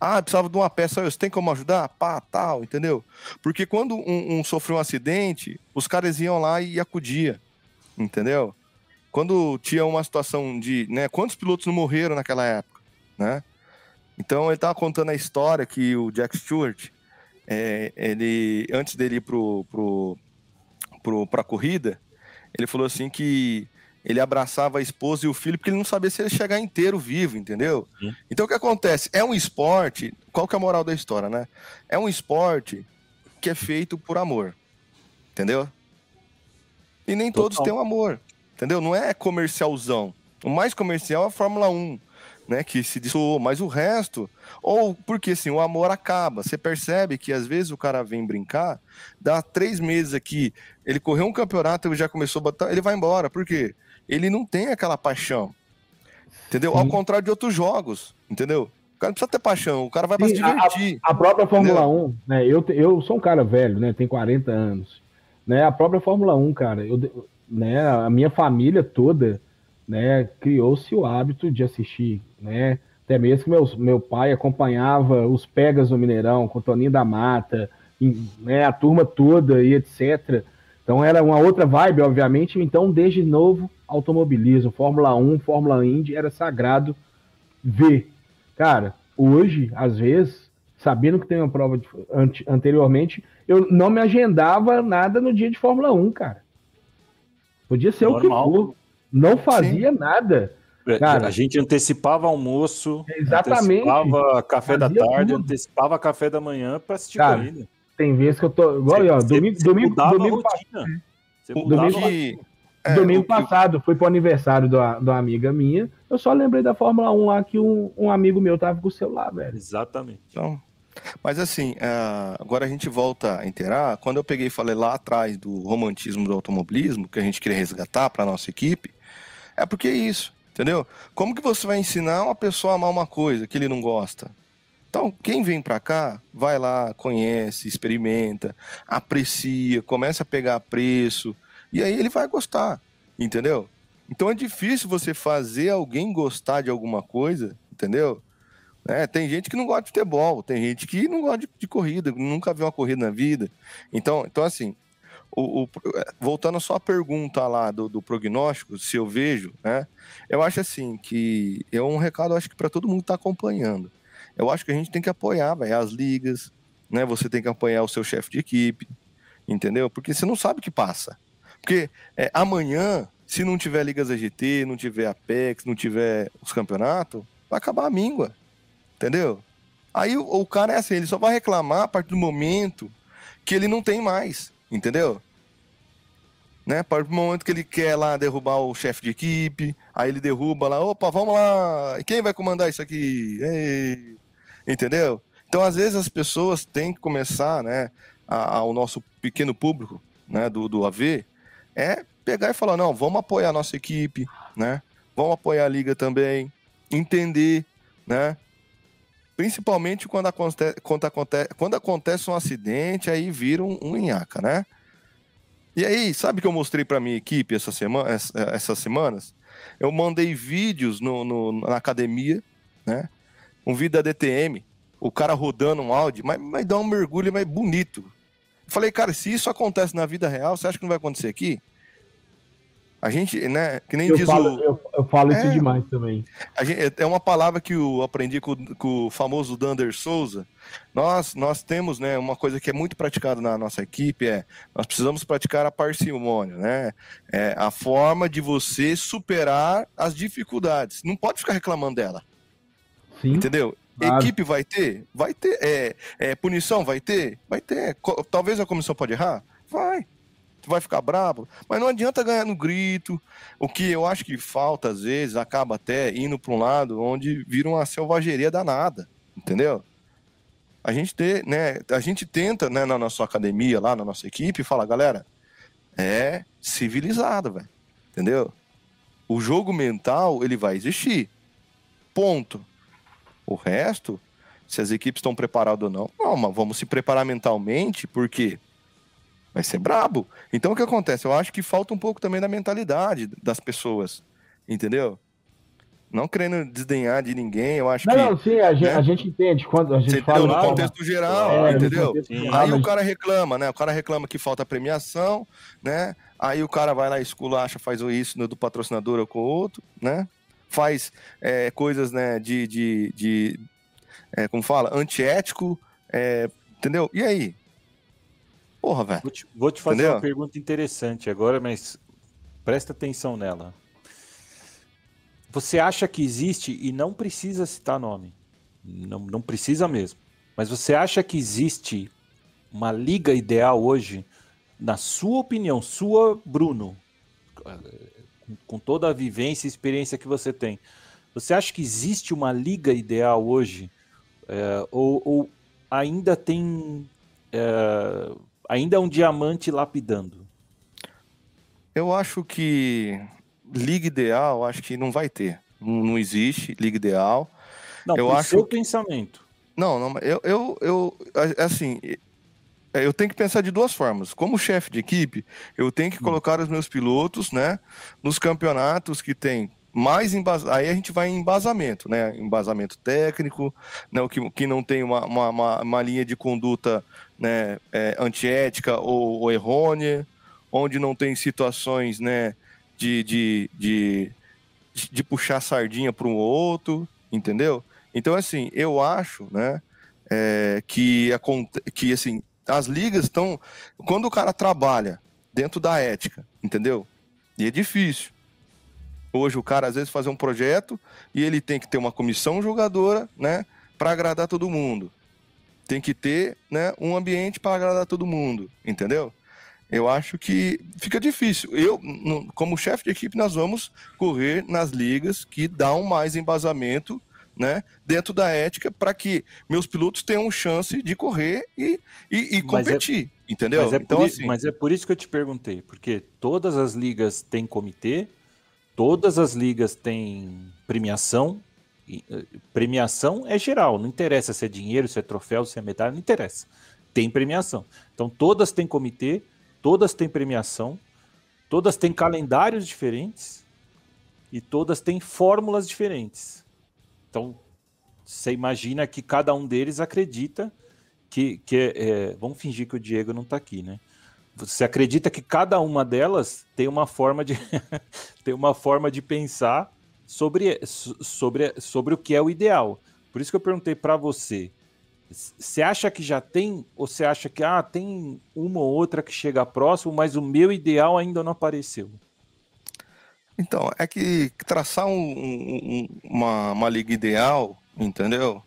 Ah, precisava de uma peça, você tem como ajudar? Pá, tal, entendeu? Porque quando um, um sofreu um acidente, os caras iam lá e acudia, entendeu? quando tinha uma situação de, né, quantos pilotos não morreram naquela época, né? Então ele estava contando a história que o Jack Stewart, é, ele antes dele ir pro, pro, pro, pra corrida, ele falou assim que ele abraçava a esposa e o filho porque ele não sabia se ele ia chegar inteiro vivo, entendeu? Sim. Então o que acontece? É um esporte, qual que é a moral da história, né? É um esporte que é feito por amor, entendeu? E nem Total. todos têm um amor entendeu? Não é comercialzão. O mais comercial é a Fórmula 1, né? Que se dissoou, mas o resto, ou porque assim, o amor acaba. Você percebe que às vezes o cara vem brincar, dá três meses aqui, ele correu um campeonato, ele já começou a botar, ele vai embora. Por quê? Ele não tem aquela paixão. Entendeu? Sim. Ao contrário de outros jogos, entendeu? cara não precisa ter paixão, o cara vai para se divertir. A, a própria Fórmula Entendeu? 1, né? Eu, eu sou um cara velho, né? Tenho 40 anos. Né? A própria Fórmula 1, cara, eu, né? A minha família toda, né? Criou-se o hábito de assistir, né? Até mesmo que meu, meu pai acompanhava os Pegas no Mineirão, com o Toninho da Mata, né? A turma toda e etc. Então era uma outra vibe, obviamente. Então, desde novo, automobilismo, Fórmula 1, Fórmula Indy, era sagrado ver. Cara, hoje, às vezes, sabendo que tem uma prova de, anteriormente, eu não me agendava nada no dia de Fórmula 1, cara. Podia ser Normal. o que for. Não fazia Sim. nada. É, cara, a gente antecipava almoço, exatamente, antecipava café da tarde, tudo. antecipava café da manhã para assistir cara, corrida. Tem vezes que eu tô. Igual aí, ó, domingo, você domingo, domingo, domingo, é, domingo passado, fui pro aniversário da, da amiga minha. Eu só lembrei da Fórmula 1 lá que um, um amigo meu tava com o celular, velho. Exatamente. Então, mas assim, uh, agora a gente volta a inteirar. Quando eu peguei e falei lá atrás do romantismo do automobilismo, que a gente queria resgatar para nossa equipe, é porque é isso, entendeu? Como que você vai ensinar uma pessoa a amar uma coisa que ele não gosta? Então, quem vem para cá, vai lá, conhece, experimenta, aprecia, começa a pegar preço, e aí ele vai gostar, entendeu? Então é difícil você fazer alguém gostar de alguma coisa, entendeu? É, tem gente que não gosta de futebol, tem gente que não gosta de, de corrida, nunca viu uma corrida na vida. Então, então assim, o, o, voltando à pergunta lá do, do, prognóstico, se eu vejo, né? Eu acho assim que é um recado, acho que para todo mundo que está acompanhando eu acho que a gente tem que apoiar véio, as ligas, né? Você tem que apoiar o seu chefe de equipe, entendeu? Porque você não sabe o que passa. Porque é, amanhã, se não tiver Ligas AGT, não tiver Apex, não tiver os campeonatos, vai acabar a míngua, entendeu? Aí o, o cara é assim, ele só vai reclamar a partir do momento que ele não tem mais, entendeu? né? A partir do momento que ele quer lá derrubar o chefe de equipe, aí ele derruba lá, opa, vamos lá, e quem vai comandar isso aqui? Ei, Entendeu? Então, às vezes, as pessoas têm que começar, né, ao nosso pequeno público, né, do, do AV, é pegar e falar, não, vamos apoiar a nossa equipe, né? Vamos apoiar a liga também, entender, né? Principalmente quando acontece, quando acontece, quando acontece um acidente, aí vira um, um inhaca, né? E aí, sabe que eu mostrei para minha equipe essa semana, essas semanas? Eu mandei vídeos no, no, na academia, né? um vídeo da DTM, o cara rodando um áudio, mas, mas dá um mergulho mais bonito. Falei, cara, se isso acontece na vida real, você acha que não vai acontecer aqui? A gente, né, que nem eu diz falo, o... Eu, eu falo é, isso demais também. Gente, é uma palavra que eu aprendi com, com o famoso Dander Souza. Nós, nós temos, né, uma coisa que é muito praticada na nossa equipe, é nós precisamos praticar a parcimônia, né? É a forma de você superar as dificuldades. Não pode ficar reclamando dela. Sim. Entendeu? Claro. Equipe vai ter? Vai ter. É, é, punição vai ter? Vai ter. Talvez a comissão pode errar? Vai. Vai ficar bravo. Mas não adianta ganhar no grito. O que eu acho que falta, às vezes, acaba até indo para um lado onde vira uma selvageria danada. Entendeu? A gente, ter, né, a gente tenta, né, na nossa academia, lá na nossa equipe, falar, galera, é civilizado, velho. Entendeu? O jogo mental, ele vai existir. Ponto. O resto, se as equipes estão preparadas ou não, não, mas vamos se preparar mentalmente, porque vai ser brabo. Então o que acontece? Eu acho que falta um pouco também da mentalidade das pessoas, entendeu? Não querendo desdenhar de ninguém, eu acho não, que. Não, sim, a, né? gente, a gente entende quando a gente Você fala. No contexto geral, é, entendeu? Contexto geral, Aí mas... o cara reclama, né? O cara reclama que falta premiação, né? Aí o cara vai lá, esculacha, faz isso do patrocinador ou com o outro, né? Faz é, coisas né, de, de, de é, como fala, antiético, é, entendeu? E aí? Porra, velho. Vou te, vou te fazer entendeu? uma pergunta interessante agora, mas presta atenção nela. Você acha que existe, e não precisa citar nome, não, não precisa mesmo, mas você acha que existe uma liga ideal hoje, na sua opinião, sua, Bruno, com toda a vivência e experiência que você tem, você acha que existe uma liga ideal hoje? É, ou, ou, ainda tem. É, ainda é um diamante lapidando? Eu acho que liga ideal, acho que não vai ter. Não, não existe liga ideal. Não, eu acho seu pensamento. Não, não, eu, eu, eu assim, eu tenho que pensar de duas formas. Como chefe de equipe, eu tenho que hum. colocar os meus pilotos, né, nos campeonatos que tem mais embasamento. Aí a gente vai em embasamento, né? Embasamento técnico, né? o que, que não tem uma, uma, uma linha de conduta né, é, antiética ou, ou, errônea, onde não tem situações né, de, de, de, de puxar sardinha para um outro, entendeu? Então, assim, eu acho né, é, que, que assim, as ligas estão. Quando o cara trabalha dentro da ética, entendeu? E é difícil. Hoje o cara às vezes faz um projeto e ele tem que ter uma comissão jogadora, né, para agradar todo mundo. Tem que ter, né, um ambiente para agradar todo mundo, entendeu? Eu acho que fica difícil. Eu, como chefe de equipe, nós vamos correr nas ligas que dão mais embasamento né, dentro da ética para que meus pilotos tenham chance de correr e, e, e é competir, é, entendeu? Mas é, então, por, assim... mas é por isso que eu te perguntei, porque todas as ligas têm comitê, todas as ligas têm premiação, eh, premiação é geral, não interessa se é dinheiro, se é troféu, se é medalha, não interessa. Tem premiação. Então todas têm comitê, todas têm premiação, todas têm calendários diferentes e todas têm fórmulas diferentes. Então, você imagina que cada um deles acredita que. que é, vamos fingir que o Diego não está aqui, né? Você acredita que cada uma delas tem uma forma de, *laughs* tem uma forma de pensar sobre, sobre, sobre o que é o ideal. Por isso que eu perguntei para você. Você acha que já tem, ou você acha que ah, tem uma ou outra que chega próximo, mas o meu ideal ainda não apareceu? Então, é que traçar um, um, uma, uma liga ideal, entendeu?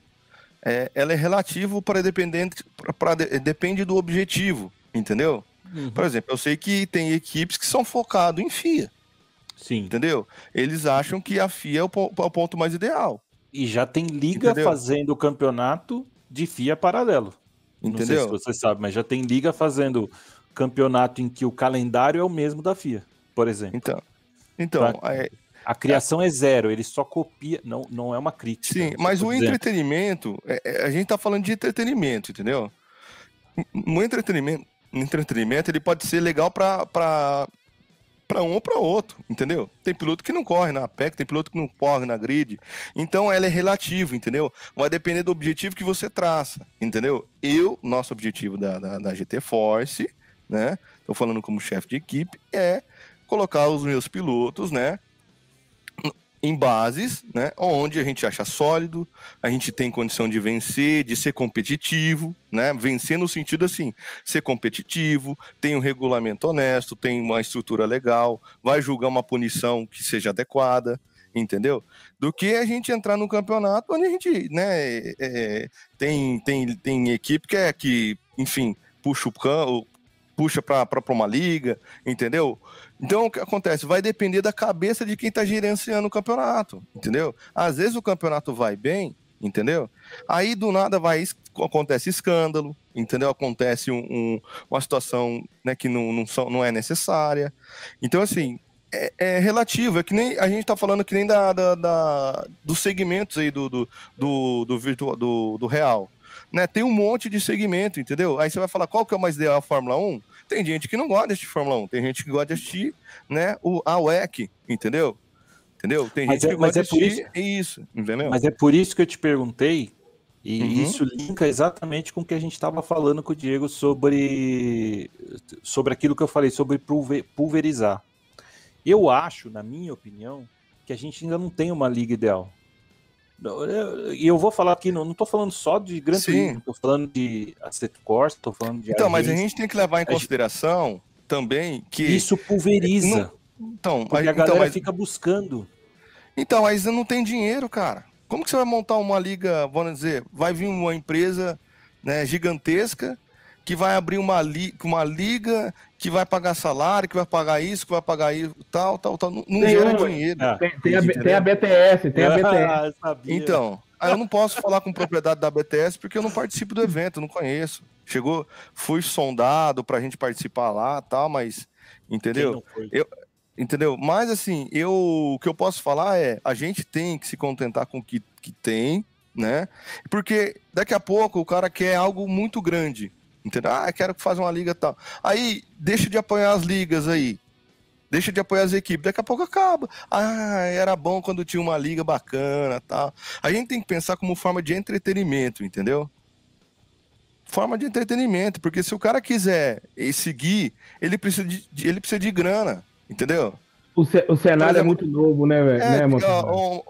É, ela é relativo para dependente, para depende do objetivo, entendeu? Uhum. Por exemplo, eu sei que tem equipes que são focadas em FIA. Sim. Entendeu? Eles acham que a FIA é o, o ponto mais ideal. E já tem liga entendeu? fazendo o campeonato de FIA paralelo. Entendeu? Não sei se você sabe, mas já tem liga fazendo campeonato em que o calendário é o mesmo da FIA, por exemplo. Então, então, é, a criação é... é zero, ele só copia, não, não é uma crítica. Sim, mas o dizendo. entretenimento, é, é, a gente tá falando de entretenimento, entendeu? O entretenimento, entretenimento ele pode ser legal para para um ou para outro, entendeu? Tem piloto que não corre na PEC, tem piloto que não corre na grid. Então ela é relativa, entendeu? Vai depender do objetivo que você traça, entendeu? Eu, nosso objetivo da, da, da GT Force, né? Tô falando como chefe de equipe, é colocar os meus pilotos, né? Em bases, né? Onde a gente acha sólido, a gente tem condição de vencer, de ser competitivo, né? Vencer no sentido assim, ser competitivo, tem um regulamento honesto, tem uma estrutura legal, vai julgar uma punição que seja adequada, entendeu? Do que a gente entrar no campeonato onde a gente, né, é, é tem, tem, tem equipe que é que, enfim, puxa o, puxa para uma liga, entendeu? Então, o que acontece? Vai depender da cabeça de quem está gerenciando o campeonato, entendeu? Às vezes o campeonato vai bem, entendeu? Aí do nada vai acontece escândalo, entendeu? Acontece um, um, uma situação né, que não, não, não é necessária. Então, assim, é, é, relativo, é que nem a gente está falando que nem da, da, da, dos segmentos aí do, do, do, do, virtual, do, do real. Né? Tem um monte de segmento, entendeu? Aí você vai falar qual que é o mais ideal a Fórmula 1? Tem gente que não gosta de assistir Fórmula 1, tem gente que gosta de assistir, né, o, a WEC, entendeu? Entendeu? Tem mas gente é, que gosta é de assistir isso. isso, entendeu? Mas é por isso que eu te perguntei, e uhum. isso linka exatamente com o que a gente estava falando com o Diego sobre, sobre aquilo que eu falei, sobre pulverizar. Eu acho, na minha opinião, que a gente ainda não tem uma liga ideal. E eu vou falar aqui, não, estou falando só de Gran Turismo, estou falando de Asset Corsa, estou falando de. Então, mas a gente tem que levar em consideração gente... também que. Isso pulveriza. Não... Então, porque a então, galera mas... fica buscando. Então, mas não tem dinheiro, cara. Como que você vai montar uma liga, vamos dizer, vai vir uma empresa né, gigantesca que vai abrir uma, li uma liga que vai pagar salário, que vai pagar isso, que vai pagar isso, tal, tal, tal. Não, não gera dinheiro. Ah, tem, tem, a, tem, a, BTS, tem a BTS. *laughs* Ah, então, aí eu não posso falar com propriedade da BTS porque eu não participo do evento, não conheço. Chegou, fui sondado pra gente participar lá, tal, mas entendeu? Eu, entendeu? Mas assim, eu o que eu posso falar é, a gente tem que se contentar com o que, que tem, né? Porque daqui a pouco o cara quer algo muito grande, entendeu? Ah, quero fazer uma liga tal. Aí deixa de apoiar as ligas aí. Deixa de apoiar as equipes, daqui a pouco acaba. Ah, era bom quando tinha uma liga bacana, tal. A gente tem que pensar como forma de entretenimento, entendeu? Forma de entretenimento, porque se o cara quiser seguir, ele precisa de, ele precisa de grana, entendeu? O, ce o cenário é exemplo, é muito novo, né, velho? É, né,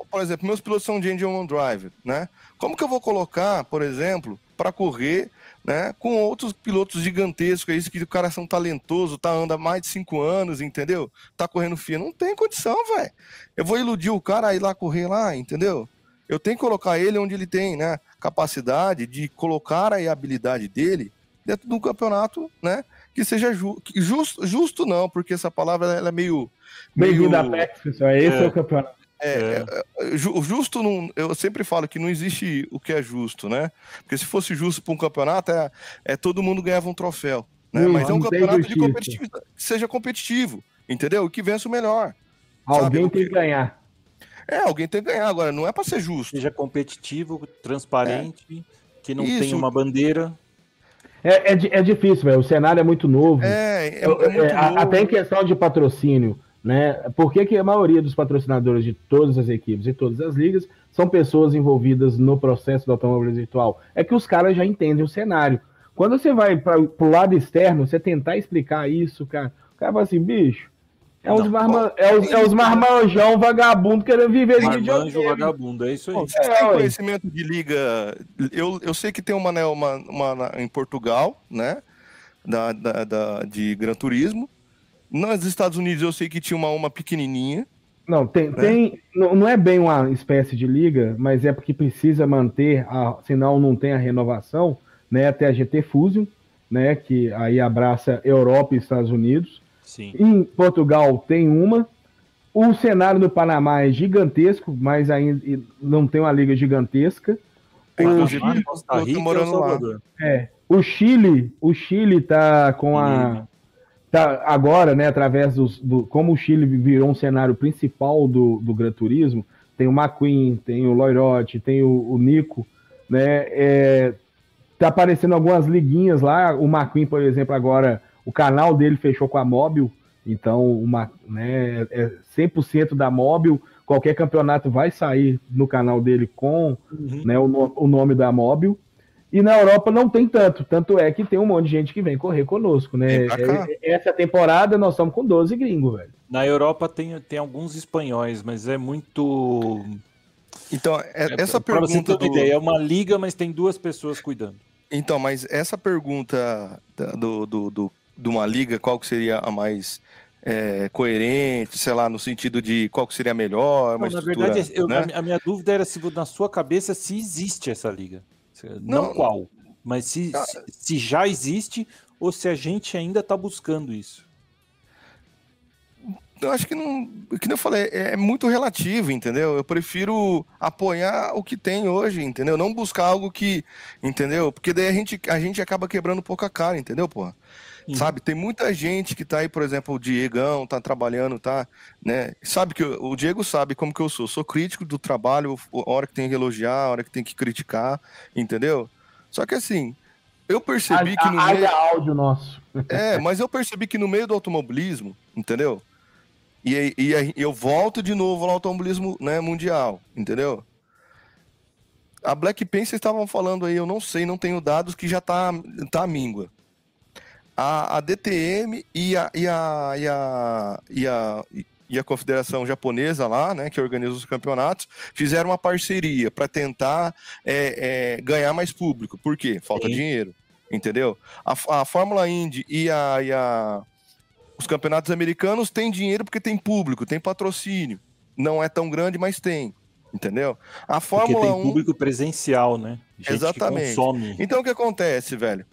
por exemplo, meus pilotos são de engine on drive, né? Como que eu vou colocar, por exemplo, para correr, né, com outros pilotos gigantescos aí, que o cara são talentoso, tá anda mais de cinco anos, entendeu? Tá correndo FIA, não tem condição, velho. Eu vou iludir o cara a ir lá correr lá, entendeu? Eu tenho que colocar ele onde ele tem, né, capacidade de colocar a habilidade dele dentro de um campeonato, né, que seja ju justo, justo não, porque essa palavra ela é meio. Bem-vindo meio... à PEX, pessoal. Esse é, é o campeonato. É, é. é justo não. Eu sempre falo que não existe o que é justo, né? Porque se fosse justo para um campeonato, é, é todo mundo ganhava um troféu. Né? Hum, Mas é um campeonato de competitividade, que seja competitivo, entendeu? Que vença o melhor. Alguém sabe? tem que ganhar. É, alguém tem que ganhar. Agora, não é para ser justo. Seja competitivo, transparente, é. que não Isso. tenha uma bandeira. É, é, é difícil, velho. O cenário é muito novo. É, é, é muito é, novo. Até em questão de patrocínio. Né? Por que, que a maioria dos patrocinadores de todas as equipes e todas as ligas são pessoas envolvidas no processo do automóvel virtual? É que os caras já entendem o cenário. Quando você vai para o lado externo, você tentar explicar isso, cara, o cara fala assim, bicho, é os, marma, é os, é os marmanjão vagabundo querendo viver de Marmanjo vagabundo, é isso aí. Você é, tem conhecimento de liga? Eu, eu sei que tem uma, né, uma, uma em Portugal, né? Da, da, da, de Gran Turismo. Nos Estados Unidos eu sei que tinha uma, uma pequenininha. Não, tem, né? tem não, não é bem uma espécie de liga, mas é porque precisa manter, a, senão não tem a renovação, né? Até a GT Fusion, né? Que aí abraça Europa e Estados Unidos. Sim. Em Portugal tem uma. O cenário no Panamá é gigantesco, mas ainda não tem uma liga gigantesca. O Chile, tá morando lá. É, o Chile, o Chile tá com a tá agora, né, através dos, do como o Chile virou um cenário principal do, do Gran Turismo, tem o McQueen, tem o Loirotti, tem o, o Nico, né, é, tá aparecendo algumas liguinhas lá, o McQueen, por exemplo, agora o canal dele fechou com a Móbil, então uma, né, é 100% da Móbil, qualquer campeonato vai sair no canal dele com uhum. né, o, o, nome da Móbil. E na Europa não tem tanto, tanto é que tem um monte de gente que vem correr conosco, né? É, essa temporada nós estamos com 12 gringos, velho. Na Europa tem, tem alguns espanhóis, mas é muito. Então, é, é essa pergunta. Pra você ter uma do... ideia, é uma liga, mas tem duas pessoas cuidando. Então, mas essa pergunta do, do, do de uma liga, qual que seria a mais é, coerente, sei lá, no sentido de qual que seria a melhor, não, Na verdade, eu, né? a minha dúvida era se na sua cabeça se existe essa liga. Não, não qual, mas se, ah, se, se já existe ou se a gente ainda está buscando isso. Eu acho que não. Que eu falei, é, é muito relativo, entendeu? Eu prefiro apoiar o que tem hoje, entendeu? Não buscar algo que. Entendeu? Porque daí a gente, a gente acaba quebrando pouca cara, entendeu, porra? Sabe, tem muita gente que tá aí, por exemplo, o Diegão tá trabalhando, tá, né? Sabe que eu, o Diego sabe como que eu sou. Sou crítico do trabalho, a hora que tem que elogiar, a hora que tem que criticar, entendeu? Só que assim, eu percebi a, que no meio áudio nosso. É, mas eu percebi que no meio do automobilismo, entendeu? E, e, e eu volto de novo no automobilismo né, mundial, entendeu? A Blackpink vocês estavam falando aí, eu não sei, não tenho dados que já tá, tá à míngua a, a DTM e a, e, a, e, a, e, a, e a Confederação Japonesa lá, né, que organiza os campeonatos, fizeram uma parceria para tentar é, é, ganhar mais público. Por quê? Falta Sim. dinheiro, entendeu? A, a Fórmula Indy e a, e a os campeonatos americanos têm dinheiro porque tem público, tem patrocínio. Não é tão grande, mas tem. Entendeu? A Fórmula porque tem 1... público presencial, né? Gente Exatamente. Então o que acontece, velho?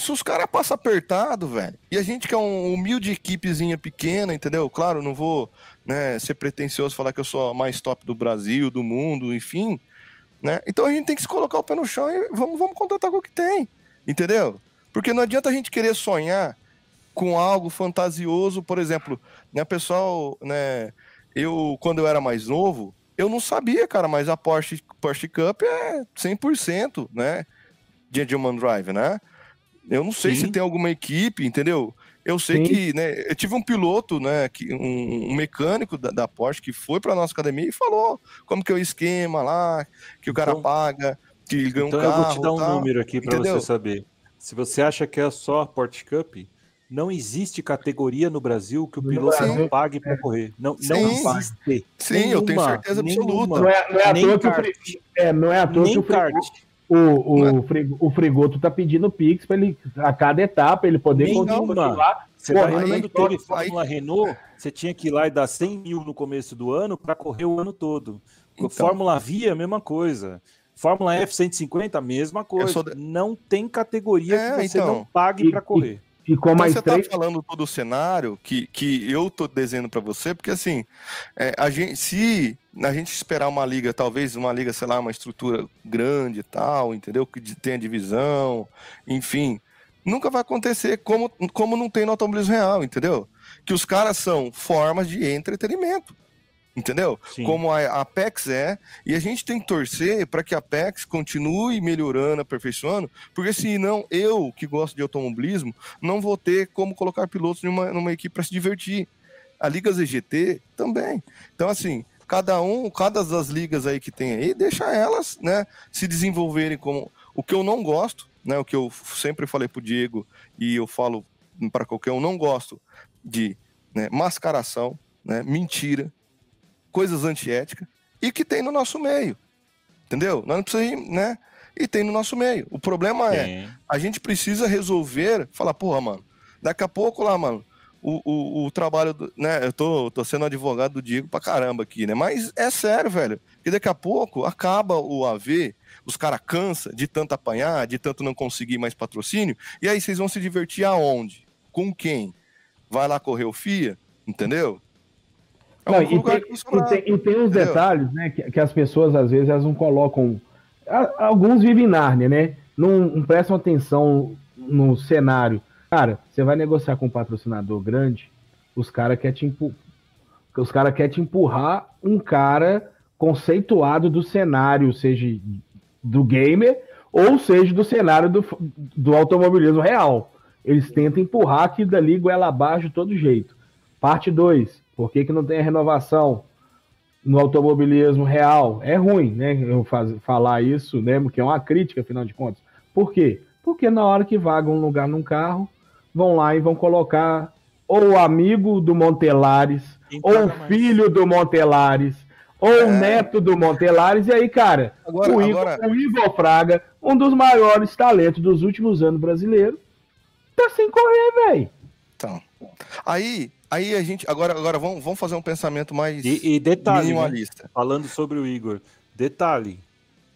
Se os caras passam apertado, velho, e a gente que é um humilde equipezinha pequena, entendeu? Claro, não vou né, ser pretencioso falar que eu sou a mais top do Brasil, do mundo, enfim, né? Então a gente tem que se colocar o pé no chão e vamos, vamos contratar com o que tem, entendeu? Porque não adianta a gente querer sonhar com algo fantasioso, por exemplo, né, pessoal, né, eu, quando eu era mais novo, eu não sabia, cara, mas a Porsche, Porsche Cup é 100%, né? De Gentleman Drive, né? Eu não sei Sim. se tem alguma equipe, entendeu? Eu sei Sim. que, né, eu tive um piloto, né, que, um, um mecânico da, da, Porsche que foi para nossa academia e falou como que é o esquema lá, que o cara então, paga, que ganha então um carro. Então eu vou te dar um número aqui para você saber. Se você acha que é só a Porsche Cup, não existe categoria no Brasil que o piloto não pague para correr. Não, não existe. Sim, nenhuma, eu tenho certeza absoluta. Não é, não é à toa que o, é, não é à toa que o o, o, é? o Frigoto tá pedindo Pix para ele, a cada etapa, ele poder Nem continuar você correndo. Quando teve Fórmula aí... Renault, você tinha que ir lá e dar 100 mil no começo do ano para correr o ano todo. Então, Fórmula Via, mesma coisa. Fórmula F150, mesma coisa. De... Não tem categoria é, que você então... não pague para correr. Ficou então, mais você está falando todo o cenário que, que eu tô desenhando para você, porque assim, é, a gente, se a gente esperar uma liga, talvez uma liga, sei lá, uma estrutura grande e tal, entendeu? Que tenha divisão, enfim, nunca vai acontecer como, como não tem no automobilismo real, entendeu? Que os caras são formas de entretenimento entendeu? Sim. Como a Apex é, e a gente tem que torcer para que a Apex continue melhorando, aperfeiçoando, porque senão eu, que gosto de automobilismo, não vou ter como colocar pilotos numa, numa equipe para se divertir. A Liga ZGT também. Então, assim, cada um, cada das ligas aí que tem aí, deixa elas, né, se desenvolverem como. O que eu não gosto, né, o que eu sempre falei pro Diego e eu falo para qualquer um, não gosto de né, mascaração, né, mentira, coisas antiéticas e que tem no nosso meio. Entendeu? Nós não precisamos, né? E tem no nosso meio. O problema é, a gente precisa resolver, falar, porra, mano, daqui a pouco lá, mano, o, o, o trabalho, do, né? Eu tô, tô sendo advogado do Diego pra caramba aqui, né? Mas é sério, velho. Que daqui a pouco acaba o AV, os caras cansam de tanto apanhar, de tanto não conseguir mais patrocínio, e aí vocês vão se divertir aonde? Com quem? Vai lá correr o FIA, entendeu? É não, e, tem, e, tem, e, tem, uns detalhes, né, que, que, as pessoas às vezes elas não colocam. Alguns vivem em Nárnia, né? Não, não prestam atenção no cenário. Cara, você vai negociar com um patrocinador grande, os caras querem te, empu... os cara quer te empurrar um cara conceituado do cenário, seja do gamer ou seja do cenário do, do automobilismo real. Eles tentam empurrar aquilo dali goela abaixo de todo jeito. Parte 2 por que, que não tem a renovação no automobilismo real? É ruim, né? Eu faz, falar isso, né? Porque é uma crítica, afinal de contas. Por quê? Porque na hora que vagam um lugar num carro, vão lá e vão colocar ou o amigo do Montelares, ou o filho do Montelares, ou é. o neto do Montelares, e aí, cara, agora, o, Igor, agora... o Igor Fraga, um dos maiores talentos dos últimos anos brasileiros, tá sem correr, velho. Então, aí Aí a gente. Agora, agora vamos, vamos fazer um pensamento mais e, e detalhe, minimalista. Né? Falando sobre o Igor. Detalhe.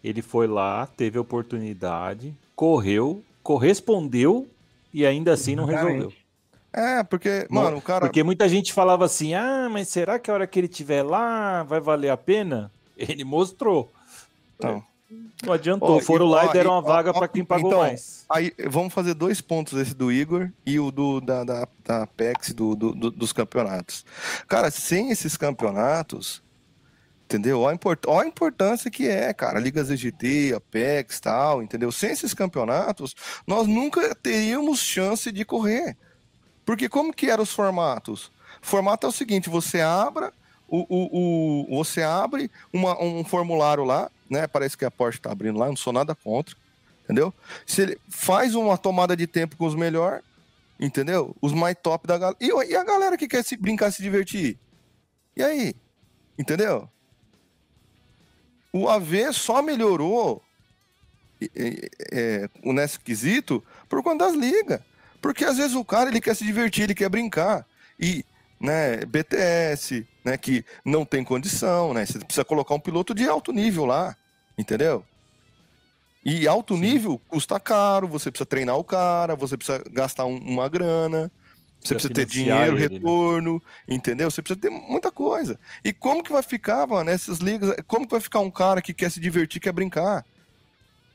Ele foi lá, teve a oportunidade, correu, correspondeu e ainda assim não resolveu. É, porque, mano, o cara. Porque muita gente falava assim: ah, mas será que a hora que ele estiver lá vai valer a pena? Ele mostrou. Então. Não adiantou, oh, foram lá e deram uma vaga para quem pagou então, mais. Aí vamos fazer dois pontos, esse do Igor e o do da, da, da PEX do, do, do, dos campeonatos. Cara, sem esses campeonatos, entendeu? Olha a, import, a importância que é, cara. Ligas EGT, a PEX tal, entendeu? Sem esses campeonatos, nós nunca teríamos chance de correr. Porque como que eram os formatos? O formato é o seguinte, você abre o, o, o, você abre uma, um formulário lá, né? Parece que a Porsche está abrindo lá, não sou nada contra, entendeu? Se ele faz uma tomada de tempo com os melhores, entendeu? Os mais top da galera. E, e, a galera que quer se brincar, se divertir? E aí? Entendeu? O AV só melhorou é, é, nesse quesito por conta das ligas. Porque às vezes o cara ele quer se divertir, ele quer brincar. E né, BTS, né, que não tem condição, né? Você precisa colocar um piloto de alto nível lá, entendeu? E alto Sim. nível custa caro, você precisa treinar o cara, você precisa gastar um, uma grana, você precisa, ter dinheiro, ele, né? retorno, né? entendeu? Você precisa ter muita coisa. E como que vai ficar, mano, nessas ligas? Como que vai ficar um cara que quer se divertir, quer brincar?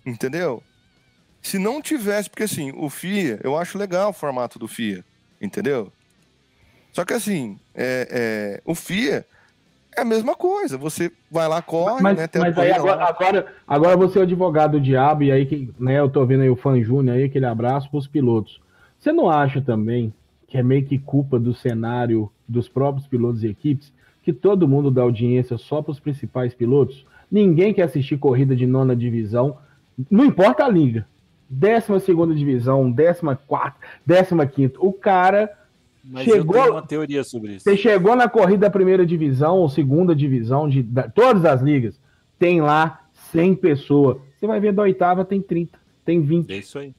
Entendeu? Se não tivesse, porque assim, o FIA, eu acho legal o formato do FIA, entendeu? Só que assim, é, é, o FIA É a mesma coisa. Você vai lá, corre, Mas, né? Mas aí agora, agora, agora você é o advogado do diabo, e aí que, né, eu tô vendo aí o fã Júnior aí, aquele abraço pros pilotos. Você não acha também que é meio que culpa do cenário dos próprios pilotos e equipes, que todo mundo dá audiência só pros principais pilotos? Ninguém quer assistir corrida de nona divisão, não importa a liga. Décima segunda divisão, décima quarta, décima quinta. O cara Mas Chegou- eu tenho uma teoria sobre isso. Você chegou na corrida da primeira divisão ou segunda divisão de da- todas as ligas, tem lá 100 pessoas. Você vai ver da oitava tem 30, tem 20, É isso aí.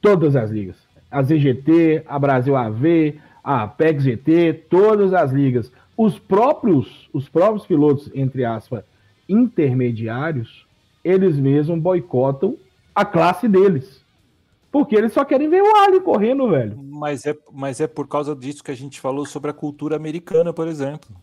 todas as ligas. A ZGT, a Brasil AV, a Apex GT, todas as ligas. Os próprios, os próprios pilotos, entre aspas, intermediários, eles mesmos boicotam a classe deles. Porque eles só querem ver o Ali correndo, velho. Mas é, mas é por causa disso que a gente falou sobre a cultura americana, por exemplo.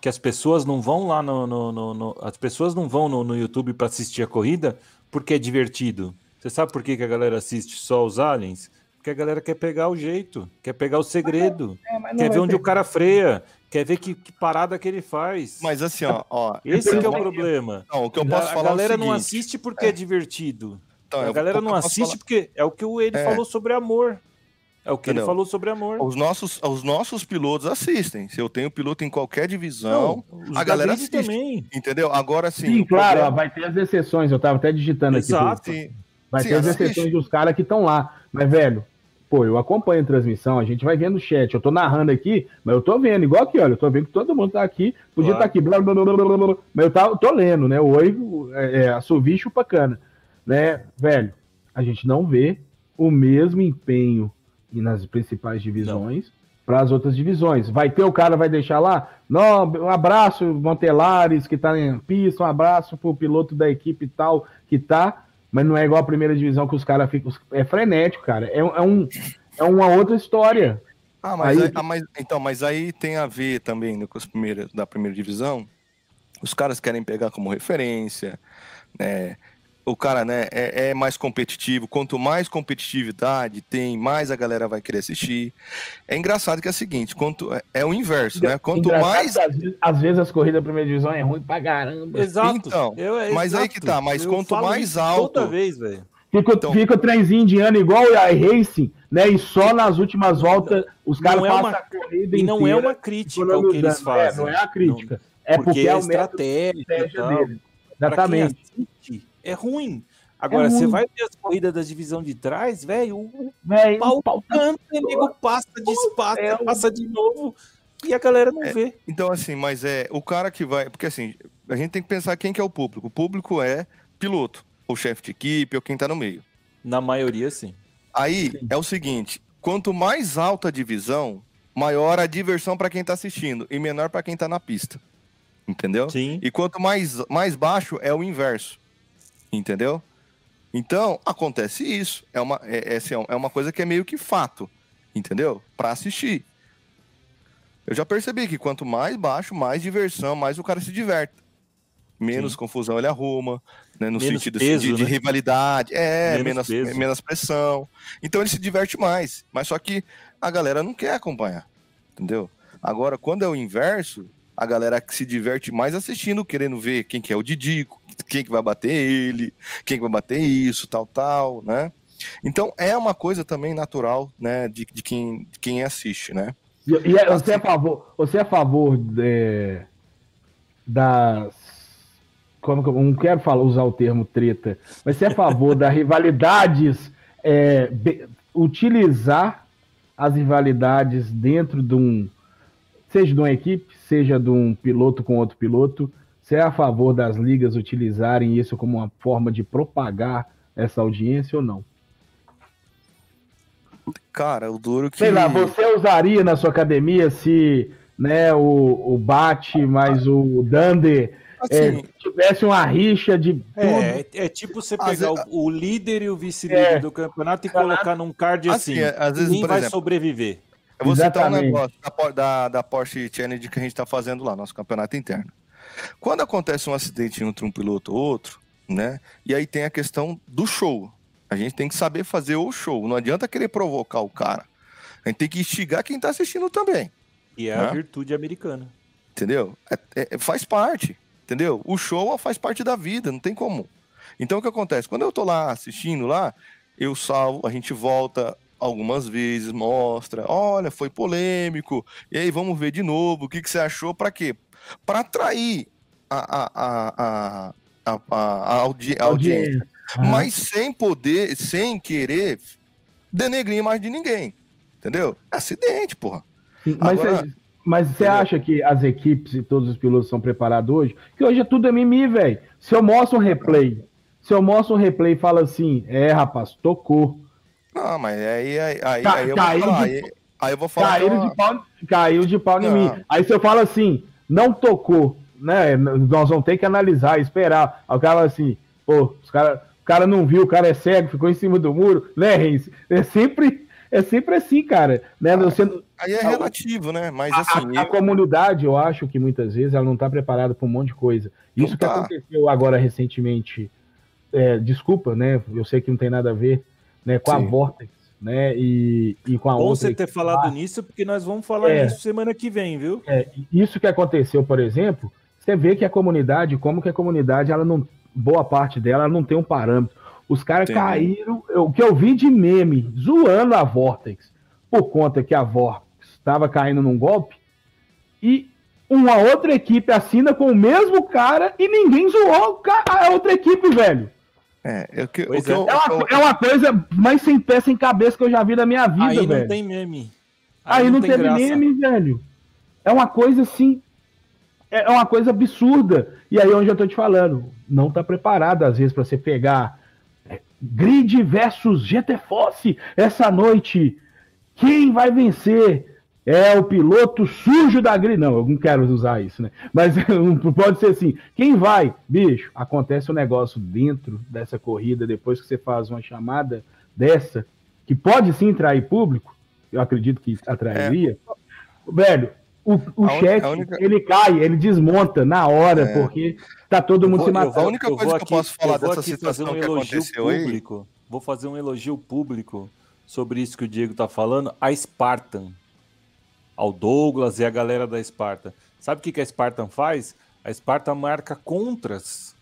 Que as pessoas não vão lá no. no- no- no- as pessoas não vão no, no YouTube para assistir a corrida porque é divertido. Você sabe por que, que a galera assiste só os aliens? Porque a galera quer pegar o jeito, quer pegar o segredo, quer ver onde o cara freia, quer ver que, que parada que ele faz. Mas assim, ó, ó Esse que é o Então, problema. não, o que eu A- posso a falar galera é o seguinte, não assiste porque é, divertido. Então, a galera não assiste falar- porque é o que o- ele É. falou sobre amor. É o que ele Entendeu? falou sobre amor. Os nossos, os nossos pilotos assistem. Se eu tenho piloto em qualquer divisão, os a galera assiste. também. entendeu? Agora sim. Sim, o claro, ó, problema- vai ter as exceções. Eu tava até digitando aqui. Exato. tudo. Sim, Vai Sim, ter as assiste. exceções dos caras que estão lá. Mas, velho, pô, eu acompanho a transmissão, a gente vai vendo o chat. Eu tô narrando aqui, mas eu tô vendo, igual aqui, olha, eu tô vendo que todo mundo tá aqui. Podia estar Claro. aqui, blá, blá, blá, blá, blá, blá, mas eu tá, tô lendo, né? O oi, é, é, assovio e chupacana. Né, velho, a gente não vê o mesmo empenho e nas principais divisões para as outras divisões. Vai ter o cara, vai deixar lá? Não, um abraço, Montelares, que tá em pista, um abraço pro piloto da equipe tal, que tá, mas não é igual a primeira divisão que os caras ficam. É frenético, cara. É, é um, é uma outra história. Ah, mas, Aí- aí- ah, mas- então, mas aí tem a ver também né, com os primeiros da primeira divisão. Os caras querem pegar como referência, né? O cara, né, é, é mais competitivo. Quanto mais competitividade tem, mais a galera vai querer assistir. É engraçado que é o seguinte, quanto é, é o inverso, né? Quanto Engraçado mais Às vezes, às vezes as corridas da primeira divisão é ruim pra caramba. Exato. Então, Eu- é mas aí exato. que tá, mas Eu quanto falo mais alto- Toda vez, velho. Fica, Então- fica o trenzinho indiano igual a Racing, né? E só nas últimas voltas os caras Não é passam uma- a corrida E não é inteira uma crítica o que eles economizando. É, fazem. não é a crítica. é porque, porque é é o método estratégia, estratégia deles. Pra quem Exatamente. É ruim. Agora, É você vai ver as corridas da divisão de trás, velho, o pau pau tá- canta, o nego passa, despassa, é um- passa de novo, e a galera não vê. Então, assim, mas é o cara que vai. Porque assim, a gente tem que pensar quem que é o público. O público é piloto, ou chefe de equipe, ou quem tá no meio. Na maioria, sim. Aí é o seguinte: quanto mais alta a divisão, maior a diversão para quem tá assistindo e menor para quem tá na pista. Entendeu? Sim. E quanto mais, mais baixo é o inverso. Entendeu? Então, acontece isso. É uma, é, é, assim, é uma coisa que é meio que fato. Entendeu? Para assistir. Eu já percebi que quanto mais baixo, mais diversão, mais o cara se diverte. Menos Sim. confusão ele arruma, né, no Menos sentido assim, peso, de, de né? rivalidade. É, Menos menos, menos pressão. Então ele se diverte mais. Mas só que a galera não quer acompanhar. Entendeu? Agora, quando é o inverso, a galera que se diverte mais assistindo, querendo ver quem que é o Didico, quem que vai bater ele, quem que vai bater isso, tal, tal, né? Então é uma coisa também natural, né, de, de quem, de quem assiste, né? E, e é- você é a favor, você é a favor de- das. Como que eu não quero falar, usar o termo treta, mas você é a favor *laughs* das rivalidades, é, be- utilizar as rivalidades dentro de um. Seja de uma equipe, seja de um piloto com outro piloto. Você é a favor das ligas utilizarem isso como uma forma de propagar essa audiência ou não? Cara, o duro que Sei lá, você usaria na sua academia se né, o, o Bate mais o Dander é, assim, tivesse uma rixa de tudo. É, é tipo você pegar vezes- o, o líder e o vice-líder É. do campeonato e colocar num card Assim, assim. é, às vezes, Ninguém por vai exemplo, sobreviver. Eu vou citar um Exatamente. negócio da, da, da Porsche Challenge que a gente está fazendo lá, nosso campeonato interno. Quando acontece um acidente entre um piloto ou outro, né? E aí tem a questão do show. A gente tem que saber fazer o show. Não adianta querer provocar o cara. A gente tem que instigar quem está assistindo também. E é a Né? virtude americana. Entendeu? É, é, faz parte, entendeu? O show faz parte da vida, não tem como. Então o que acontece? Quando eu tô lá assistindo lá, eu salvo, a gente volta algumas vezes, mostra, olha, foi polêmico, e aí vamos ver de novo, o que, que você achou, para quê? Para atrair a, a, a, a, audi audiência, mas sem poder, sem querer denegrir imagem de ninguém, entendeu? É acidente, porra. Mas Agora, mas você acha que as equipes e todos os pilotos são preparados hoje? Que hoje é tudo mimimi, velho. Se eu mostro um replay, se eu mostro um replay e falo assim, é, rapaz, tocou. Não, mas aí, aí, aí, Ca aí eu vou falar. De, aí, aí, eu vou falar. Caiu, de, pau, caiu de pau em mim. Aí se eu falo assim, não tocou, né? Nós vamos ter que analisar, esperar. Aí o cara assim, pô, os cara, o cara não viu, o cara é cego, ficou em cima do muro, né, Renzi? É sempre, é sempre assim, cara. Né? Ah, Sendo, aí é relativo, né? Mas assim. A, a, a, comunidade, eu acho que muitas vezes ela não está preparada para um monte de coisa. Isso não que tá. aconteceu agora recentemente é, desculpa, né? Eu sei que não tem nada a ver, né? Com Sim. a Vortex, né? E, e com a Bom outra. você ter falado nisso, porque nós vamos falar é, nisso semana que vem, viu? É, isso que aconteceu, por exemplo, você vê que a comunidade, como que a comunidade, ela não, boa parte dela, ela não tem um parâmetro. Os caras caíram, o que eu vi de meme, zoando a Vortex, por conta que a Vortex estava caindo num golpe, e uma outra equipe assina com o mesmo cara e ninguém zoou a outra equipe, velho. É, eu, que, é. Eu, é, uma, é, uma, coisa mais sem pé, sem cabeça que eu já vi da minha vida, Aí velho. não tem meme. Aí, Aí não, não tem teve meme, velho. É uma coisa assim. É uma coisa absurda. E aí, onde eu tô te falando, não tá preparado, às vezes, para você pegar é, Grid versus GT Force essa noite. Quem vai vencer? É o piloto sujo da grelha. Não, eu não quero usar isso, né? Mas *laughs* pode ser assim: quem vai, bicho, acontece um negócio dentro dessa corrida, depois que você faz uma chamada dessa, que pode sim trair público, eu acredito que atrairia. É. Velho, o, o chat, única... ele cai, ele desmonta na hora, é. porque tá todo mundo vou, se matando. A única coisa que eu posso falar dessa situação um que aconteceu público, aí... Vou fazer um elogio público sobre isso que o Diego tá falando, a Spartan ao Douglas e a galera da Sparta. Sabe o que, que a Spartan faz? A Spartan marca contras.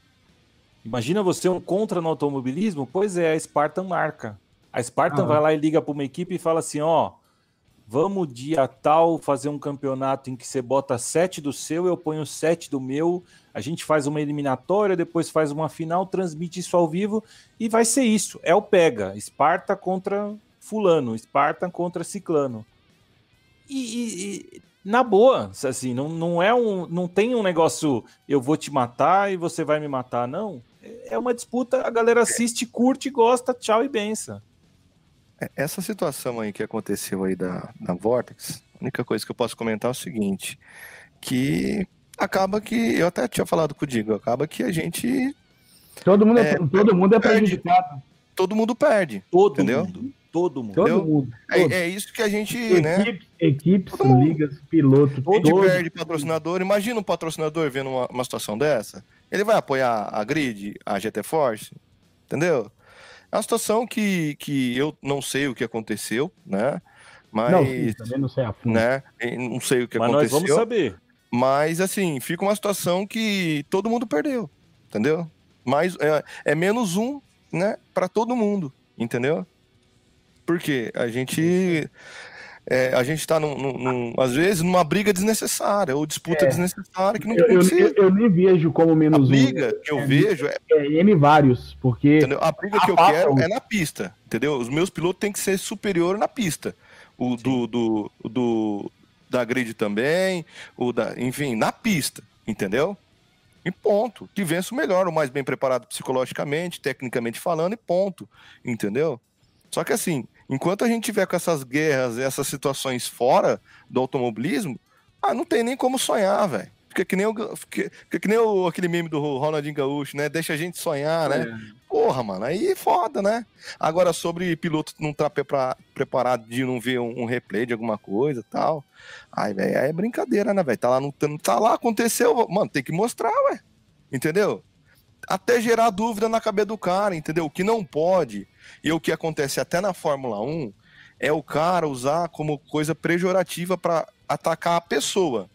Imagina você um contra no automobilismo? Pois é, a Spartan marca. A Spartan ah. vai lá e liga para uma equipe e fala assim: ó, vamos dia tal fazer um campeonato em que você bota sete do seu, eu ponho sete do meu, a gente faz uma eliminatória, depois faz uma final, transmite isso ao vivo e vai ser isso. É o pega. Esparta contra fulano, Esparta contra ciclano. E, e, na boa, assim, não, não é um. Não tem um negócio eu vou te matar e você vai me matar, não. É uma disputa, a galera assiste, curte, gosta, tchau e benção. É, essa situação aí que aconteceu aí da, da Vortex, a única coisa que eu posso comentar é o seguinte: que acaba que. Eu até tinha falado com o Digo, acaba que a gente. Todo mundo é, é todo mundo é prejudicado. Todo mundo perde. Todo entendeu? mundo. Todo mundo. Todo mundo. É, é, isso que a gente, né? equipes, né? Equipes, ligas, pilotos. A gente perde patrocinador. Imagina um patrocinador vendo uma, uma, situação dessa. Ele vai apoiar a Grid, a GT Force, entendeu? É uma situação que, que eu não sei o que aconteceu, né? Mas. Não, sim, também não sei a fundo. Né? Não sei o que Mas aconteceu. Mas nós vamos saber. Mas, assim, fica uma situação que todo mundo perdeu, entendeu? Mas é, é menos um, né, para todo mundo, entendeu? Porque a gente. É, a gente está, num, num, às vezes, numa briga desnecessária, ou disputa é. desnecessária que não eu, eu, eu, nem vejo como menos a briga um. que eu é, vejo é, é N vários, porque. Entendeu? A briga que eu quero é na pista, entendeu? Os meus pilotos têm que ser superior na pista. O do, do, do, da grid também, o da, enfim, na pista, entendeu? E ponto. Que vença o melhor, o mais bem preparado psicologicamente, tecnicamente falando, e ponto. Entendeu? Só que assim, enquanto a gente tiver com essas guerras, essas situações fora do automobilismo, ah, não tem nem como sonhar, velho. Fica que nem, o, fica, fica que nem o, aquele meme do Ronaldinho Gaúcho, né? Deixa a gente sonhar, né? É. Porra, mano, aí é foda, né? Agora, sobre piloto não estar tá preparado de não ver um, um, replay de alguma coisa tal. Aí, velho, aí é brincadeira, né, velho? Tá lá, não, tá lá, aconteceu, mano, tem que mostrar, ué. Entendeu? Até gerar dúvida na cabeça do cara, entendeu? O que não pode e o que acontece até na Fórmula 1 é o cara usar como coisa pejorativa para atacar a pessoa.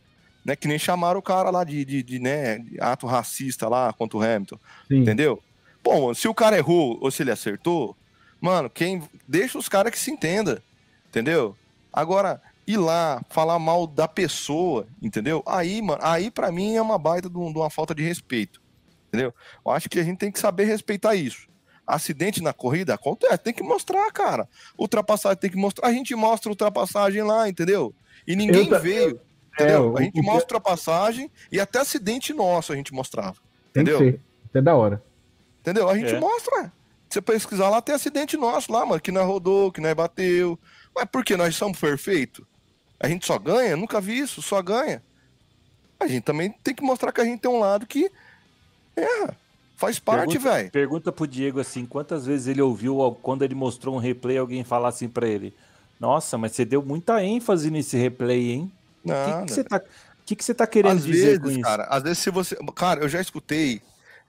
né? Que nem chamaram o cara lá de, de, de, né, ato racista lá contra o Hamilton. Sim. Entendeu? Bom, se o cara errou ou se ele acertou, mano, quem deixa os caras que se entenda, entendeu? Agora ir lá falar mal da pessoa, entendeu? Aí, mano, aí para mim é uma baita de uma falta de respeito, entendeu? Eu acho que a gente tem que saber respeitar isso. Acidente na corrida acontece, tem que mostrar, cara. Ultrapassagem tem que mostrar. A gente mostra ultrapassagem lá, entendeu? E ninguém Eu veio, É, entendeu? o- a gente o que- mostra ultrapassagem e até acidente nosso a gente mostrava. Tem entendeu? ser. Isso é da hora. Entendeu? A gente É. mostra. Se você pesquisar lá, tem acidente nosso lá, mano, que nós rodou, que nós bateu. Mas por que nós somos perfeitos? A gente só ganha? Nunca vi isso, só ganha. A gente também tem que mostrar que a gente tem um lado que erra. Faz parte, velho. Pergunta pro Diego assim, quantas vezes ele ouviu quando ele mostrou um replay alguém falar assim pra ele: "Nossa, mas você deu muita ênfase nesse replay, hein? O que, que você tá, que que você tá querendo Às dizer com vezes, isso?" cara, às vezes se você. Cara, eu já escutei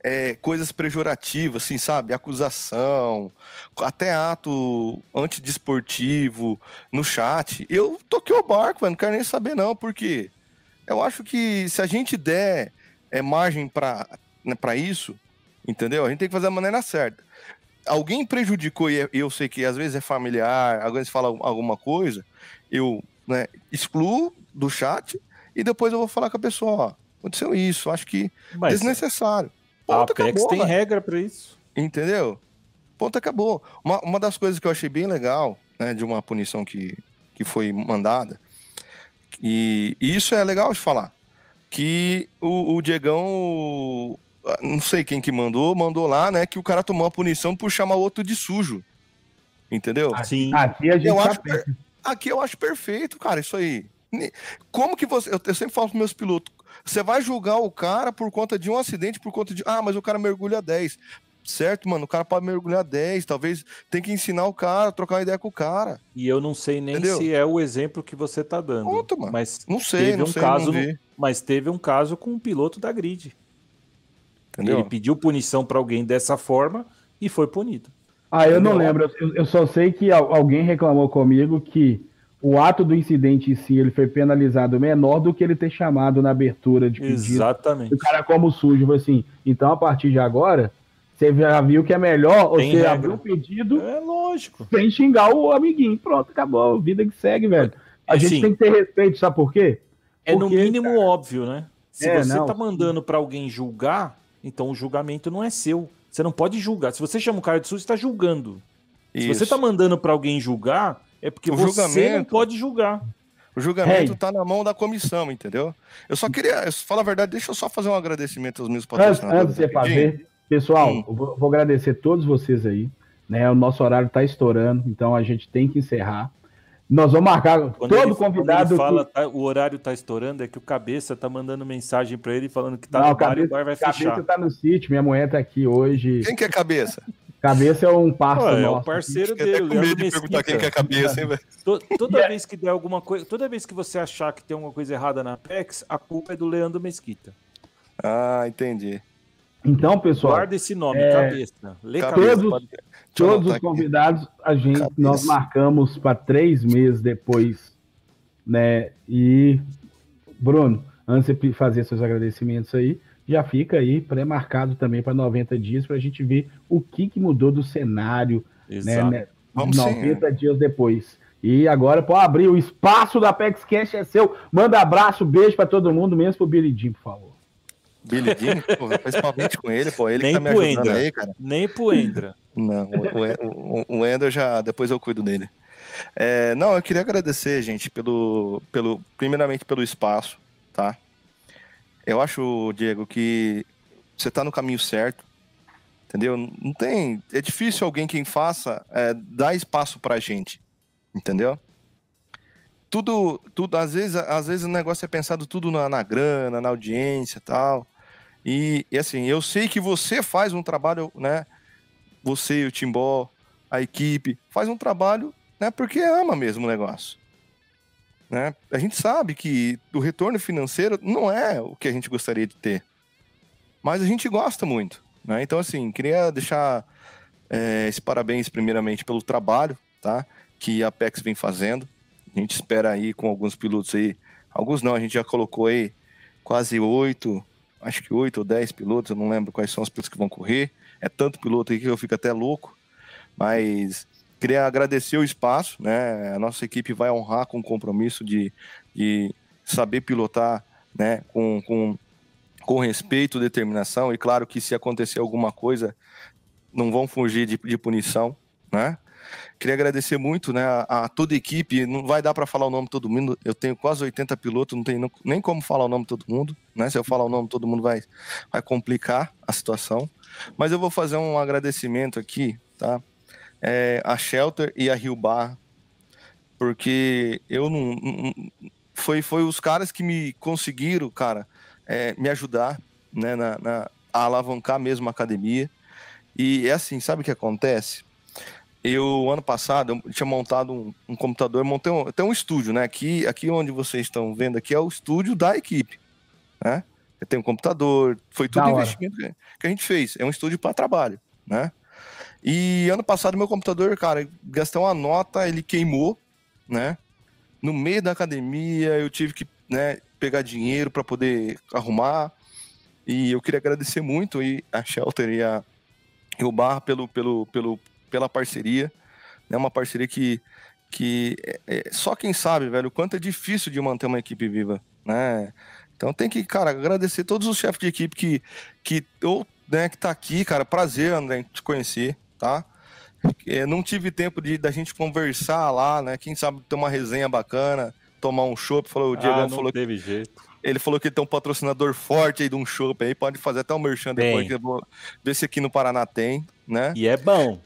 é, coisas pejorativas, assim, sabe? Acusação, até ato antidesportivo no chat. Eu toquei o barco, velho, não quero nem saber, não, porque eu acho que se a gente der é, margem pra, né, pra isso, entendeu? A gente tem que fazer da maneira certa. Alguém prejudicou, e é- eu sei que às vezes é familiar, às vezes fala alguma coisa, eu né, excluo do chat e depois eu vou falar com a pessoa, ó, aconteceu isso, acho que Mas desnecessário. a Ponto, Apex acabou, tem velho. regra pra isso. Entendeu? Ponto, acabou. Uma, uma das coisas que eu achei bem legal, né, de uma punição que, que foi mandada, e, e isso é legal de falar, que o, o Diegão, não sei quem que mandou, mandou lá, né, que o cara tomou a punição por chamar o outro de sujo. Entendeu? Sim. Aqui a gente Eu tá acho perto. Aqui eu acho perfeito, cara, isso aí. Como que você. Eu, sempre falo pros meus pilotos: você vai julgar o cara por conta de um acidente, por conta de. Ah, mas o cara mergulha 10. Certo, mano, o cara pode mergulhar 10. Talvez tem que ensinar o cara, trocar uma ideia com o cara. E eu não sei nem Entendeu? se é o exemplo que você tá dando. Ponto, mano. Mas Não sei, teve não um sei, caso, não no- vi. mas teve um caso com um piloto da grid. Entendeu? Ele pediu punição pra alguém dessa forma e foi punido. Ah, eu não lembro. Eu, só sei que al- alguém reclamou comigo que o ato do incidente em si ele foi penalizado menor do que ele ter chamado na abertura de pedido. Exatamente. O cara como sujo, assim. Então, a partir de agora, você já viu que é melhor Tem você regra. abrir o pedido É lógico. sem xingar o amiguinho. Pronto, acabou. Vida que segue, velho. A É, gente tem que ter respeito, sabe por quê? É no Porque, mínimo óbvio, né? Se É, você não, tá mandando pra alguém julgar, então o julgamento não é seu. Você não pode julgar. Se você chama o cara de sujo, você tá julgando. Se você Isso. tá mandando pra alguém julgar, é porque O você não julgamento- pode julgar. O julgamento Hey. tá na mão da comissão, entendeu? Eu só queria, eu- fala a verdade, deixa eu só fazer um agradecimento aos meus patrocinadores. antes de você fazer, pessoal, eu vou, vou agradecer todos vocês aí. Né? O nosso horário está estourando, então a gente tem que encerrar. Nós vamos marcar Quando todo ele, convidado. quando ele fala, que... tá, o horário tá estourando, é que o cabeça tá mandando mensagem pra ele falando que tá Não, no bar e o cabeça, bar vai cabeça fechar. tá no sítio, minha mulher tá aqui hoje. Quem que é cabeça? Cabeça é um parceiro é o parceiro até dele, o com medo Leandro de perguntar quem que é Mesquita. cabeça, hein, velho? To- Toda *laughs* vez que der alguma coisa, toda vez que você achar que tem alguma coisa errada na Apex, a culpa é do Leandro Mesquita. Ah, entendi. Então, pessoal, Guarda esse nome, é, cabeça. Lê Cabeça, todos- pode- todos os convidados, a gente, Cabeça. nós marcamos para três meses depois, né? E, Bruno, antes de fazer seus agradecimentos aí, já fica aí pré-marcado também para 90 dias para a gente ver o que, que mudou do cenário, né, Exato. né, Vamos sim, 90 dias depois. E agora pode abrir o espaço da Apex Cash é seu. Manda abraço, beijo para todo mundo, menos pro Billy Jean, por favor. Billy Dean, pô, principalmente com ele, pô, ele Nem que tá me ajudando Ender. aí, cara. Nem pro Endra. Não, o, o, o Ender já, depois eu cuido dele. É, não, eu queria agradecer, gente, pelo, pelo, primeiramente pelo espaço, tá? Eu acho, Diego, que você tá no caminho certo, entendeu? Não tem, é difícil alguém quem faça é, dar espaço pra gente, entendeu? Tudo, tudo, às vezes, às vezes o negócio é pensado tudo na, na grana, na audiência e tal. E, e assim, eu sei que você faz um trabalho, né? Você, o Timbó, a equipe, faz um trabalho, né? Porque ama mesmo o negócio. Né? A gente sabe que o retorno financeiro não é o que a gente gostaria de ter. Mas a gente gosta muito. Né? Então, assim, queria deixar é, esse parabéns primeiramente pelo trabalho, tá? Que a Apex vem fazendo. A gente espera aí com alguns pilotos aí. Alguns não, a gente já colocou aí quase oito, acho que oito ou dez pilotos, eu não lembro quais são os pilotos que vão correr. É tanto piloto aí que eu fico até louco, mas queria agradecer o espaço, né? A nossa equipe vai honrar com o compromisso de, de saber pilotar, né? Com, com, com respeito, determinação e claro que se acontecer alguma coisa, não vão fugir de, de punição, né? Queria agradecer muito né, a, toda a equipe. Não vai dar para falar o nome de todo mundo. Eu tenho quase 80 pilotos, não tenho nem como falar o nome de todo mundo. Né? Se eu falar o nome de todo mundo, vai, vai complicar a situação. Mas eu vou fazer um agradecimento aqui, tá? É, a Shelter e a Rio Bar, porque eu não, não. foi, foi os caras que me conseguiram, cara, é, me ajudar né, na, na, a alavancar mesmo a academia. E é assim, sabe o que acontece? Eu, ano passado, eu tinha montado um, um computador, montei um, até um estúdio, né? Aqui, aqui onde vocês estão vendo aqui é o estúdio da equipe, né? Eu tenho um computador, foi tudo investimento que, que a gente fez. É um estúdio para trabalho, né? E ano passado meu computador, cara, gastou uma nota, ele queimou, né? No meio da academia, eu tive que, né, pegar dinheiro para poder arrumar. E eu queria agradecer muito aí a Shelter e a e o Barra pelo, pelo, pelo, pela parceria. É né? uma parceria que, que é, é, só quem sabe, velho, o quanto é difícil de manter uma equipe viva, né? Então tem que, cara, agradecer todos os chefes de equipe que, que, ou, né, que tá aqui, cara. Prazer, André, te conhecer, tá? É, não tive tempo de da gente conversar lá, né? Quem sabe ter uma resenha bacana, tomar um chopp. Falou, o Diego ah, falou teve que, jeito. Ele falou que tem um patrocinador forte aí de um chopp aí, pode fazer até um merchan depois, que eu vou ver se aqui no Paraná tem, né? E é bom.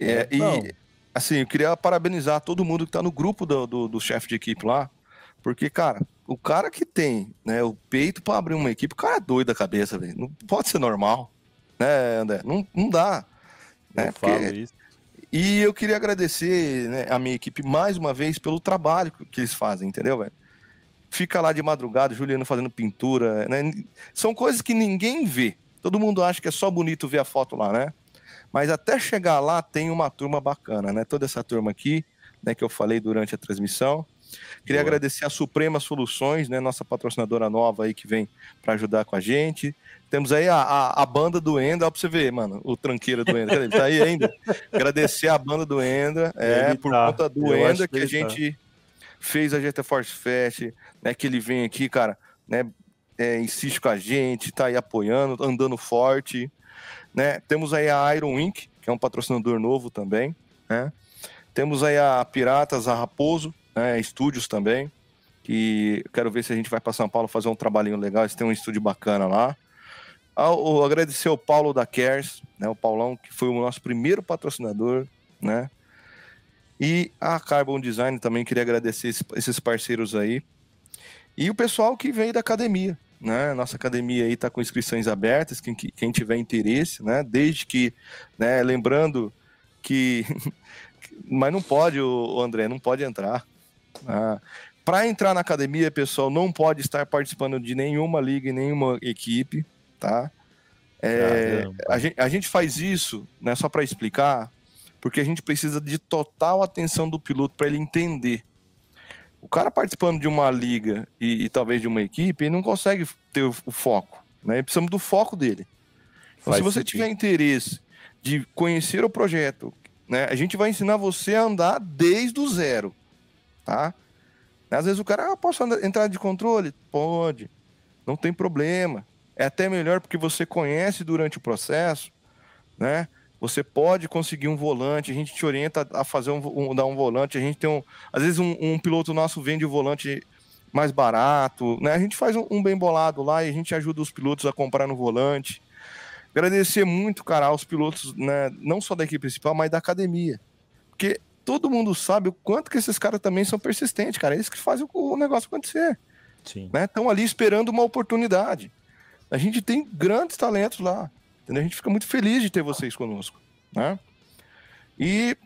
É, é. E, assim, eu queria parabenizar todo mundo que tá no grupo do, do, do chefe de equipe lá, porque, cara, o cara que tem né, o peito para abrir uma equipe, o cara é doido da cabeça, velho. Não pode ser normal, né, André? Não, não dá. Né? Eu falo isso. E eu queria agradecer né, a minha equipe mais uma vez pelo trabalho que eles fazem, entendeu, velho? Fica lá de madrugada, Juliano fazendo pintura, né? São coisas que ninguém vê. Todo mundo acha que é só bonito ver a foto lá, né? Mas até chegar lá tem uma turma bacana, né? Toda essa turma aqui, né, que eu falei durante a transmissão. Queria Boa. agradecer a Suprema Soluções, né, nossa patrocinadora nova aí que vem para ajudar com a gente. Temos aí a, a, a banda do Enda, ó, pra você ver, mano, o tranqueiro do Enda. Ele tá aí ainda. agradecer a banda do Enda, é, por tá. conta do eu Enda que, que a gente tá. fez a GT Force Fest, né, que ele vem aqui, cara, né, é, insiste com a gente, tá aí apoiando, andando forte, né? Temos aí a Iron Ink, que é um patrocinador novo também, né? Temos aí a Piratas, a Raposo, né? Estúdios também, que quero ver se a gente vai para São Paulo fazer um trabalhinho legal, eles têm um estúdio bacana lá. Ao, agradecer ao Paulo da Cares, né, o Paulão, que foi o nosso primeiro patrocinador, né? E a Carbon Design também queria agradecer esses parceiros aí. E o pessoal que veio da academia, né? Nossa academia aí está com inscrições abertas, quem, quem tiver interesse, né? Desde que, né, lembrando que. *laughs* Mas não pode, o André, não pode entrar. Ah, Para entrar na academia, pessoal, não pode estar participando de nenhuma liga e nenhuma equipe tá? É, a, gente, a gente faz isso, né, só para explicar, porque a gente precisa de total atenção do piloto para ele entender. O cara participando de uma liga e, e, talvez de uma equipe, ele não consegue ter o, o foco, né? Precisamos do foco dele. Então, se você tiver interesse de conhecer o projeto, né, a gente vai ensinar você a andar desde o zero, tá? Às vezes o cara, ah, posso andar, entrar de controle? Pode, não tem problema é até melhor porque você conhece durante o processo, né? Você pode conseguir um volante, a gente te orienta a fazer um, um dar um volante, a gente tem um, às vezes um, um piloto nosso vende o um volante mais barato, né? A gente faz um, um, bem bolado lá e a gente ajuda os pilotos a comprar no volante. Agradecer muito, cara, aos pilotos, né, não só da equipe principal, mas da academia. Porque todo mundo sabe o quanto que esses caras também são persistentes, cara. Eles que fazem o negócio acontecer. Sim. Estão né? ali esperando uma oportunidade. A gente tem grandes talentos lá. Entendeu? A gente fica muito feliz de ter vocês conosco. Né? E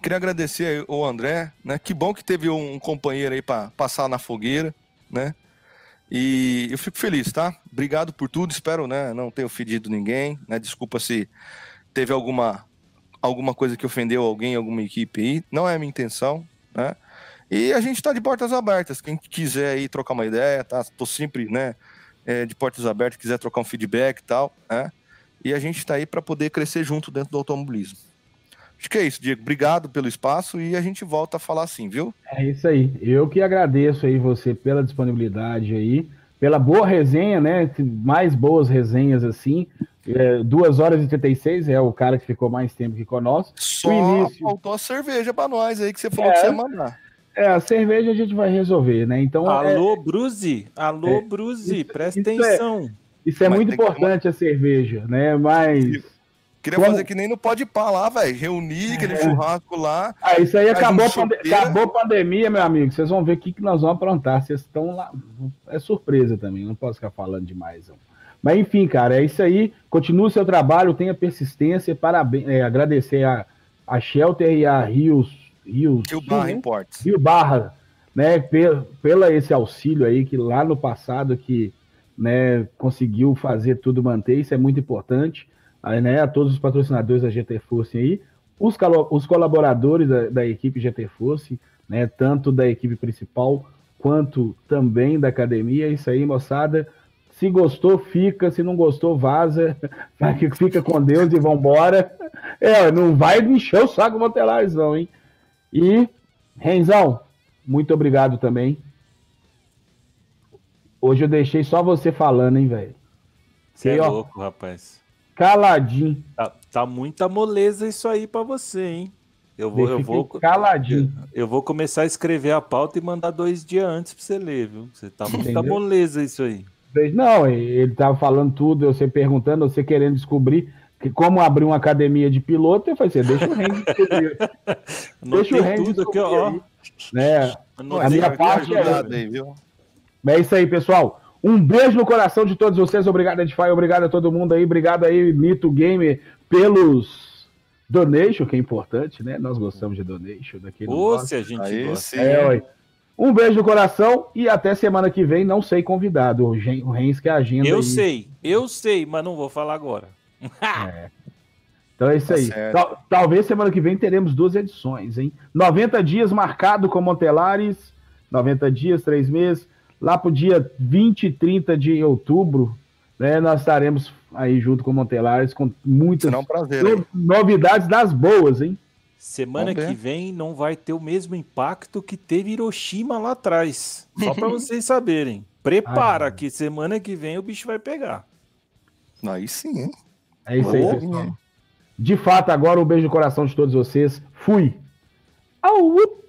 queria agradecer ao André, né? Que bom que teve um companheiro aí para passar na fogueira, né? E eu fico feliz, tá? Obrigado por tudo. Espero, né, não ter ofendido ninguém, né? Desculpa se teve alguma alguma coisa que ofendeu alguém, alguma equipe aí. Não é a minha intenção, né? E a gente está de portas abertas. Quem quiser aí trocar uma ideia, tá? Tô sempre, né, é, de portas abertas, quiser trocar um feedback e tal, né? E a gente está aí para poder crescer junto dentro do automobilismo. Acho que é isso, Diego. Obrigado pelo espaço e a gente volta a falar assim, viu? É isso aí. Eu que agradeço aí você pela disponibilidade aí, pela boa resenha, né? Mais boas resenhas assim. É, 2 horas e 36 é o cara que ficou mais tempo aqui conosco. Só início... faltou a cerveja para nós aí que você falou é, que você ia mandar. É, a cerveja a gente vai resolver, né? Então, Alô, é... Bruzi! Alô, é, Bruzi, presta isso é atenção. É, isso é Mas muito importante que... a cerveja, né? Mas. Queria Como... fazer que nem no Pode Pá lá, velho. Reunir aquele é. churrasco lá. Ah, isso aí acabou, pande... acabou a pandemia, meu amigo. Vocês vão ver o que, que nós vamos aprontar. Vocês estão lá. É surpresa também, não posso ficar falando demais. Não. Mas enfim, cara, é isso aí. Continue o seu trabalho, tenha persistência. Parabéns. É, agradecer a, a Shelter e a Rios Rio, Rio Barra Imports. Rio Barra, né, pela, pela esse auxílio aí que lá no passado que né, conseguiu fazer tudo manter, isso é muito importante. Aí, né, a todos os patrocinadores da GT Force aí, os, os colaboradores da, da, equipe GT Force, né, tanto da equipe principal quanto também da academia. Isso aí, moçada. Se gostou, fica. Se não gostou, vaza. *laughs* Fica com Deus e vambora. É, não vai encher o saco Montelares, não, hein? E, Renzão, muito obrigado também. Hoje eu deixei só você falando, hein, velho. Você é ó, louco, rapaz. Caladinho. Tá, tá, muita moleza isso aí para você, hein? Eu vou, eu vou, caladinho. Eu, eu, vou começar a escrever a pauta e mandar dois dias antes pra você ler, viu? Você tá muita Entendeu? moleza isso aí. Não, ele tava falando tudo, você perguntando, você querendo descobrir que como abrir uma academia de piloto, eu falei assim, deixa o *laughs* descobrir. deixa o Renzo tudo aqui, ó. Né? A minha parte é... Aí, viu? é isso aí, pessoal. Um beijo no coração de todos vocês. Obrigado, Edify. Obrigado a todo mundo aí. Obrigado aí, Mito Gamer, pelos donation, que é importante, né? Nós gostamos de donation daqui. Ô, se a gente aí, gosta. É, um beijo no coração e até semana que vem. Não sei convidado. O Renz que é agenda. Eu aí. sei, eu sei, mas não vou falar agora. *laughs* é. Então é isso tá aí. Tal, talvez semana que vem teremos duas edições, hein? 90 dias marcado com Montelares, 90 dias, três meses. Lá pro dia 20 e 30 de outubro, né? Nós estaremos aí junto com Montelares com muitas um prazer, no, novidades das boas, hein? Semana que vem não vai ter o mesmo impacto que teve Hiroshima lá atrás. Só para *laughs* vocês saberem. Prepara Ai, que semana que vem o bicho vai pegar. Aí sim, hein? É isso aí, pessoal. De fato, agora um beijo no coração de todos vocês. Fui! Au!